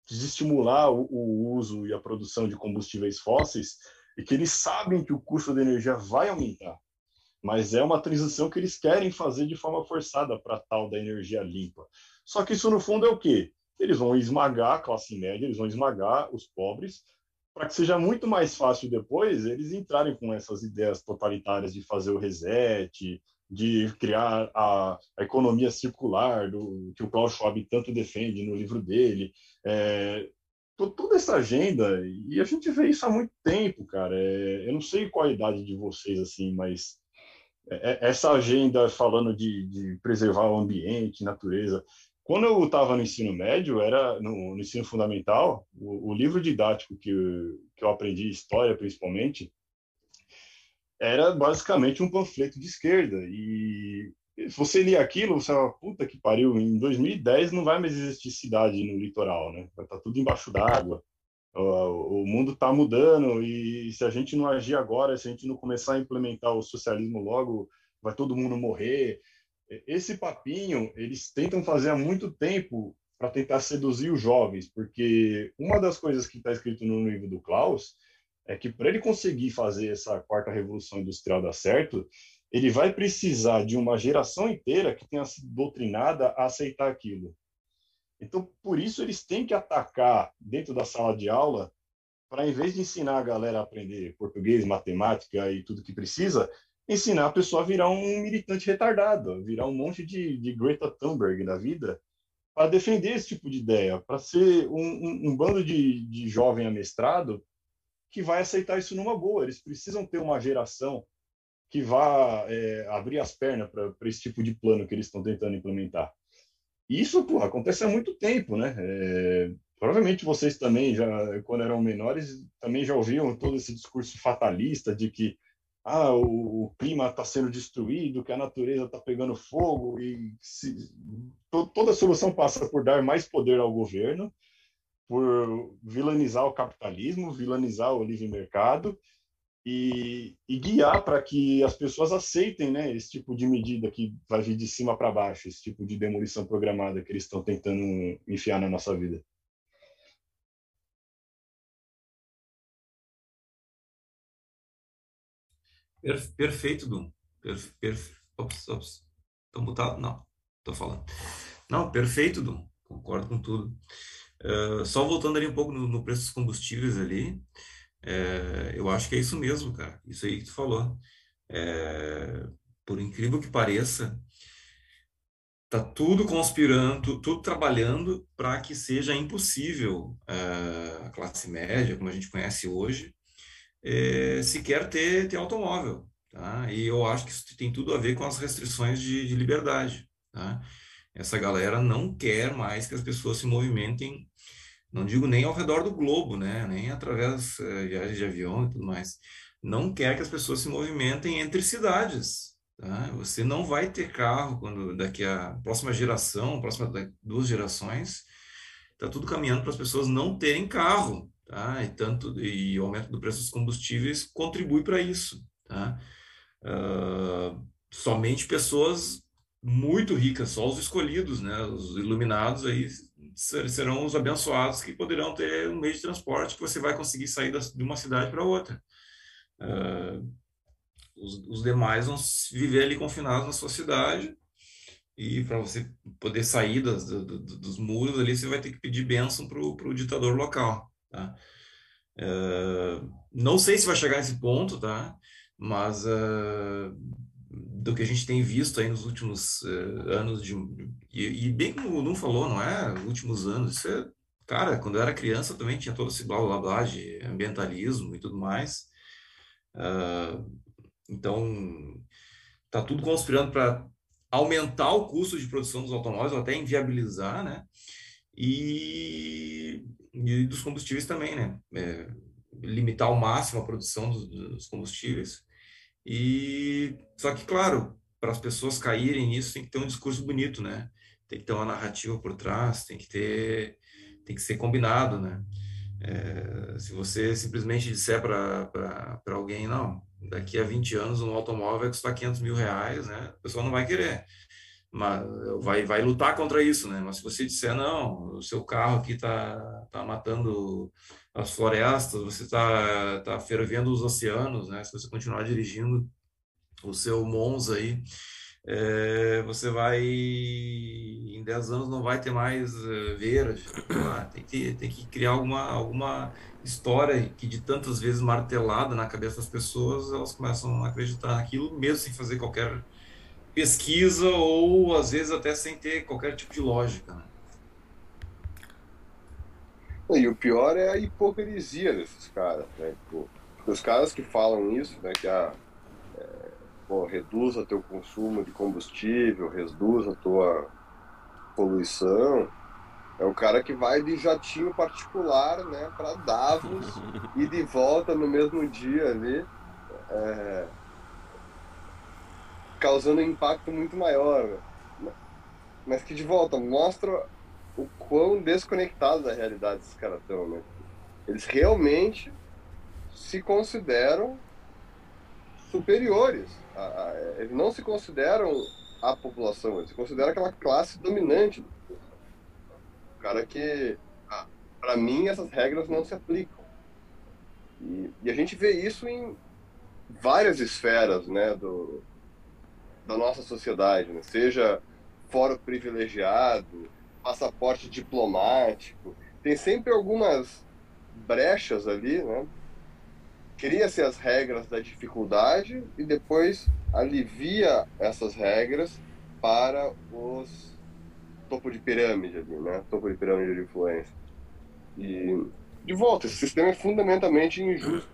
Speaker 3: desestimular o, o uso e a produção de combustíveis fósseis e que eles sabem que o custo da energia vai aumentar. Mas é uma transição que eles querem fazer de forma forçada para tal da energia limpa. Só que isso no fundo é o quê? Eles vão esmagar a classe média, eles vão esmagar os pobres para que seja muito mais fácil depois eles entrarem com essas ideias totalitárias de fazer o reset, de criar a, a economia circular, do, que o Klaus Schwab tanto defende no livro dele. É, toda essa agenda, e a gente vê isso há muito tempo, cara. É, eu não sei qual a idade de vocês, assim, mas essa agenda falando de, de preservar o ambiente, natureza, quando eu estava no ensino médio, era no, no ensino fundamental, o, o, livro didático que, que eu aprendi, história principalmente, era basicamente um panfleto de esquerda. E se você lia aquilo, você fala, puta que pariu, em 2010 não vai mais existir cidade no litoral, né? Vai estar tá tudo embaixo d'água. O, mundo está mudando e se a gente não agir agora, se a gente não começar a implementar o socialismo logo, vai todo mundo morrer esse papinho eles tentam fazer há muito tempo para tentar seduzir os jovens, porque uma das coisas que está escrito no livro do Klaus é que para ele conseguir fazer essa quarta revolução industrial dar certo, ele vai precisar de uma geração inteira que tenha sido doutrinada a aceitar aquilo. Então, por isso eles têm que atacar dentro da sala de aula para, em vez de ensinar a galera a aprender português, matemática e tudo que precisa, ensinar a pessoa a virar um militante retardado, virar um monte de, de Greta Thunberg na vida, para defender esse tipo de ideia, para ser um, um, um bando de, de jovem amestrado que vai aceitar isso numa boa. Eles precisam ter uma geração que vá é, abrir as pernas para esse tipo de plano que eles estão tentando implementar. Isso, acontece há muito tempo, né? É, provavelmente vocês também, já quando eram menores, também já ouviam todo esse discurso fatalista de que ah, o, o clima está sendo destruído, que a natureza está pegando fogo e se, to, toda solução passa por dar mais poder ao governo, por vilanizar o capitalismo, vilanizar o livre mercado e, e guiar para que as pessoas aceitem né, esse tipo de medida que vai vir de cima para baixo, esse tipo de demolição programada que eles estão tentando enfiar na nossa vida.
Speaker 2: perfeito, Dum. Perfe, perfe, ops, ops. Tô mutado? Não, tô falando. Não, perfeito, Dum. Concordo com tudo. Uh, só voltando ali um pouco no, no preço dos combustíveis ali, é, eu acho que é isso mesmo, cara. Isso aí que tu falou. É, por incrível que pareça, tá tudo conspirando, tudo trabalhando para que seja impossível uh, a classe média, como a gente conhece hoje, é, sequer ter, ter automóvel. Tá? E eu acho que isso tem tudo a ver com as restrições de, de liberdade. Tá? Essa galera não quer mais que as pessoas se movimentem, não digo nem ao redor do globo, né? nem através é, viagens de avião e tudo mais. Não quer que as pessoas se movimentem entre cidades. Tá? Você não vai ter carro quando daqui a próxima geração, próxima duas gerações, está tudo caminhando para as pessoas não terem carro tá? E tanto e o aumento do preço dos combustíveis contribui para isso, tá? Uh, somente pessoas muito ricas, só os escolhidos, né? Os iluminados aí serão os abençoados que poderão ter um meio de transporte que você vai conseguir sair de uma cidade para outra. Uh, os, os, demais vão viver ali confinados na sua cidade e para você poder sair das, do, do, dos muros ali, você vai ter que pedir bênção para o ditador local. Tá? Uh, não sei se vai chegar nesse ponto, tá? Mas uh, do que a gente tem visto aí nos últimos uh, anos de e, e, bem como não falou, não é? Últimos anos, isso é, cara, quando eu era criança também tinha todo esse blá blá blá de ambientalismo e tudo mais. então tá tudo conspirando para aumentar o custo de produção dos automóveis ou até inviabilizar, né? E e dos combustíveis também, né? É, limitar ao máximo a produção dos, dos, combustíveis. E só que, claro, para as pessoas caírem nisso, tem que ter um discurso bonito, né? Tem que ter uma narrativa por trás, tem que ter, tem que ser combinado, né? É, se você simplesmente disser para alguém, não, daqui a 20 anos um automóvel vai custar 500 mil reais, né? A pessoa não vai querer mas vai, vai lutar contra isso, né? Mas se você disser, não, o seu carro aqui está tá matando as florestas, você está tá fervendo os oceanos, né? Se você continuar dirigindo o seu Monza aí, é, você vai, em 10 anos não vai ter mais uh, verde. Tem, que, tem que criar alguma, alguma história que de tantas vezes martelada na cabeça das pessoas, elas começam a acreditar naquilo, mesmo sem fazer qualquer pesquisa ou às vezes até sem ter qualquer tipo de lógica. Né?
Speaker 4: E o pior é a hipocrisia desses caras, né? Tipo, os caras que falam isso, né? Que a, é, pô, reduza teu consumo de combustível, reduza tua poluição, é o cara que vai de jatinho particular, né, para Davos e de volta no mesmo dia ali. É, causando um impacto muito maior. Mas que, de volta, mostra o quão desconectados da realidade esses caras estão, né? Eles realmente se consideram superiores. A, a, eles não se consideram a população, eles se consideram aquela classe dominante. O cara que, para mim, essas regras não se aplicam. E, e, a gente vê isso em várias esferas, né, do, da nossa sociedade, né? seja fórum privilegiado, passaporte diplomático, tem sempre algumas brechas ali, né? Cria-se as regras da dificuldade e depois alivia essas regras para os topo de pirâmide ali, né? Topo de pirâmide de influência. E, de volta, esse sistema é fundamentalmente injusto.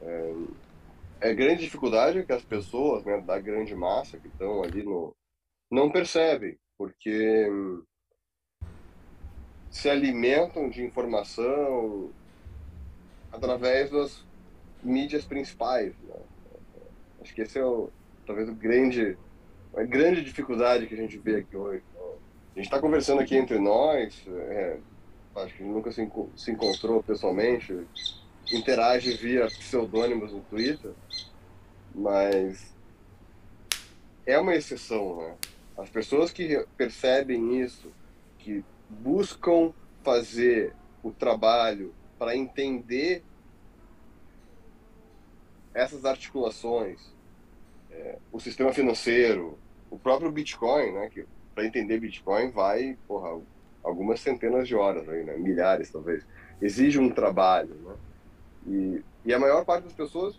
Speaker 4: É, é grande dificuldade que as pessoas, né, da grande massa que estão ali no não percebem, porque hum, se alimentam de informação através das mídias principais. Né? Acho que esse é o, talvez o grande, a grande dificuldade que a gente vê aqui hoje. A gente está conversando aqui entre nós, é, acho que a gente nunca se, se encontrou pessoalmente, interage via pseudônimos no Twitter, mas é uma exceção, né? As pessoas que percebem isso, que buscam fazer o trabalho para entender essas articulações, é, o sistema financeiro, o próprio Bitcoin, né? Que para entender Bitcoin vai, porra, algumas centenas de horas aí, né? Milhares talvez. Exige um trabalho, né? E, e a maior parte das pessoas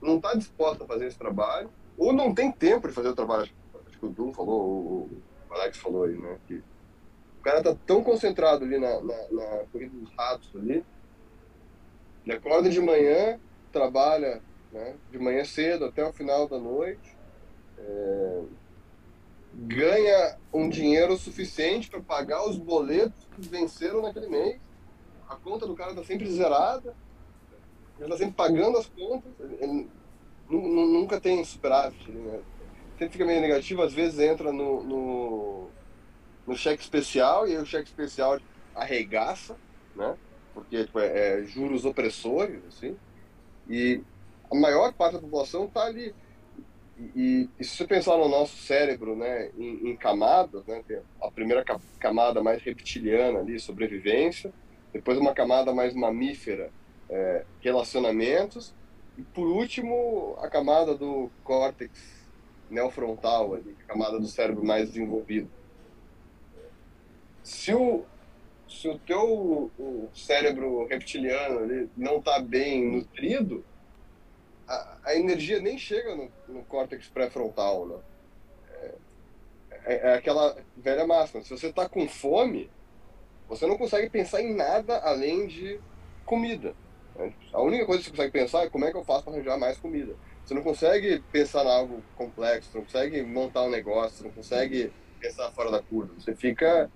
Speaker 4: não está disposta a fazer esse trabalho ou não tem tempo de fazer o trabalho. Acho que o Dum falou, o Alex falou aí, né? Que o cara tá tão concentrado ali na, na, na corrida dos ratos ali, ele acorda de manhã, trabalha né, de manhã cedo até o final da noite, é, ganha um dinheiro suficiente para pagar os boletos que venceram naquele mês, a conta do cara está sempre zerada, ele está sempre pagando as contas, ele, nunca tem superávit, né? sempre fica meio negativo, às vezes entra no, no, no cheque especial e aí o cheque especial arregaça, né? porque tipo, é, é juros opressores, assim, e a maior parte da população está ali. E, e, se você pensar no nosso cérebro, né, em, em camadas, né, a primeira camada mais reptiliana ali, sobrevivência, depois uma camada mais mamífera, é, relacionamentos, e por último a camada do córtex neofrontal, ali, a camada do cérebro mais desenvolvido. Se o, se o teu o cérebro reptiliano ali, não está bem nutrido, a, a energia nem chega no, no córtex pré-frontal, né? É, é, é, aquela velha máxima. Se você está com fome, você não consegue pensar em nada além de comida. A única coisa que você consegue pensar é como é que eu faço para arranjar mais comida. Você não consegue pensar em algo complexo, não consegue montar um negócio, não consegue pensar fora da curva. Você fica,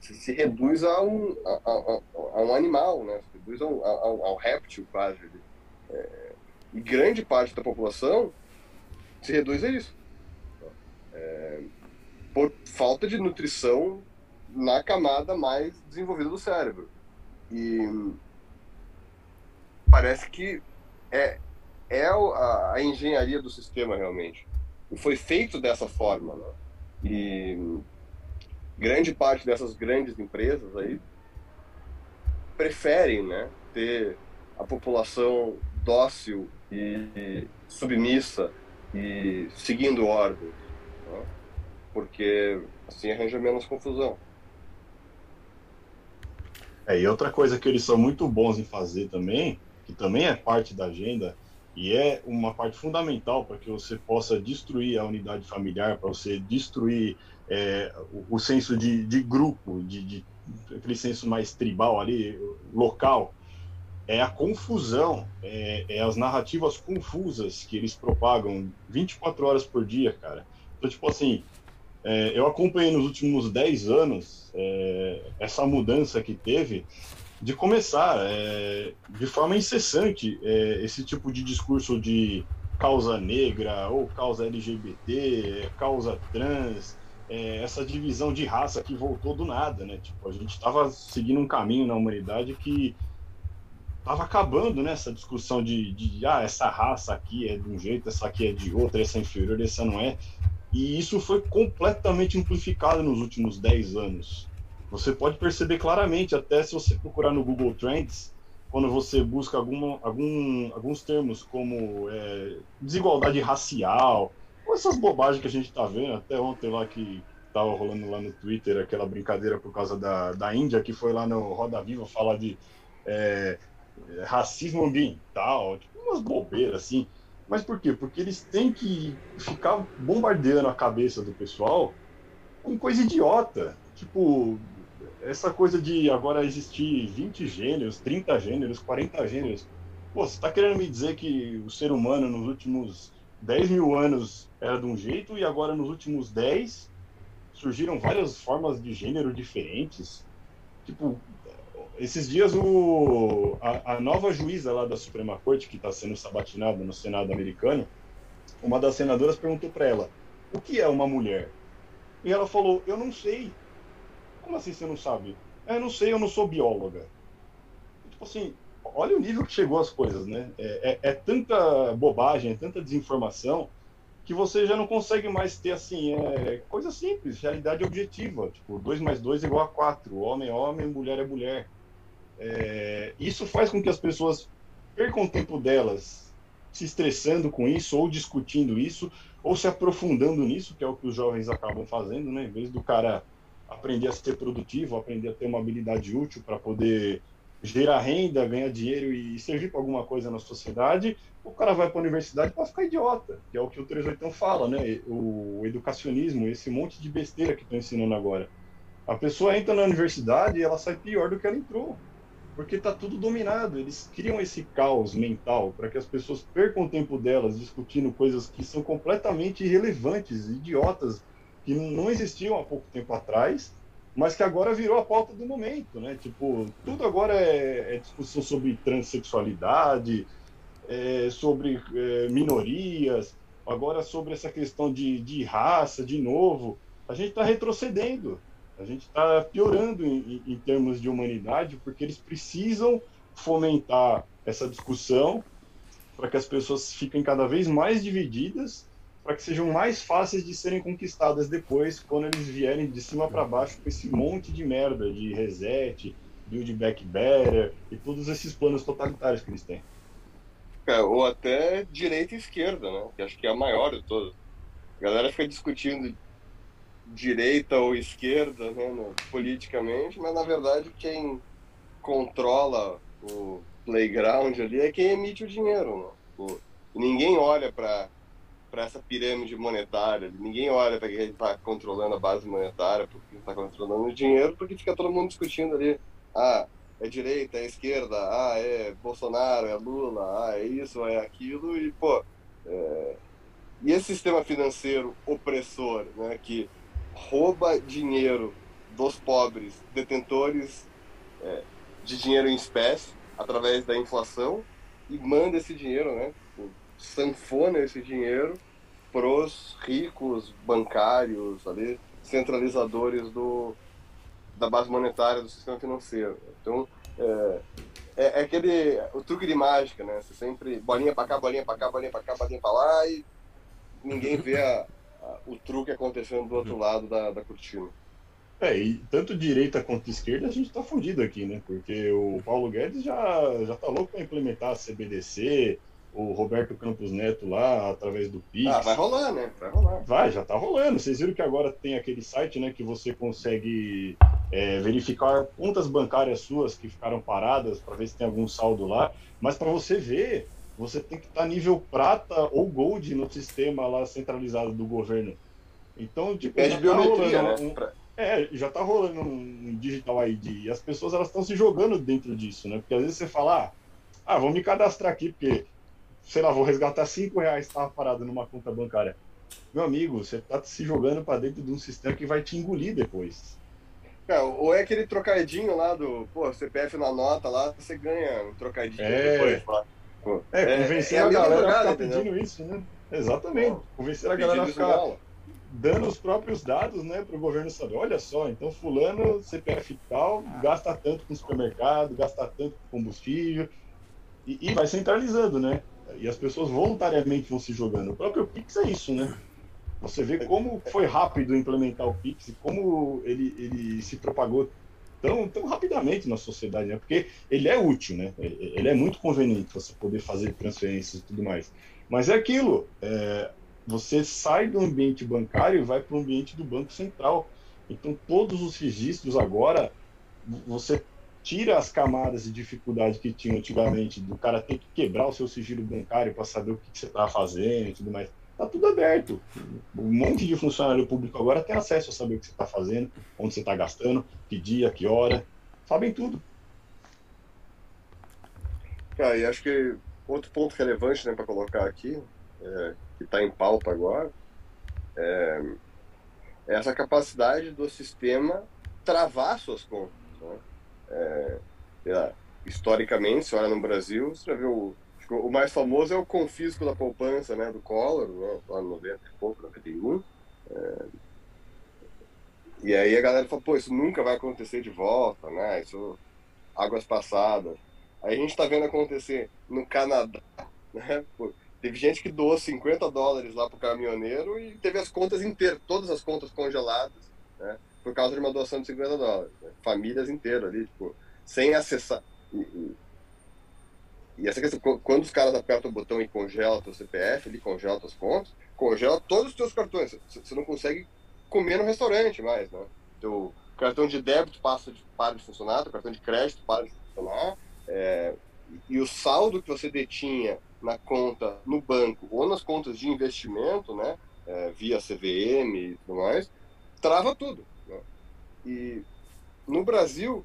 Speaker 4: você se reduz a um, a, a, a um animal, né? Se reduz a um, a, a um réptil quase. É, e grande parte da população se reduz a isso. É, por falta de nutrição na camada mais desenvolvida do cérebro. E parece que é, é a, a engenharia do sistema realmente. E foi feito dessa forma. Né? E grande parte dessas grandes empresas aí preferem né, ter a população dócil e submissa e seguindo ordens, né? porque assim arranja menos confusão.
Speaker 3: É, e outra coisa que eles são muito bons em fazer também, que também é parte da agenda, e é uma parte fundamental para que você possa destruir a unidade familiar, para você destruir é, o, o, senso de, de grupo, de, de, aquele senso mais tribal ali, local, é a confusão, é, é, as narrativas confusas que eles propagam 24 horas por dia, cara. Então, tipo assim, é, eu acompanhei nos últimos 10 anos é, essa mudança que teve de começar é, de forma incessante é, esse tipo de discurso de causa negra ou causa LGBT, causa trans, é, essa divisão de raça que voltou do nada, né? Tipo, a gente estava seguindo um caminho na humanidade que tava acabando nessa né, discussão de, de, ah, essa raça aqui é de um jeito, essa aqui é de outra, essa é inferior, essa não é. E isso foi completamente amplificado nos últimos 10 anos. Você pode perceber claramente, até se você procurar no Google Trends, quando você busca alguma, algum, alguns termos como é, desigualdade racial, ou essas bobagens que a gente está vendo, até ontem lá que estava rolando lá no Twitter, aquela brincadeira por causa da, da Índia, que foi lá no Roda Viva falar de é, racismo ambiental, tipo, umas bobeiras assim. Mas por quê? Porque eles têm que ficar bombardeando a cabeça do pessoal com coisa idiota. Tipo, essa coisa de agora existir 20 gêneros, 30 gêneros, 40 gêneros. Pô, você está querendo me dizer que o ser humano nos últimos 10 mil anos era de um jeito e agora nos últimos 10 surgiram várias formas de gênero diferentes? Tipo, esses dias o, a, a nova juíza lá da Suprema Corte, que está sendo sabatinada no Senado americano, uma das senadoras perguntou para ela: o que é uma mulher? E ela falou: eu não sei. Como assim você não sabe? É, não sei, eu não sou bióloga. Tipo assim, olha o nível que chegou as coisas, né? É, é, é, tanta bobagem, é tanta desinformação que você já não consegue mais ter assim, é, coisa simples, realidade objetiva. Tipo, 2 mais 2 é igual a 4, homem é homem, mulher é mulher. É, isso faz com que as pessoas percam o tempo delas se estressando com isso, ou discutindo isso, ou se aprofundando nisso, que é o que os jovens acabam fazendo, né? Em vez do cara aprender a ser produtivo, aprender a ter uma habilidade útil para poder gerar renda, ganhar dinheiro e servir para alguma coisa na sociedade, o cara vai para a universidade para ficar idiota, que é o que o 38 fala, né? O educacionismo, esse monte de besteira que estão ensinando agora. A pessoa entra na universidade e ela sai pior do que ela entrou, porque está tudo dominado. Eles criam esse caos mental para que as pessoas percam o tempo delas discutindo coisas que são completamente irrelevantes, idiotas, que não existiam há pouco tempo atrás mas que agora virou a pauta do momento, né? Tipo, tudo agora é, é discussão sobre transexualidade, é, sobre é, minorias, agora sobre essa questão de, de raça, de novo. A gente está retrocedendo, a gente está piorando em, em termos de humanidade, porque eles precisam fomentar essa discussão para que as pessoas fiquem cada vez mais divididas para que sejam mais fáceis de serem conquistadas depois, quando eles vierem de cima para baixo com esse monte de merda de reset, build back better e todos esses planos totalitários que eles têm.
Speaker 4: É, ou até direita e esquerda, né? Que acho que é a maior de todas. A galera fica discutindo direita ou esquerda, né, politicamente, mas na verdade quem controla o playground ali é quem emite o dinheiro, né? O, ninguém olha para para essa pirâmide monetária. Ninguém olha para quem está controlando a base monetária, porque está controlando o dinheiro, porque fica todo mundo discutindo ali. Ah, é direita, é esquerda, ah, é Bolsonaro, é Lula, ah, é isso, é aquilo, e, pô. É... E esse sistema financeiro opressor, né, que rouba dinheiro dos pobres, detentores é, de dinheiro em espécie, através da inflação, e manda esse dinheiro, né, sanfona esse dinheiro para os ricos bancários, ali, centralizadores do, da base monetária do sistema financeiro. Então, é, é, é aquele o truque de mágica, né? Você sempre bolinha para cá, bolinha para cá, bolinha para cá, bolinha para lá e ninguém vê a, a, o truque acontecendo do outro lado da, da cortina.
Speaker 3: É, e tanto direita quanto esquerda a gente tá fundido aqui, né? Porque o Paulo Guedes já, já tá louco para implementar a CBDC, o Roberto Campos Neto lá, através do Pix.
Speaker 4: Ah, vai rolar, né? Vai rolar.
Speaker 3: Vai, já tá rolando. Vocês viram que agora tem aquele site, né, que você consegue é, verificar contas bancárias suas que ficaram paradas para ver se tem algum saldo lá. Mas para você ver, você tem que estar tá nível prata ou gold no sistema lá centralizado do governo. Então, tipo,
Speaker 4: Pede
Speaker 3: tá
Speaker 4: biometria, né?
Speaker 3: Um, é, já tá rolando um digital ID. E as pessoas elas estão se jogando dentro disso, né? Porque às vezes você fala, ah, ah vou me cadastrar aqui, porque sei lá, vou resgatar 5 reais que estava parado numa conta bancária. Meu amigo, você está se jogando para dentro de um sistema que vai te engolir depois.
Speaker 4: É, ou é aquele trocadinho lá do, pô, CPF na nota lá, você ganha um trocadinho é. depois.
Speaker 3: Pô, é, é, convencer é, a, a galera a ficar pedindo entendeu? isso, né? Exatamente. Pô, convencer a galera a ficar dando os próprios dados, né, para o governo saber. Olha só, então fulano, CPF tal, gasta tanto com supermercado, gasta tanto com combustível, e, e vai centralizando, né? E as pessoas voluntariamente vão se jogando. O próprio Pix é isso, né? Você vê como foi rápido implementar o Pix e como ele, ele se propagou tão, tão rapidamente na sociedade, né? Porque ele é útil, né? Ele é muito conveniente você poder fazer transferências e tudo mais. Mas é aquilo, é, você sai do ambiente bancário e vai para o ambiente do Banco Central. Então, todos os registros agora, você tira as camadas de dificuldade que tinha antigamente, do cara ter que quebrar o seu sigilo bancário para saber o que, que você está fazendo e tudo mais. Está tudo aberto. Um monte de funcionário público agora tem acesso a saber o que você está fazendo, onde você está gastando, que dia, que hora. Sabem tudo.
Speaker 4: Ah, e acho que outro ponto relevante né, para colocar aqui, é, que está em pauta agora, é, é, essa capacidade do sistema travar suas contas. Né? É, historicamente, se olha no Brasil, você já viu o mais famoso é o confisco da poupança né, do Collor, né, lá no 90 e pouco, 91. É, e aí a galera fala, pô, isso nunca vai acontecer de volta, né? Isso, águas passadas. Aí a gente está vendo acontecer no Canadá, né? Pô, teve gente que doou 50 dólares lá pro caminhoneiro e teve as contas inteiras, todas as contas congeladas, né? Por causa de uma doação de 50 dólares. Né? Famílias inteiras ali, tipo, sem acessar. E, e, e essa questão, quando os caras apertam o botão e congela teu CPF, ele congela tuas contas, congela todos os teus cartões. Você não consegue comer no restaurante mais, né? Teu cartão de débito passa de, para de funcionar, teu cartão de crédito para de funcionar, é, e o saldo que você detinha na conta no banco ou nas contas de investimento, né, é, via CVM e tudo mais, trava tudo. E no Brasil,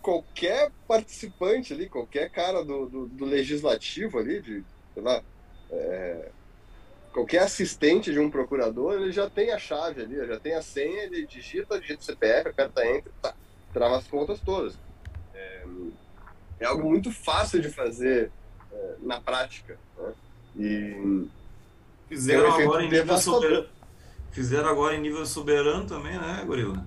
Speaker 4: qualquer participante ali, qualquer cara do, do, do legislativo ali, de, sei lá, é, qualquer assistente de um procurador, ele já tem a chave ali, já tem a senha, ele digita, digita o CPF, aperta Enter, tá, trava as contas todas. É, é algo muito fácil de fazer é, na prática. Né? E
Speaker 2: fizeram agora em nível soberano. Fizeram agora em nível soberano também, né, Gorila?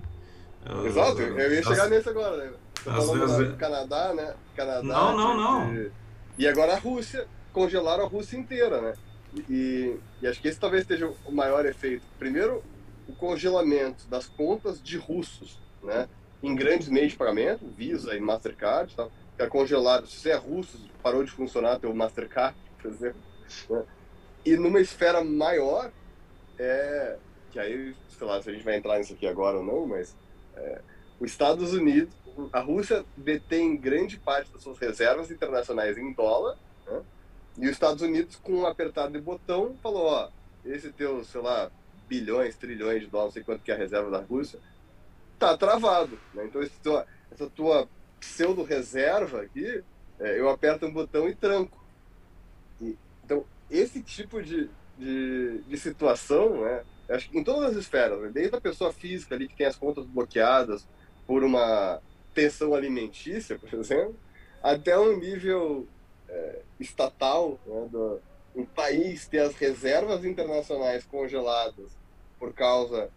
Speaker 4: Exato, eu ia chegar nesse agora, né? Às vezes... Canadá, né? Canadá.
Speaker 2: Não, não, não.
Speaker 4: E agora a Rússia, congelaram a Rússia inteira, né? E, e acho que esse talvez seja o maior efeito. Primeiro, o congelamento das contas de russos, né? Em grandes meios de pagamento, Visa e Mastercard, que é congelado. Se você é russo, parou de funcionar teu Mastercard, por exemplo. Né? E numa esfera maior, é, que aí, sei lá, se a gente vai entrar nisso aqui agora ou não, mas é, os Estados Unidos a Rússia detém grande parte das suas reservas internacionais em dólar, né? e os Estados Unidos, com um apertado de botão, falou: ó, esse teu, sei lá, bilhões, trilhões de dólares, não sei quanto que é a reserva da Rússia, tá travado. Né? Então, tua, essa tua pseudo-reserva aqui, é, eu aperto um botão e tranco. E, então, esse tipo de, de, de situação, né? Acho que em todas as esferas, né? desde a pessoa física ali que tem as contas bloqueadas por uma pensão alimentícia, por exemplo, até um nível é, estatal, né, do, um país ter as reservas internacionais congeladas por causa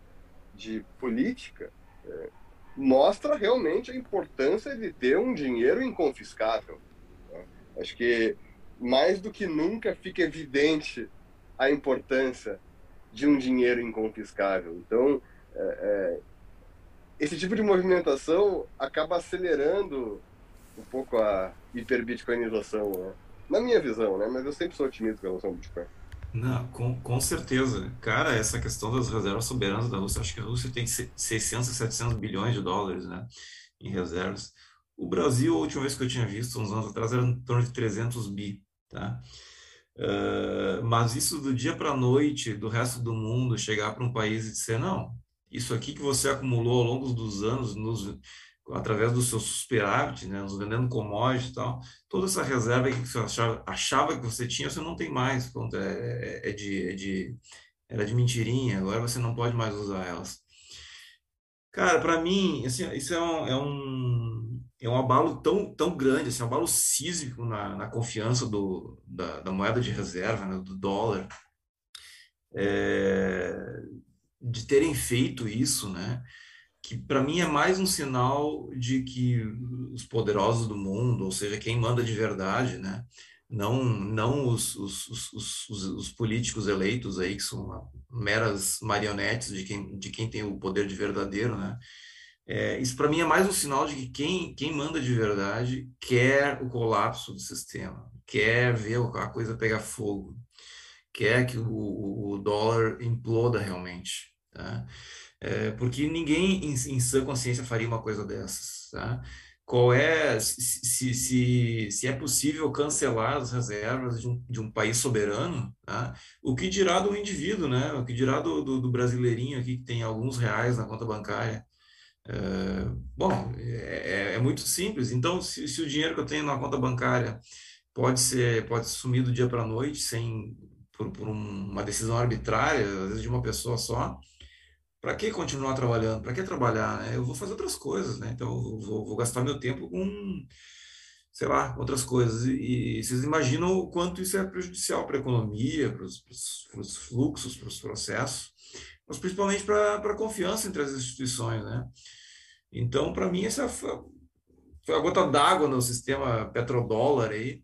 Speaker 4: de política, é, mostra realmente a importância de ter um dinheiro inconfiscável. Né? Acho que mais do que nunca fica evidente a importância de um dinheiro inconfiscável. Então, é, é esse tipo de movimentação acaba acelerando um pouco a hiperbitcoinização, né? na minha visão, né? Mas eu sempre sou otimista com relação ao Bitcoin.
Speaker 2: Não, com, com certeza. Cara, essa questão das reservas soberanas da Rússia, acho que a Rússia tem 600, 700 bilhões de dólares né, em reservas. O Brasil, a última vez que eu tinha visto, uns anos atrás, era em torno de 300 bi, tá? Uh, mas isso do dia para a noite, do resto do mundo, chegar para um país e dizer, não, isso aqui que você acumulou ao longo dos anos, nos, através do seu superávit, né, nos vendendo commodities e tal, toda essa reserva que você achava, achava, que você tinha, você não tem mais, pronto, é, é, é, de, é de, era de mentirinha, agora você não pode mais usar elas. Cara, para mim, assim, isso é um, é um, é um abalo tão, tão grande, assim, um abalo sísmico na, na confiança do, da, da moeda de reserva, né, do dólar, é, de terem feito isso, né? Que para mim é mais um sinal de que os poderosos do mundo, ou seja, quem manda de verdade, né? Não, não os, os, os, os, os políticos eleitos aí, que são meras marionetes de quem, de quem tem o poder de verdadeiro, né? É, isso para mim é mais um sinal de que quem, quem manda de verdade quer o colapso do sistema, quer ver a coisa pegar fogo, quer que o, o dólar imploda realmente. Tá? É, porque ninguém em, em sã consciência faria uma coisa dessas. Tá? Qual é, se, se, se é possível cancelar as reservas de um, de um país soberano, tá? o que dirá do indivíduo, né? o que dirá do, do, do brasileirinho aqui que tem alguns reais na conta bancária. Bom, é, é, é muito simples. Então, se, se, o dinheiro que eu tenho na conta bancária pode ser, pode sumir do dia para a noite sem por, por um, uma decisão arbitrária, às vezes de uma pessoa só. Para que continuar trabalhando? Para que trabalhar? Né? Eu vou fazer outras coisas, né? Então eu vou, vou gastar meu tempo com sei lá, outras coisas. E, e, vocês imaginam o quanto isso é prejudicial para a economia, para os fluxos, para os processos, mas principalmente para a confiança entre as instituições, né? Então, para mim, essa foi, a gota d'água no sistema petrodólar aí.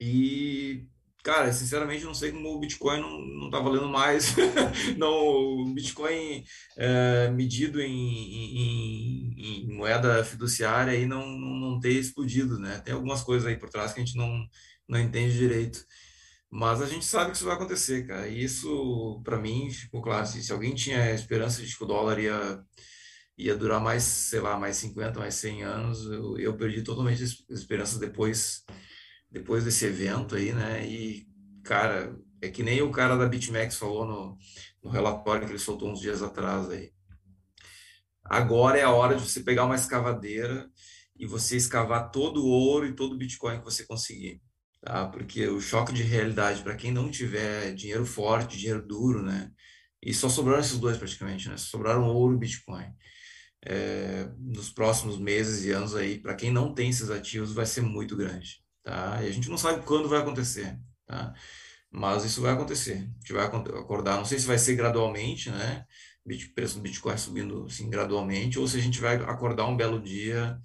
Speaker 2: E Cara, sinceramente, não sei como o Bitcoin não, não tá valendo mais. não, o Bitcoin é, medido em, em, em, moeda fiduciária aí não, não, não ter explodido, né? Tem algumas coisas aí por trás que a gente não, não entende direito. Mas a gente sabe que isso vai acontecer, cara. E isso, para mim, ficou claro. Se, alguém tinha esperança de que o dólar ia, ia durar mais, sei lá, mais 50, mais 100 anos, eu, eu perdi totalmente as esperanças depois depois desse evento aí, né? E, cara, é que nem o cara da BitMEX falou no, no relatório que ele soltou uns dias atrás aí. Agora é a hora de você pegar uma escavadeira e você escavar todo o ouro e todo o Bitcoin que você conseguir, tá? Porque o choque de realidade para quem não tiver dinheiro forte, dinheiro duro, né? E só sobraram esses dois praticamente, né? sobraram ouro e Bitcoin. É, nos próximos meses e anos aí, para quem não tem esses ativos, vai ser muito grande tá? E a gente não sabe quando vai acontecer, tá? Mas isso vai acontecer. A gente vai acordar, não sei se vai ser gradualmente, né? O preço do Bitcoin subindo assim gradualmente, ou se a gente vai acordar um belo dia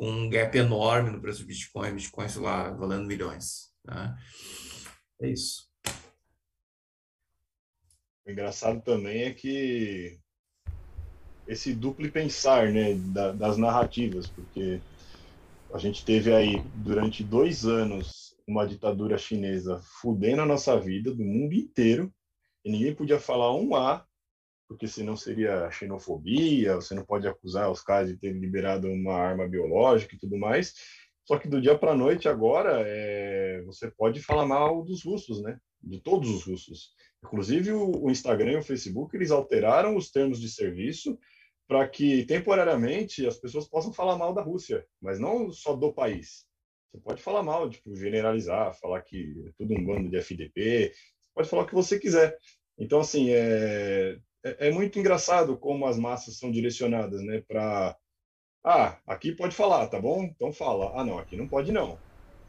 Speaker 2: com um gap enorme no preço do Bitcoin, Bitcoin, sei lá, valendo milhões, tá? É isso.
Speaker 3: O engraçado também é que esse duplo pensar, né, das narrativas, porque a gente teve aí, durante dois anos, uma ditadura chinesa fudendo a nossa vida, do mundo inteiro, e ninguém podia falar um A, porque senão seria xenofobia, você não pode acusar os caras de terem liberado uma arma biológica e tudo mais. Só que do dia para a noite, agora, é, você pode falar mal dos russos, né? De todos os russos. Inclusive, o, o Instagram e o Facebook, eles alteraram os termos de serviço para que temporariamente as pessoas possam falar mal da Rússia, mas não só do país. Você pode falar mal, tipo, generalizar, falar que é tudo um bando de FDP, pode falar o que você quiser. Então, assim, é, é, é muito engraçado como as massas são direcionadas, né, para ah, aqui pode falar, tá bom? Então fala. Ah, não, aqui não pode não.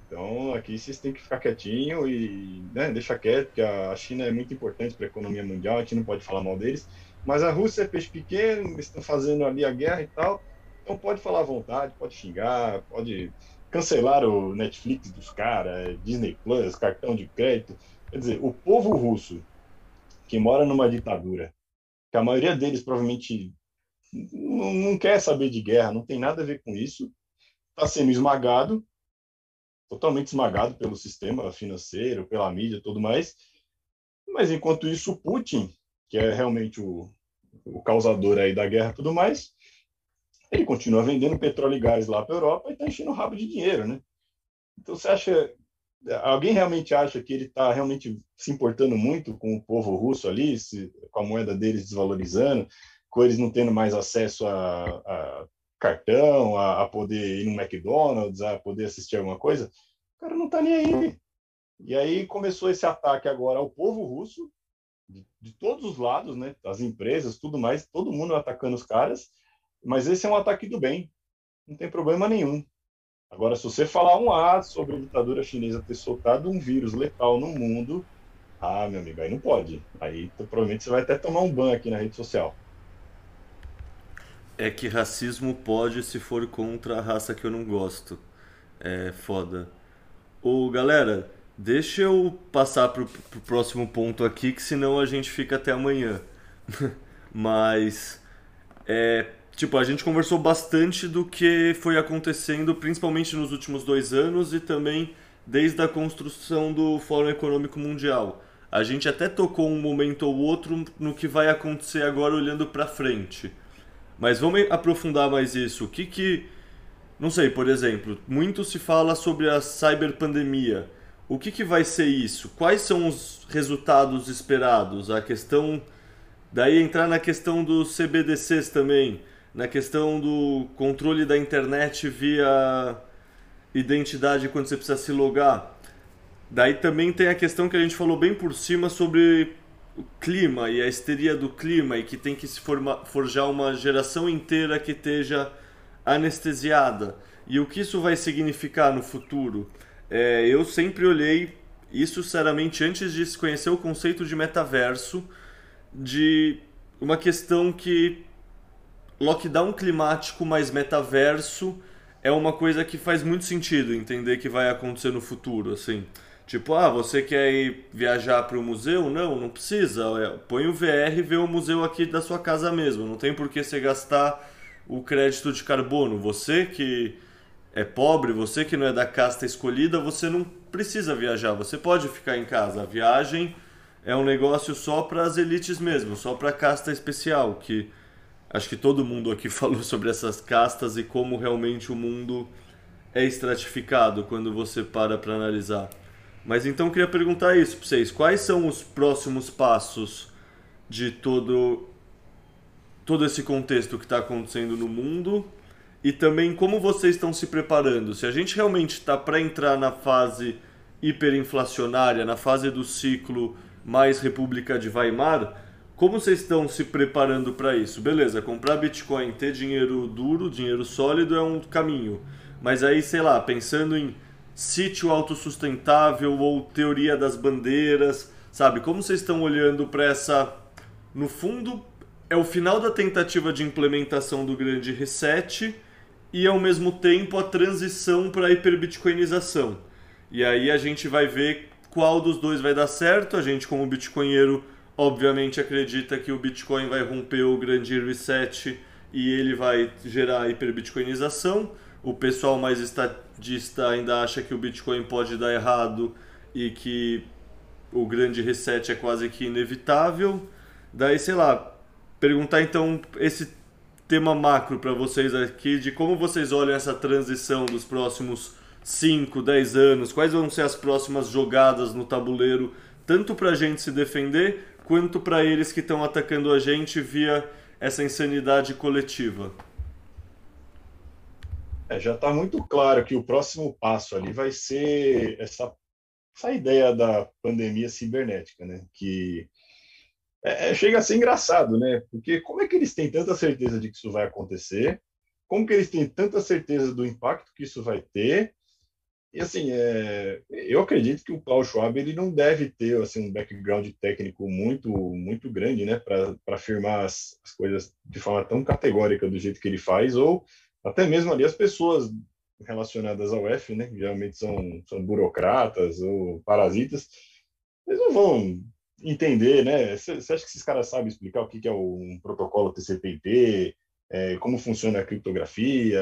Speaker 3: Então, aqui vocês têm que ficar quietinho e né, deixa quieto, porque a China é muito importante para a economia mundial, a gente não pode falar mal deles. Mas a Rússia é peixe pequeno, estão fazendo ali a guerra e tal. Então pode falar à vontade, pode xingar, pode cancelar o Netflix dos caras, Disney Plus, cartão de crédito. Quer dizer, o povo russo que mora numa ditadura, que a maioria deles provavelmente não, não quer saber de guerra, não tem nada a ver com isso, está sendo esmagado, totalmente esmagado pelo sistema financeiro, pela mídia, tudo mais. Mas enquanto isso, Putin que é realmente o, o causador aí da guerra tudo mais, ele continua vendendo petróleo e gás lá para a Europa e está enchendo o rabo de dinheiro, né? Então você acha, alguém realmente acha que ele está realmente se importando muito com o povo russo ali, se, com a moeda deles desvalorizando, com eles não tendo mais acesso a, a cartão, a, a, poder ir no McDonald's, a poder assistir alguma coisa? O cara não está nem aí. E aí começou esse ataque agora ao povo russo, de, de, todos os lados, né? As empresas, tudo mais, todo mundo atacando os caras. Mas esse é um ataque do bem, não tem problema nenhum. Agora, se você falar um A sobre a ditadura chinesa ter soltado um vírus letal no mundo, ah, meu amigo, aí não pode. Aí provavelmente você vai até tomar um ban aqui na rede social.
Speaker 1: É que racismo pode se for contra a raça que eu não gosto. É foda. Ô, galera, Deixa eu passar pro, pro próximo ponto aqui, que senão a gente fica até amanhã. Mas, é, tipo, a gente conversou bastante do que foi acontecendo, principalmente nos últimos dois anos e também desde a construção do Fórum Econômico Mundial. A gente até tocou um momento ou outro no que vai acontecer agora olhando para frente. Mas vamos aprofundar mais isso. O que que. Não sei, por exemplo, muito se fala sobre a cyberpandemia. O que, que vai ser isso? Quais são os resultados esperados? A questão. Daí entrar na questão dos CBDCs também, na questão do controle da internet via identidade quando você precisa se logar. Daí também tem a questão que a gente falou bem por cima sobre o clima e a histeria do clima e que tem que se forma, forjar uma geração inteira que esteja anestesiada. E o que isso vai significar no futuro? É, eu sempre olhei isso, sinceramente, antes de se conhecer o conceito de metaverso, de uma questão que lockdown climático mais metaverso é uma coisa que faz muito sentido entender que vai acontecer no futuro, assim. Tipo, ah, você quer ir viajar para o museu? Não, não precisa. É, põe o VR e vê o museu aqui da sua casa mesmo. Não tem por que você gastar o crédito de carbono. Você que é pobre, você que não é da casta escolhida, você não precisa viajar. Você pode ficar em casa. A viagem é um negócio só para as elites mesmo, só para a casta especial, que acho que todo mundo aqui falou sobre essas castas e como realmente o mundo é estratificado quando você para para analisar. Mas então eu queria perguntar isso para vocês: quais são os próximos passos de todo todo esse contexto que está acontecendo no mundo e também como vocês estão se preparando? Se a gente realmente está para entrar na fase hiperinflacionária, na fase do ciclo mais República de Weimar, como vocês estão se preparando para isso? Beleza, comprar Bitcoin, ter dinheiro duro, dinheiro sólido é um caminho. Mas aí, sei lá, pensando em sítio autossustentável ou teoria das bandeiras, sabe? Como vocês estão olhando para essa. No fundo, é o final da tentativa de implementação do grande reset e ao mesmo tempo a transição para a hiperbitcoinização. E aí a gente vai ver qual dos dois vai dar certo. A gente, como bitcoinheiro, obviamente acredita que o Bitcoin vai romper o grande reset e ele vai gerar hiperbitcoinização. O pessoal mais estadista ainda acha que o Bitcoin pode dar errado e que o grande reset é quase que inevitável. Daí, sei lá, perguntar então esse tema macro para vocês aqui de como vocês olham essa transição dos próximos 5, 10 anos, quais vão ser as próximas jogadas no tabuleiro, tanto para a gente se defender, quanto para eles que estão atacando a gente via essa insanidade coletiva.
Speaker 3: É, já está muito claro que o próximo passo ali vai ser essa, essa ideia da pandemia cibernética, né? Que é, é, chega a ser engraçado, né? Porque como é que eles têm tanta certeza de que isso vai acontecer? Como que eles têm tanta certeza do impacto que isso vai ter? E assim, é, eu acredito que o Klaus Schwab ele não deve ter assim um background técnico muito muito grande, né, para afirmar as, as coisas de forma tão categórica do jeito que ele faz ou até mesmo ali as pessoas relacionadas ao F, né, que geralmente são, são burocratas ou parasitas, eles não vão entender, né? Você acha que esses caras sabem explicar o que é um protocolo TCP/IP, é, como funciona a criptografia,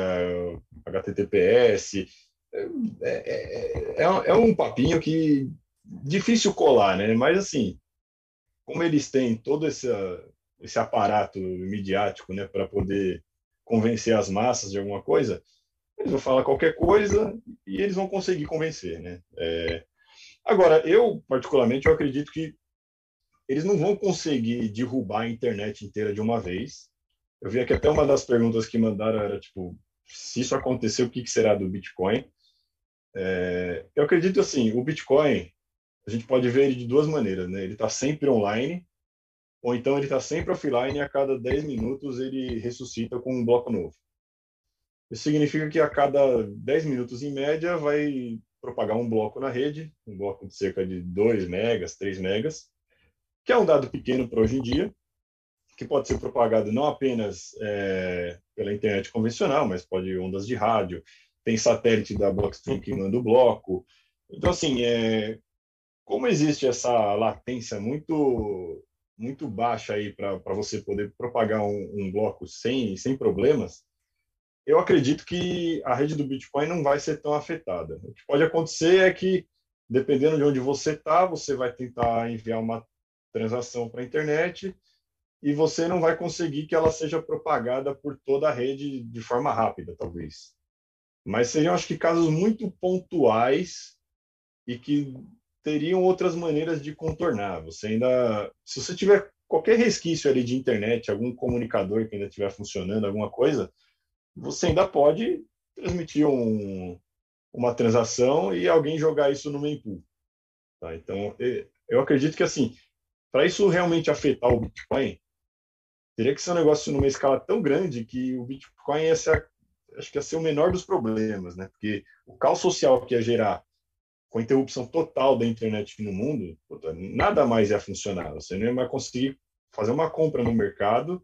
Speaker 3: HTTPS? É, é, é, é um papinho que difícil colar, né? Mas assim, como eles têm todo esse, esse aparato midiático, né, para poder convencer as massas de alguma coisa, eles vão falar qualquer coisa e eles vão conseguir convencer, né? É... Agora, eu particularmente eu acredito que eles não vão conseguir derrubar a internet inteira de uma vez. Eu vi aqui até uma das perguntas que mandaram era tipo, se isso acontecer, o que será do Bitcoin? É... eu acredito assim, o Bitcoin a gente pode ver ele de duas maneiras, né? Ele está sempre online ou então ele está sempre offline e a cada 10 minutos ele ressuscita com um bloco novo. Isso significa que a cada 10 minutos, em média, vai propagar um bloco na rede, um bloco de cerca de 2 megas, 3 megas, que é um dado pequeno para hoje em dia, que pode ser propagado não apenas é, pela internet convencional, mas pode ondas de rádio, tem satélite da Blockstream que manda o bloco. Então, assim, é, como existe essa latência muito muito baixa aí para você poder propagar um, um, bloco sem, sem problemas, eu acredito que a rede do Bitcoin não vai ser tão afetada. O que pode acontecer é que, dependendo de onde você está, você vai tentar enviar uma transação para a internet e você não vai conseguir que ela seja propagada por toda a rede de forma rápida, talvez. Mas seriam, acho que, casos muito pontuais e que teriam outras maneiras de contornar. Você ainda, se você tiver qualquer resquício ali de internet, algum comunicador que ainda estiver funcionando, alguma coisa, você ainda pode transmitir um, uma transação e alguém jogar isso no mempool. Tá? Então, eu acredito que assim, para isso realmente afetar o Bitcoin, teria que ser um negócio numa escala tão grande que o Bitcoin ia ser, acho que ia ser o menor dos problemas, né? Porque o caos social que ia gerar com a interrupção total da internet no mundo, nada mais ia funcionar. Você não ia mais conseguir fazer uma compra no mercado,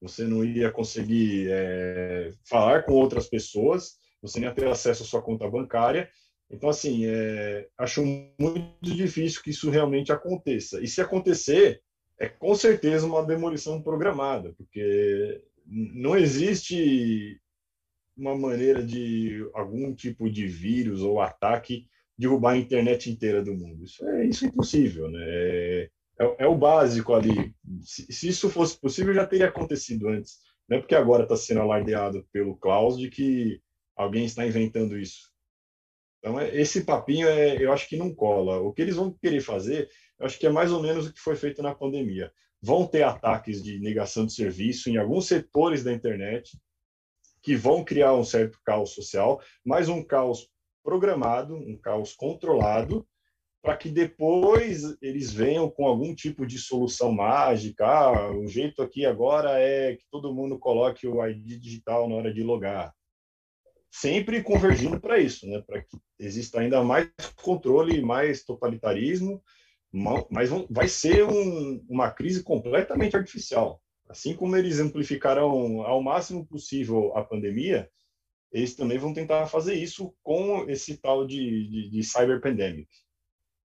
Speaker 3: você não ia conseguir é, falar com outras pessoas, você nem ia ter acesso à sua conta bancária. Então, assim, é, acho muito difícil que isso realmente aconteça. E se acontecer, é com certeza uma demolição programada, porque não existe uma maneira de algum tipo de vírus ou ataque derrubar a internet inteira do mundo. Isso é, isso é impossível, né? É, é, é o básico ali. Se, se, isso fosse possível, já teria acontecido antes. Não é porque agora está sendo alardeado pelo Klaus de que alguém está inventando isso. Então, é, esse papinho, é, eu acho que não cola. O que eles vão querer fazer, eu acho que é mais ou menos o que foi feito na pandemia. Vão ter ataques de negação de serviço em alguns setores da internet, que vão criar um certo caos social, mas um caos programado, um caos controlado, para que depois eles venham com algum tipo de solução mágica. Ah, o jeito aqui agora é que todo mundo coloque o ID digital na hora de logar sempre convergindo para isso, né? para que exista ainda mais controle, mais totalitarismo, mas vai ser um, uma crise completamente artificial. Assim como eles amplificaram ao máximo possível a pandemia, eles também vão tentar fazer isso com esse tal de, de, de cyber pandemic.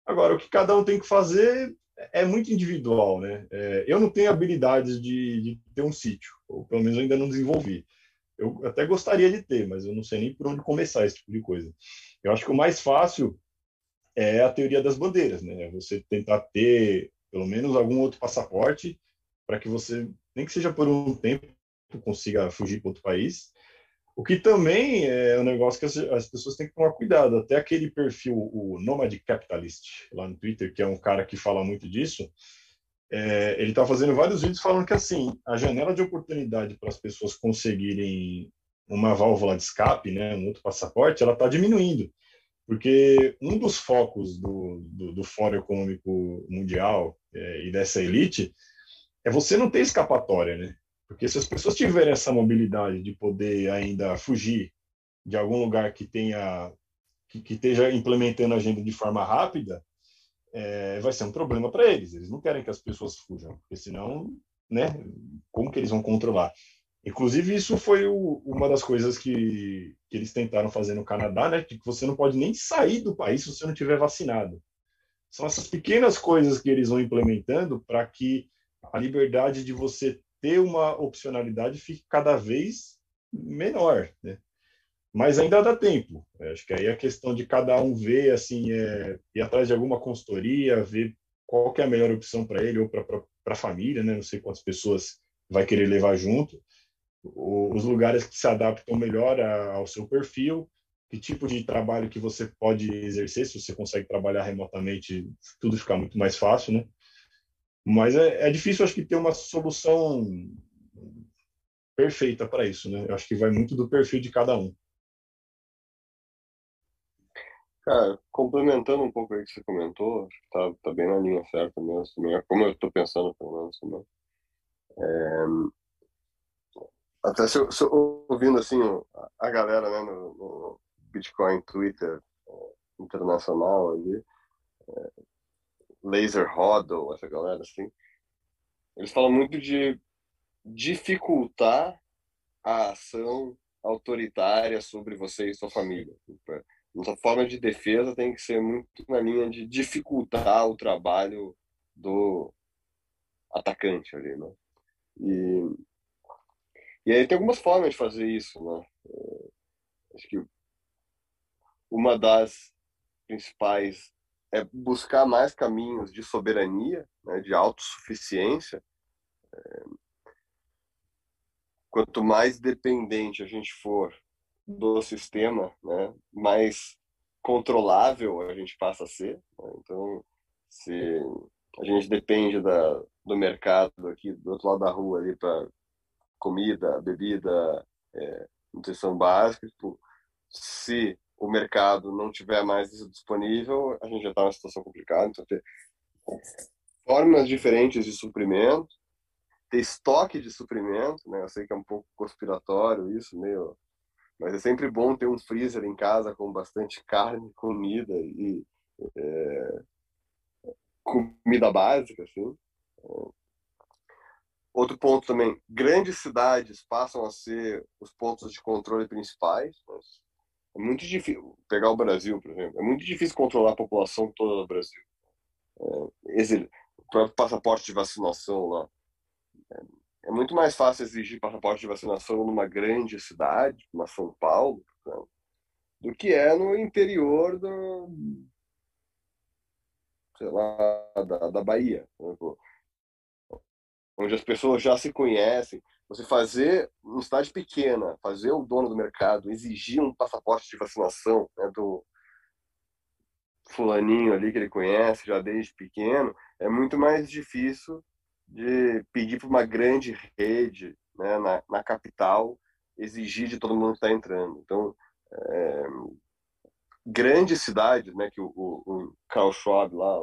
Speaker 3: Agora, o que cada um tem que fazer é muito individual, né? É, eu não tenho habilidades de, de ter um sítio, ou pelo menos ainda não desenvolvi. Eu até gostaria de ter, mas eu não sei nem por onde começar esse tipo de coisa. Eu acho que o mais fácil é a teoria das bandeiras, né? Você tentar ter pelo menos algum outro passaporte para que você, nem que seja por um tempo, consiga fugir para outro país. O que também é um negócio que as, as, pessoas têm que tomar cuidado. Até aquele perfil, o Nomad Capitalist, lá no Twitter, que é um cara que fala muito disso, é, ele está fazendo vários vídeos falando que assim a janela de oportunidade para as pessoas conseguirem uma válvula de escape, né, um outro passaporte, ela está diminuindo, porque um dos focos do, do, do Fórum Econômico Mundial é, e dessa elite é você não ter escapatória, né? Porque se as pessoas tiverem essa mobilidade de poder ainda fugir de algum lugar que tenha que, que esteja implementando a agenda de forma rápida, é, vai ser um problema para eles. Eles não querem que as pessoas fujam, porque senão, né, como que eles vão controlar? Inclusive, isso foi o, uma das coisas que, que eles tentaram fazer no Canadá, né, que você não pode nem sair do país se você não tiver vacinado. São essas pequenas coisas que eles vão implementando para que a liberdade de você ter uma opcionalidade fique cada vez menor, né? mas ainda dá tempo. É, acho que aí a questão de cada um ver, assim, é, ir atrás de alguma consultoria, ver qual é a melhor opção para ele ou para a família, né? Não sei quantas pessoas vai querer levar junto. Os lugares que se adaptam melhor ao seu perfil, que tipo de trabalho que você pode exercer, se você consegue trabalhar remotamente, tudo fica muito mais fácil, né? Mas é, é difícil, acho que, ter uma solução perfeita para isso, né? Eu acho que vai muito do perfil de cada um.
Speaker 4: Cara, complementando um pouco aí que você comentou, tá, tá bem na linha certa mesmo, é como eu estou pensando, pelo menos, também. É, até se, se, ouvindo, assim, a galera, né, no, no Bitcoin Twitter é, internacional ali, é, Laser Hodl, essa galera, assim, eles falam muito de dificultar a ação autoritária sobre você e sua família. Tipo, nossa forma de defesa tem que ser muito na linha de dificultar o trabalho do atacante ali, né? E, e aí tem algumas formas de fazer isso, né? É, acho que uma das principais é buscar mais caminhos de soberania, né, de autossuficiência. É, quanto mais dependente a gente for do sistema, né, mais controlável a gente passa a ser. Né? Então, se a gente depende da, do mercado aqui do outro lado da rua ali para comida, bebida, é, nutrição básica, tipo, se o mercado não tiver mais isso disponível, a gente já está numa situação complicada. Então, ter formas diferentes de suprimento, ter estoque de suprimento, né? Eu sei que é um pouco conspiratório isso, meio, mas é sempre bom ter um freezer em casa com bastante carne, comida e é, comida básica, assim. Outro ponto também, grandes cidades passam a ser os pontos de controle principais. É muito difícil, pegar o Brasil, por exemplo, é muito difícil controlar a população toda do Brasil. É, esse, o próprio passaporte de vacinação lá. É, é muito mais fácil exigir passaporte de vacinação numa grande cidade, como São Paulo, do que é no interior do, sei lá, da, da Bahia, onde as pessoas já se conhecem. Você fazer, uma cidade pequena, fazer o dono do mercado exigir um passaporte de vacinação né, do fulaninho ali que ele conhece já desde pequeno, é muito mais difícil de pedir para uma grande rede né, na, na capital exigir de todo mundo que está entrando. Então, é, grandes cidades, né, que o Carl Schwab lá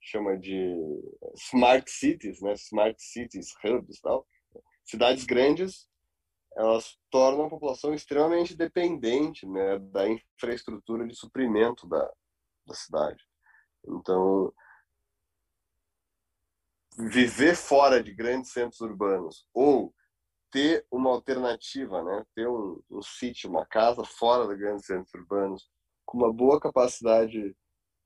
Speaker 4: chama de smart cities, né, smart cities hubs, tal. Cidades grandes, elas tornam a população extremamente dependente, né, da infraestrutura de suprimento da, da cidade. Então, viver fora de grandes centros urbanos ou ter uma alternativa, né? ter um, um sítio, uma casa fora de grandes centros urbanos, com uma boa capacidade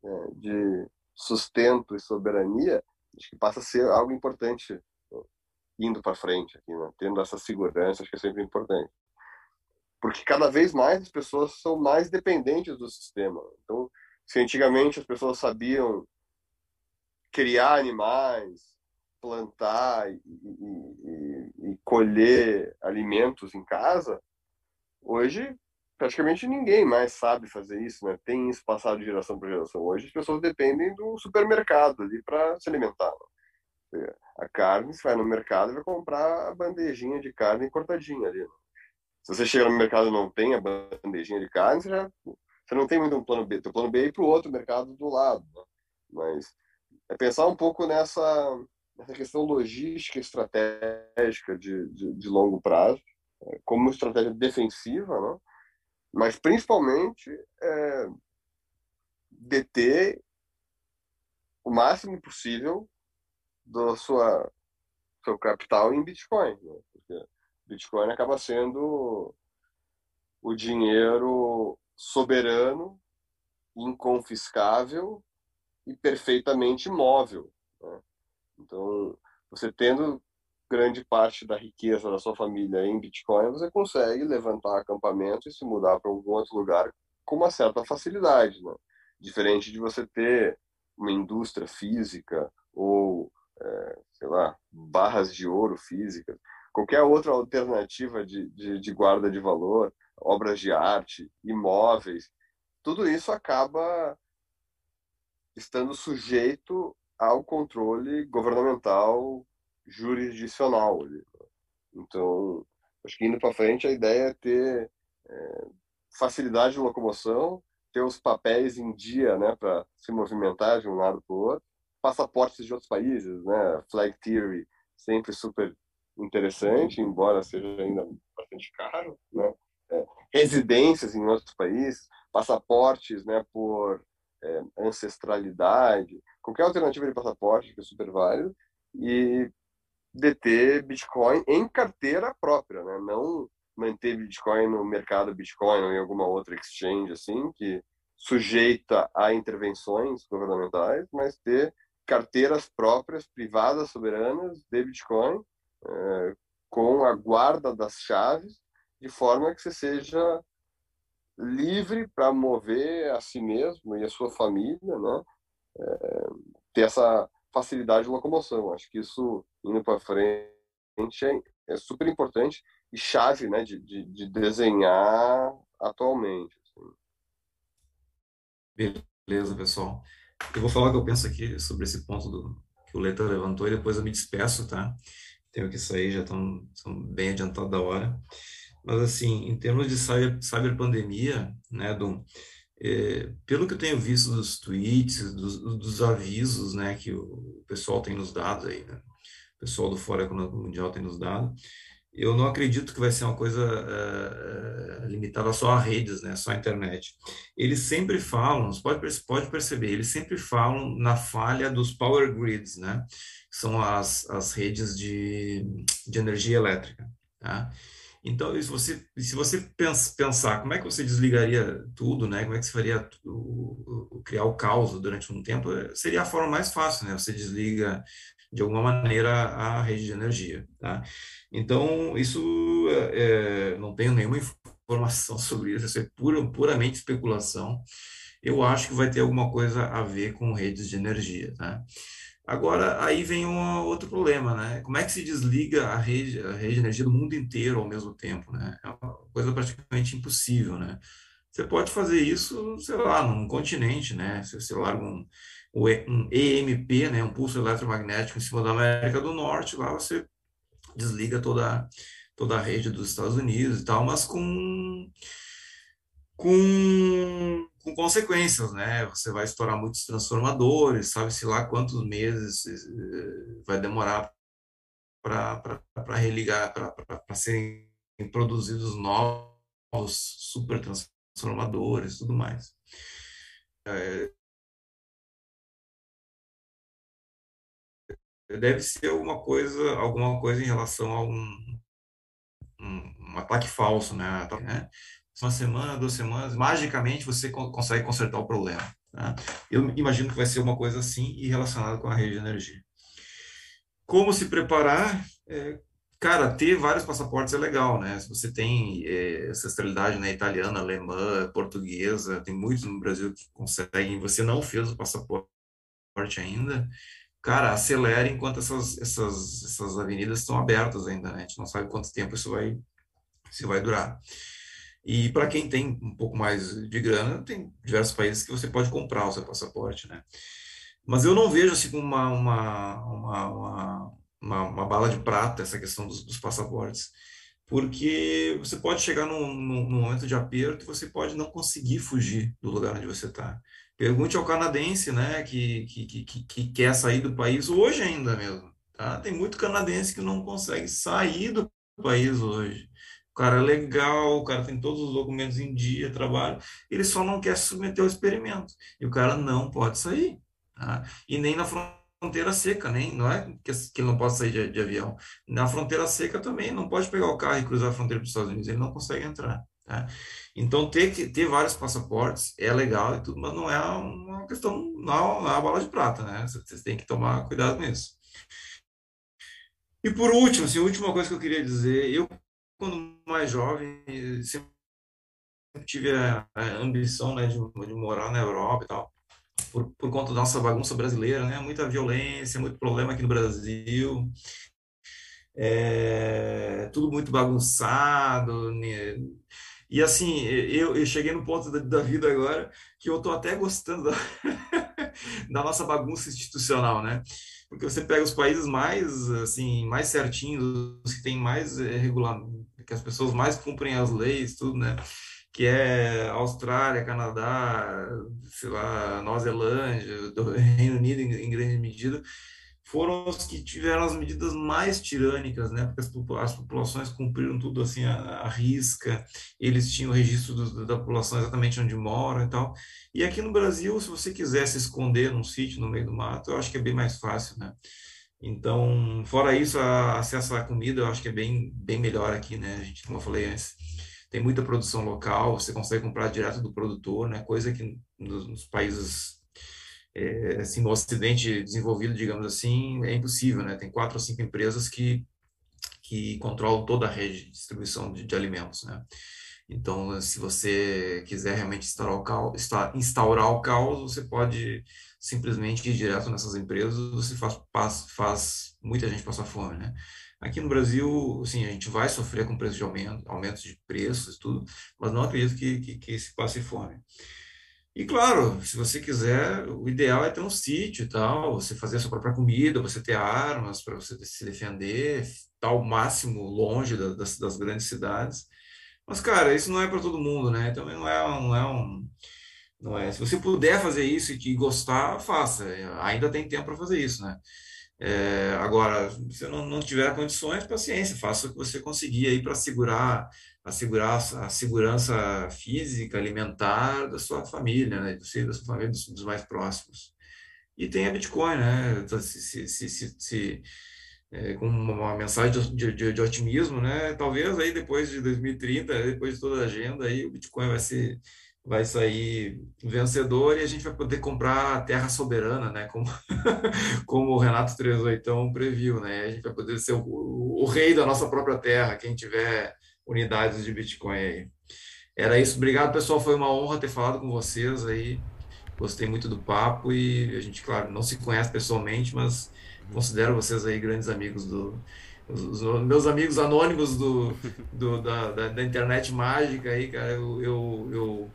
Speaker 4: né, de sustento e soberania, acho que passa a ser algo importante indo para frente, aqui, né? tendo essa segurança, acho que é sempre importante. Porque cada vez mais as pessoas são mais dependentes do sistema. Então, se antigamente as pessoas sabiam criar animais, plantar e, e, e, colher alimentos em casa, hoje praticamente ninguém mais sabe fazer isso, né? Tem isso passado de geração para geração. Hoje as pessoas dependem do supermercado ali para se alimentar. Né? A carne, você vai no mercado e vai comprar a bandejinha de carne cortadinha ali. Né? Se você chega no mercado e não tem a bandejinha de carne, você já você não tem muito um plano B. O plano B é ir para o outro mercado do lado. Né? Mas é pensar um pouco nessa, nessa questão logística estratégica de, de, de longo prazo, é, como estratégia defensiva, né? mas principalmente é, deter o máximo possível do sua seu capital em Bitcoin, né? porque Bitcoin acaba sendo o dinheiro soberano, inconfiscável e perfeitamente móvel. Né? Então, você tendo grande parte da riqueza da sua família em Bitcoin, você consegue levantar acampamento e se mudar para algum outro lugar com uma certa facilidade, né? Diferente de você ter uma indústria física ou, é, sei lá, barras de ouro físicas, qualquer outra alternativa de, de, de guarda de valor, obras de arte, imóveis, tudo isso acaba estando sujeito ao controle governamental jurisdicional. Então, acho que indo para frente, a ideia é ter é, facilidade de locomoção, ter os papéis em dia né, para se movimentar de um lado para o outro, passaportes de outros países, né, flag theory, sempre super interessante, embora seja ainda bastante caro, né, é, residências em outros países, passaportes né, por é, ancestralidade, qualquer alternativa de passaporte que é super válido, e deter Bitcoin em carteira própria, né? Não manter Bitcoin no mercado Bitcoin ou em alguma outra exchange assim que sujeita a intervenções governamentais, mas ter carteiras próprias, privadas, soberanas de Bitcoin, é, com a guarda das chaves, de forma que você seja livre para mover a si mesmo e a sua família, né? É, ter essa facilidade de locomoção. Acho que isso, indo para frente, é, é, super importante e chave né, de, de, de desenhar atualmente.
Speaker 2: Assim. Beleza, pessoal. Eu vou falar o que eu penso aqui sobre esse ponto do, que o Leta levantou e depois eu me despeço, tá? Tenho que sair, já estão bem adiantado da hora. Mas, assim, em termos de cyber, cyberpandemia, né, Dom, é, pelo que eu tenho visto dos tweets, dos, dos, avisos, né, que o pessoal tem nos dado aí, né, o pessoal do Fórum Econômico Mundial tem nos dado, eu não acredito que vai ser uma coisa uh, limitada só a redes, né, só a internet. Eles sempre falam, você pode, pode perceber, eles sempre falam na falha dos power grids, né, que são as, as redes de, de energia elétrica, tá? Então, se você, se você pensar como é que você desligaria tudo, né? Como é que você faria o, o, criar o caos durante um tempo, seria a forma mais fácil, né? Você desliga de alguma maneira a rede de energia, tá? Então, isso é, é não tenho nenhuma informação sobre isso, isso é pura, puramente especulação. Eu acho que vai ter alguma coisa a ver com redes de energia, tá? Agora, aí vem um outro problema, né? Como é que se desliga a rede, a rede de energia do mundo inteiro ao mesmo tempo, né? É uma coisa praticamente impossível, né? Você pode fazer isso, sei lá, num continente, né? Se você larga um, um EMP, né? Um pulso eletromagnético em cima da América do Norte, lá você desliga toda, toda a rede dos Estados Unidos e tal, mas com com, com consequências, né? Você vai estourar muitos transformadores, sabe-se lá quantos meses eh, vai demorar para religar, para serem produzidos novos super transformadores e tudo mais. É, deve ser alguma coisa, alguma coisa em relação a um, um, um ataque falso, né? uma semana, duas semanas, magicamente você consegue consertar o problema. Tá? Eu imagino que vai ser uma coisa assim e relacionada com a rede de energia. Como se preparar? É, cara, ter vários passaportes é legal, né? Se você tem é, ancestralidade né, italiana, alemã, portuguesa, tem muitos no Brasil que conseguem, você não fez o passaporte ainda, cara, acelere enquanto essas, essas, essas avenidas estão abertas ainda, né? A gente não sabe quanto tempo isso vai, isso vai durar. E para quem tem um pouco mais de grana, tem diversos países que você pode comprar o seu passaporte, né? Mas eu não vejo assim como uma, uma, uma, uma, uma bala de prata essa questão dos, dos, passaportes. Porque você pode chegar num, num, num, momento de aperto e você pode não conseguir fugir do lugar onde você está. Pergunte ao canadense, né, que, que, que, que quer sair do país hoje ainda mesmo. Tá? Tem muito canadense que não consegue sair do país hoje cara é legal, o cara tem todos os documentos em dia, trabalho, ele só não quer submeter ao experimento. E o cara não pode sair. Tá? E nem na fronteira seca, nem, não é que, ele não pode sair de, de, avião. Na fronteira seca também, não pode pegar o carro e cruzar a fronteira dos Estados Unidos, ele não consegue entrar. Tá? Então, ter, que, ter vários passaportes é legal e tudo, mas não é uma questão, não, é uma bola de prata, né? Você tem que tomar cuidado com isso. E por último, assim, a última coisa que eu queria dizer, eu quando mais jovem, sempre tive a, a ambição né, de, de, morar na Europa e tal, por, por conta da nossa bagunça brasileira, né? Muita violência, muito problema aqui no Brasil, é, tudo muito bagunçado, né? E assim, eu, eu cheguei no ponto da, da, vida agora que eu tô até gostando da, da nossa bagunça institucional, né? Porque você pega os países mais, assim, mais certinhos, os que têm mais é, que as pessoas mais cumprem as leis, tudo, né? Que é Austrália, Canadá, sei lá, Nova Zelândia, Reino Unido em, em grande medida, foram os que tiveram as medidas mais tirânicas, né? Porque as, populações cumpriram tudo assim à, risca, eles tinham registro do, da população exatamente onde moram e tal. E aqui no Brasil, se você quiser se esconder num sítio no meio do mato, eu acho que é bem mais fácil, né? Então, fora isso, a acesso à comida eu acho que é bem, bem melhor aqui, né? A gente, como eu falei antes, tem muita produção local, você consegue comprar direto do produtor, né? Coisa que nos, nos países, é, assim, no Ocidente desenvolvido, digamos assim, é impossível, né? Tem quatro ou cinco empresas que, que controlam toda a rede de distribuição de, de alimentos, né? Então, se você quiser realmente instaurar o caos, instaurar o caos, você pode simplesmente ir direto nessas empresas, você faz, faz, faz muita gente passar fome, né? Aqui no Brasil, sim, a gente vai sofrer com preço de aumento, aumentos de preços, tudo, mas não acredito que, que, que se passe fome. E claro, se você quiser, o ideal é ter um sítio e tal, você fazer a sua própria comida, você ter armas para você se defender, estar ao máximo longe das, das grandes cidades. Mas, cara, isso não é para todo mundo, né? Também não é, não é um. Não é. Se você puder fazer isso e gostar, faça. Ainda tem tempo para fazer isso, né? É, agora, se não, não tiver condições, paciência, faça o que você conseguir aí para segurar, assegurar a segurança física, alimentar da sua família, né? Você, da sua família, dos, dos mais próximos. E tem a Bitcoin, né? Então, se, se, se, se, se é, com uma mensagem de, de, de, otimismo, né? Talvez aí depois de 2030, depois de toda a agenda, aí o Bitcoin vai ser vai sair vencedor e a gente vai poder comprar a terra soberana, né? Como, como o Renato 38 previu, né? A gente vai poder ser o, o, rei da nossa própria terra, quem tiver unidades de Bitcoin aí. Era isso. Obrigado, pessoal. Foi uma honra ter falado com vocês aí. Gostei muito do papo e a gente, claro, não se conhece pessoalmente, mas considero vocês aí grandes amigos do, os, meus amigos anônimos do, do da, da, da, internet mágica aí, cara, eu, eu, eu,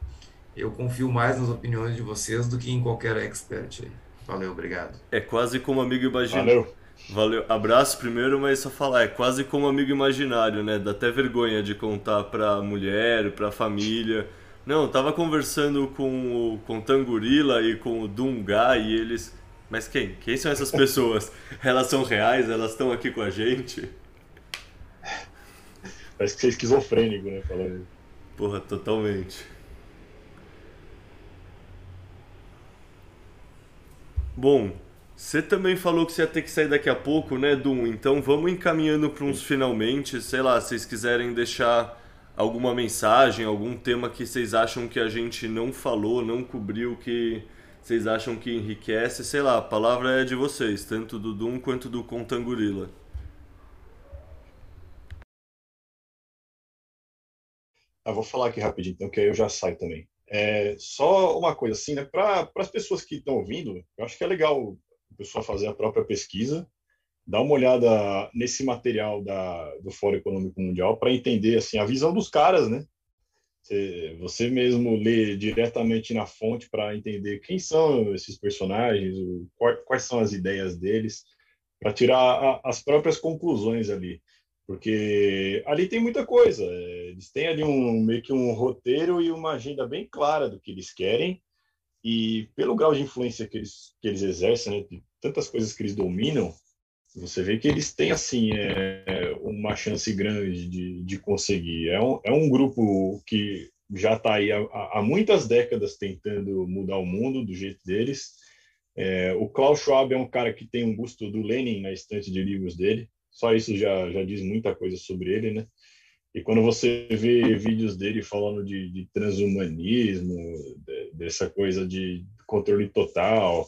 Speaker 2: eu, confio mais nas opiniões de vocês do que em qualquer expert aí. Valeu, obrigado.
Speaker 1: É quase como amigo imaginário. Valeu. Valeu. Abraço primeiro, mas só falar, é quase como amigo imaginário, né? Dá até vergonha de contar pra mulher, pra família. Não, tava conversando com o, com o Tangurila e com o Dunga e eles mas quem? Quem são essas pessoas? elas são reais? Elas estão aqui com a gente?
Speaker 3: Parece que você é esquizofrênico, né? Falando.
Speaker 1: Porra, totalmente. Bom, você também falou que você ia ter que sair daqui a pouco, né, Dum? Então vamos encaminhando para uns finalmente. Sei lá, se vocês quiserem deixar alguma mensagem, algum tema que vocês acham que a gente não falou, não cobriu, que vocês acham que enriquece, sei lá, a palavra é de vocês, tanto do Doom quanto do Contangorila.
Speaker 3: Ah, vou falar aqui rapidinho, então, que aí eu já saio também. É, só uma coisa assim, né? Para as pessoas que estão ouvindo, eu acho que é legal o pessoal fazer a própria pesquisa, dar uma olhada nesse material da, do Fórum Econômico Mundial para entender assim a visão dos caras, né? Você, mesmo lê diretamente na fonte para entender quem são esses personagens, quais são as ideias deles, para tirar as próprias conclusões ali. Porque ali tem muita coisa. É, eles têm ali um, meio que um roteiro e uma agenda bem clara do que eles querem. E pelo grau de influência que eles, que eles exercem, né, tantas coisas que eles dominam, você vê que eles têm assim é, uma chance grande de, de conseguir. É um, é um grupo que já está aí há, há, muitas décadas tentando mudar o mundo do jeito deles. É, o Klaus Schwab é um cara que tem um busto do Lenin na estante de livros dele. Só isso já, já diz muita coisa sobre ele, né? E quando você vê vídeos dele falando de, de transhumanismo, de, dessa coisa de controle total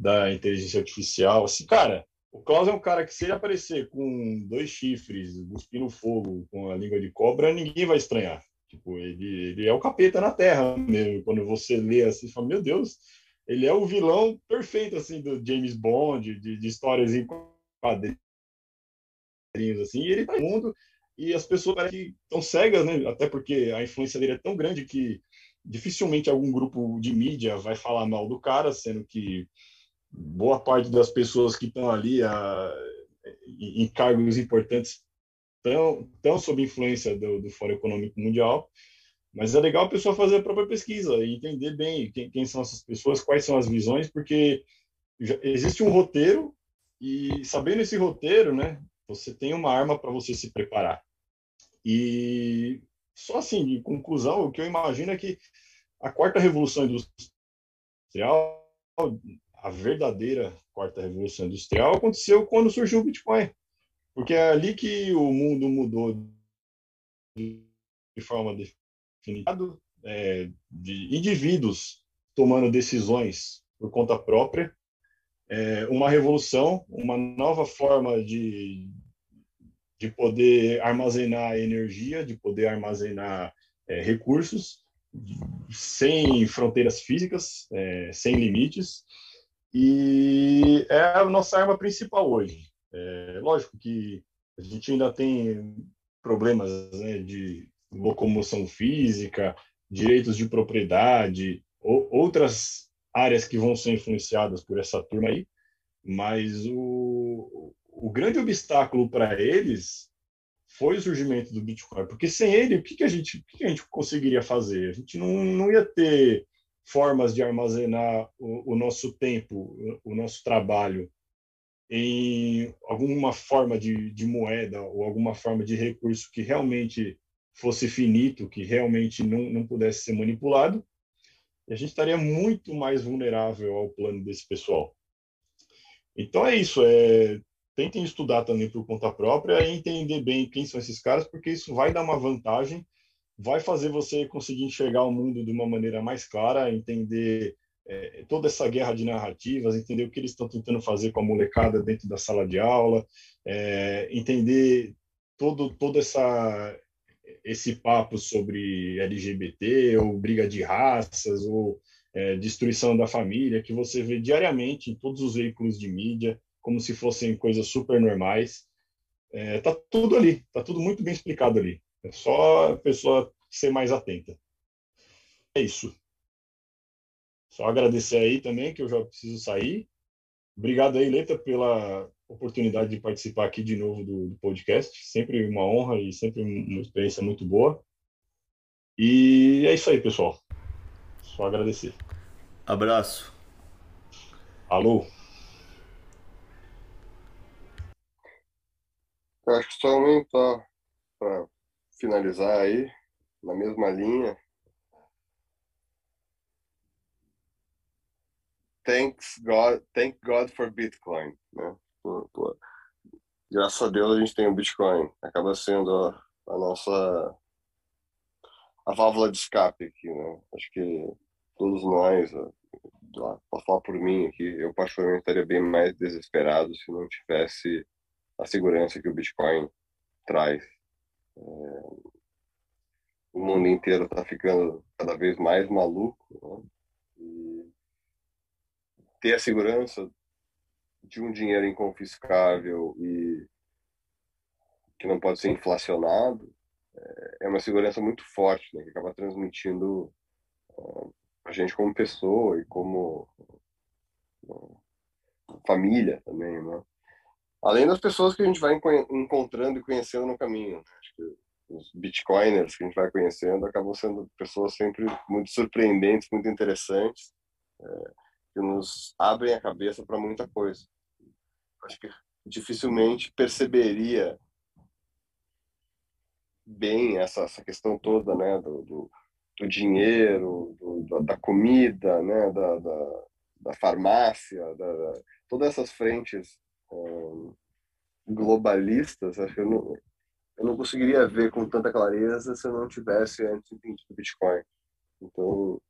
Speaker 3: da inteligência artificial, assim, cara, o Klaus é um cara que, se ele aparecer com dois chifres, cuspindo fogo, com a língua de cobra, ninguém vai estranhar. Tipo, ele, ele é o capeta na Terra mesmo. Quando você lê assim, fala, meu Deus, ele é o vilão perfeito, assim, do James Bond, de, de histórias em quadrinhos, assim, e ele tá no mundo, e as pessoas parecem estão cegas, né? Até porque a influência dele é tão grande que dificilmente algum grupo de mídia vai falar mal do cara, sendo que boa parte das pessoas que estão ali a, em cargos importantes estão, estão sob influência do, do Fórum Econômico Mundial, mas é legal a pessoa fazer a própria pesquisa e entender bem quem, quem são essas pessoas, quais são as visões, porque existe um roteiro e sabendo esse roteiro, né, você tem uma arma para você se preparar. E só assim, de conclusão, o que eu imagino é que a quarta revolução industrial a verdadeira quarta revolução industrial aconteceu quando surgiu o Bitcoin. Porque é ali que o mundo mudou de forma definitiva, é, de indivíduos tomando decisões por conta própria, é, uma revolução, uma nova forma de, de poder armazenar energia, de poder armazenar é, recursos, sem fronteiras físicas, é, sem limites, e é a nossa arma principal hoje. É, lógico que a gente ainda tem problemas né, de locomoção física, direitos de propriedade, ou, outras áreas que vão ser influenciadas por essa turma aí, mas o, o grande obstáculo para eles foi o surgimento do Bitcoin, porque sem ele, o que, que, a, gente, o que, que a gente conseguiria fazer? A gente não, não ia ter formas de armazenar o, o nosso tempo, o, o nosso trabalho em alguma forma de, de, moeda ou alguma forma de recurso que realmente fosse finito, que realmente não, não pudesse ser manipulado, a gente estaria muito mais vulnerável ao plano desse pessoal. Então é isso, é, tentem estudar também por conta própria e entender bem quem são esses caras, porque isso vai dar uma vantagem, vai fazer você conseguir enxergar o mundo de uma maneira mais clara, entender é, toda essa guerra de narrativas, entender o que eles estão tentando fazer com a molecada dentro da sala de aula, é, entender todo, todo essa, esse papo sobre LGBT, ou briga de raças, ou é, destruição da família, que você vê diariamente em todos os veículos de mídia, como se fossem coisas super normais. É, tá tudo ali, tá tudo muito bem explicado ali. É só a pessoa ser mais atenta. É isso. Só agradecer aí também, que eu já preciso sair. Obrigado aí, Leita, pela oportunidade de participar aqui de novo do, do podcast. Sempre uma honra e sempre uma experiência muito boa. E é isso aí, pessoal. Só agradecer.
Speaker 1: Abraço.
Speaker 3: Alô.
Speaker 4: Eu acho que só aumentar para finalizar aí, na mesma linha. Thanks God, thank God for Bitcoin, né? Pô, pô. Graças a Deus a gente tem o Bitcoin. Acaba sendo a, a nossa a válvula de escape aqui, né? Acho que todos nós, posso falar por mim aqui, eu particularmente estaria bem mais desesperado se não tivesse a segurança que o Bitcoin traz. É, o mundo inteiro está ficando cada vez mais maluco. Né? E ter a segurança de um dinheiro inconfiscável e que não pode ser inflacionado é, é uma segurança muito forte, né? que acaba transmitindo uh, a gente como pessoa e como uh, família também, né? Além das pessoas que a gente vai encontrando e conhecendo no caminho. Acho que os bitcoiners que a gente vai conhecendo acabam sendo pessoas sempre muito surpreendentes, muito interessantes, é, que nos abrem a cabeça para muita coisa. Acho que dificilmente perceberia bem essa, essa questão toda né, do, do, do dinheiro, do, da comida, né, da, da, da farmácia, da, da, todas essas frentes globalistas, acho que eu não, eu não conseguiria ver com tanta clareza se eu não tivesse antes entendido Bitcoin. Então,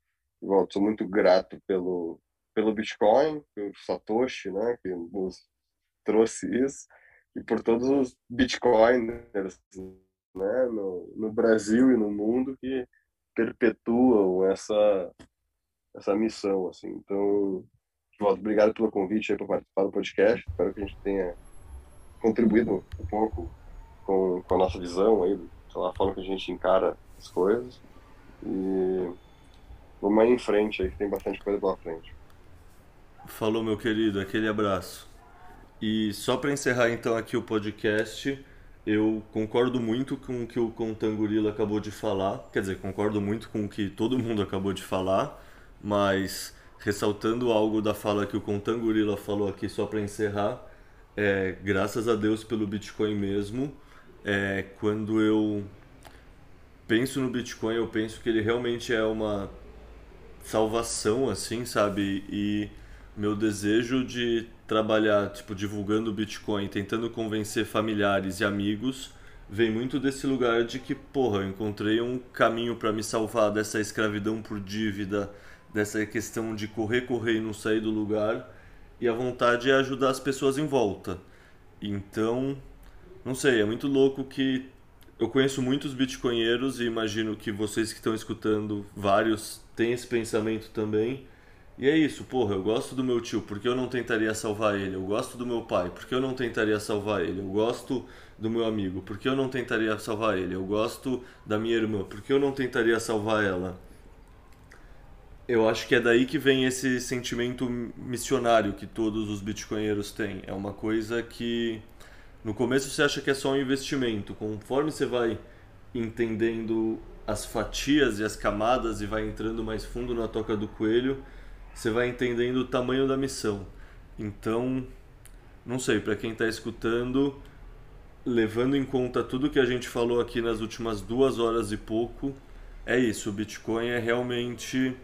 Speaker 4: igual, sou muito grato pelo, pelo Bitcoin, pelo Satoshi, né, que nos trouxe isso, e por todos os Bitcoiners né, no, no Brasil e no mundo que perpetuam essa, essa missão. Assim. Então, obrigado pelo convite para participar do podcast. Espero que a gente tenha contribuído um pouco com, com a nossa visão aí, sei lá, a forma que a gente encara as coisas. E vamos aí em frente aí, que tem bastante coisa pela frente.
Speaker 1: Falou, meu querido, aquele abraço. E só para encerrar então aqui o podcast, eu concordo muito com o que o Contangorila acabou de falar. Quer dizer, concordo muito com o que todo mundo acabou de falar, mas ressaltando algo da fala que o Contangorila falou aqui só para encerrar, é, graças a Deus pelo Bitcoin mesmo, é, quando eu penso no Bitcoin, eu penso que ele realmente é uma salvação, assim, sabe? E meu desejo de trabalhar, tipo, divulgando o Bitcoin, tentando convencer familiares e amigos, vem muito desse lugar de que, porra, eu encontrei um caminho para me salvar dessa escravidão por dívida, dessa questão de correr, correr e não sair do lugar, e a vontade é ajudar as pessoas em volta. Então, não sei, é muito louco que eu conheço muitos bitcoinheiros e imagino que vocês que estão escutando, vários, têm esse pensamento também. E é isso, porra, eu gosto do meu tio, porque eu não tentaria salvar ele? Eu gosto do meu pai, porque eu não tentaria salvar ele? Eu gosto do meu amigo, porque eu não tentaria salvar ele? Eu gosto da minha irmã, porque eu não tentaria salvar ela? Eu acho que é daí que vem esse sentimento missionário que todos os bitcoinheiros têm. É uma coisa que No começo você acha que é só um investimento, conforme você vai entendendo as fatias e as camadas e vai entrando mais fundo na toca do coelho, você vai entendendo o tamanho da missão. Então, não sei, para quem está escutando, levando em conta tudo que a gente falou aqui nas últimas duas horas e pouco, é isso. O Bitcoin é realmente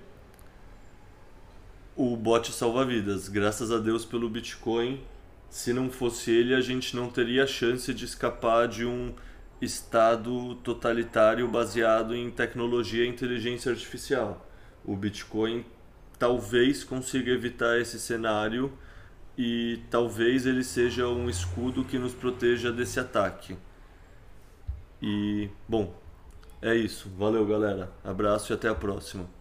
Speaker 1: o bote salva-vidas. Graças a Deus pelo Bitcoin. Se não fosse ele, a gente não teria chance de escapar de um estado totalitário baseado em tecnologia e inteligência artificial. O Bitcoin talvez consiga evitar esse cenário e talvez ele seja um escudo que nos proteja desse ataque. E, bom, é isso. Valeu, galera. Abraço e até a próxima.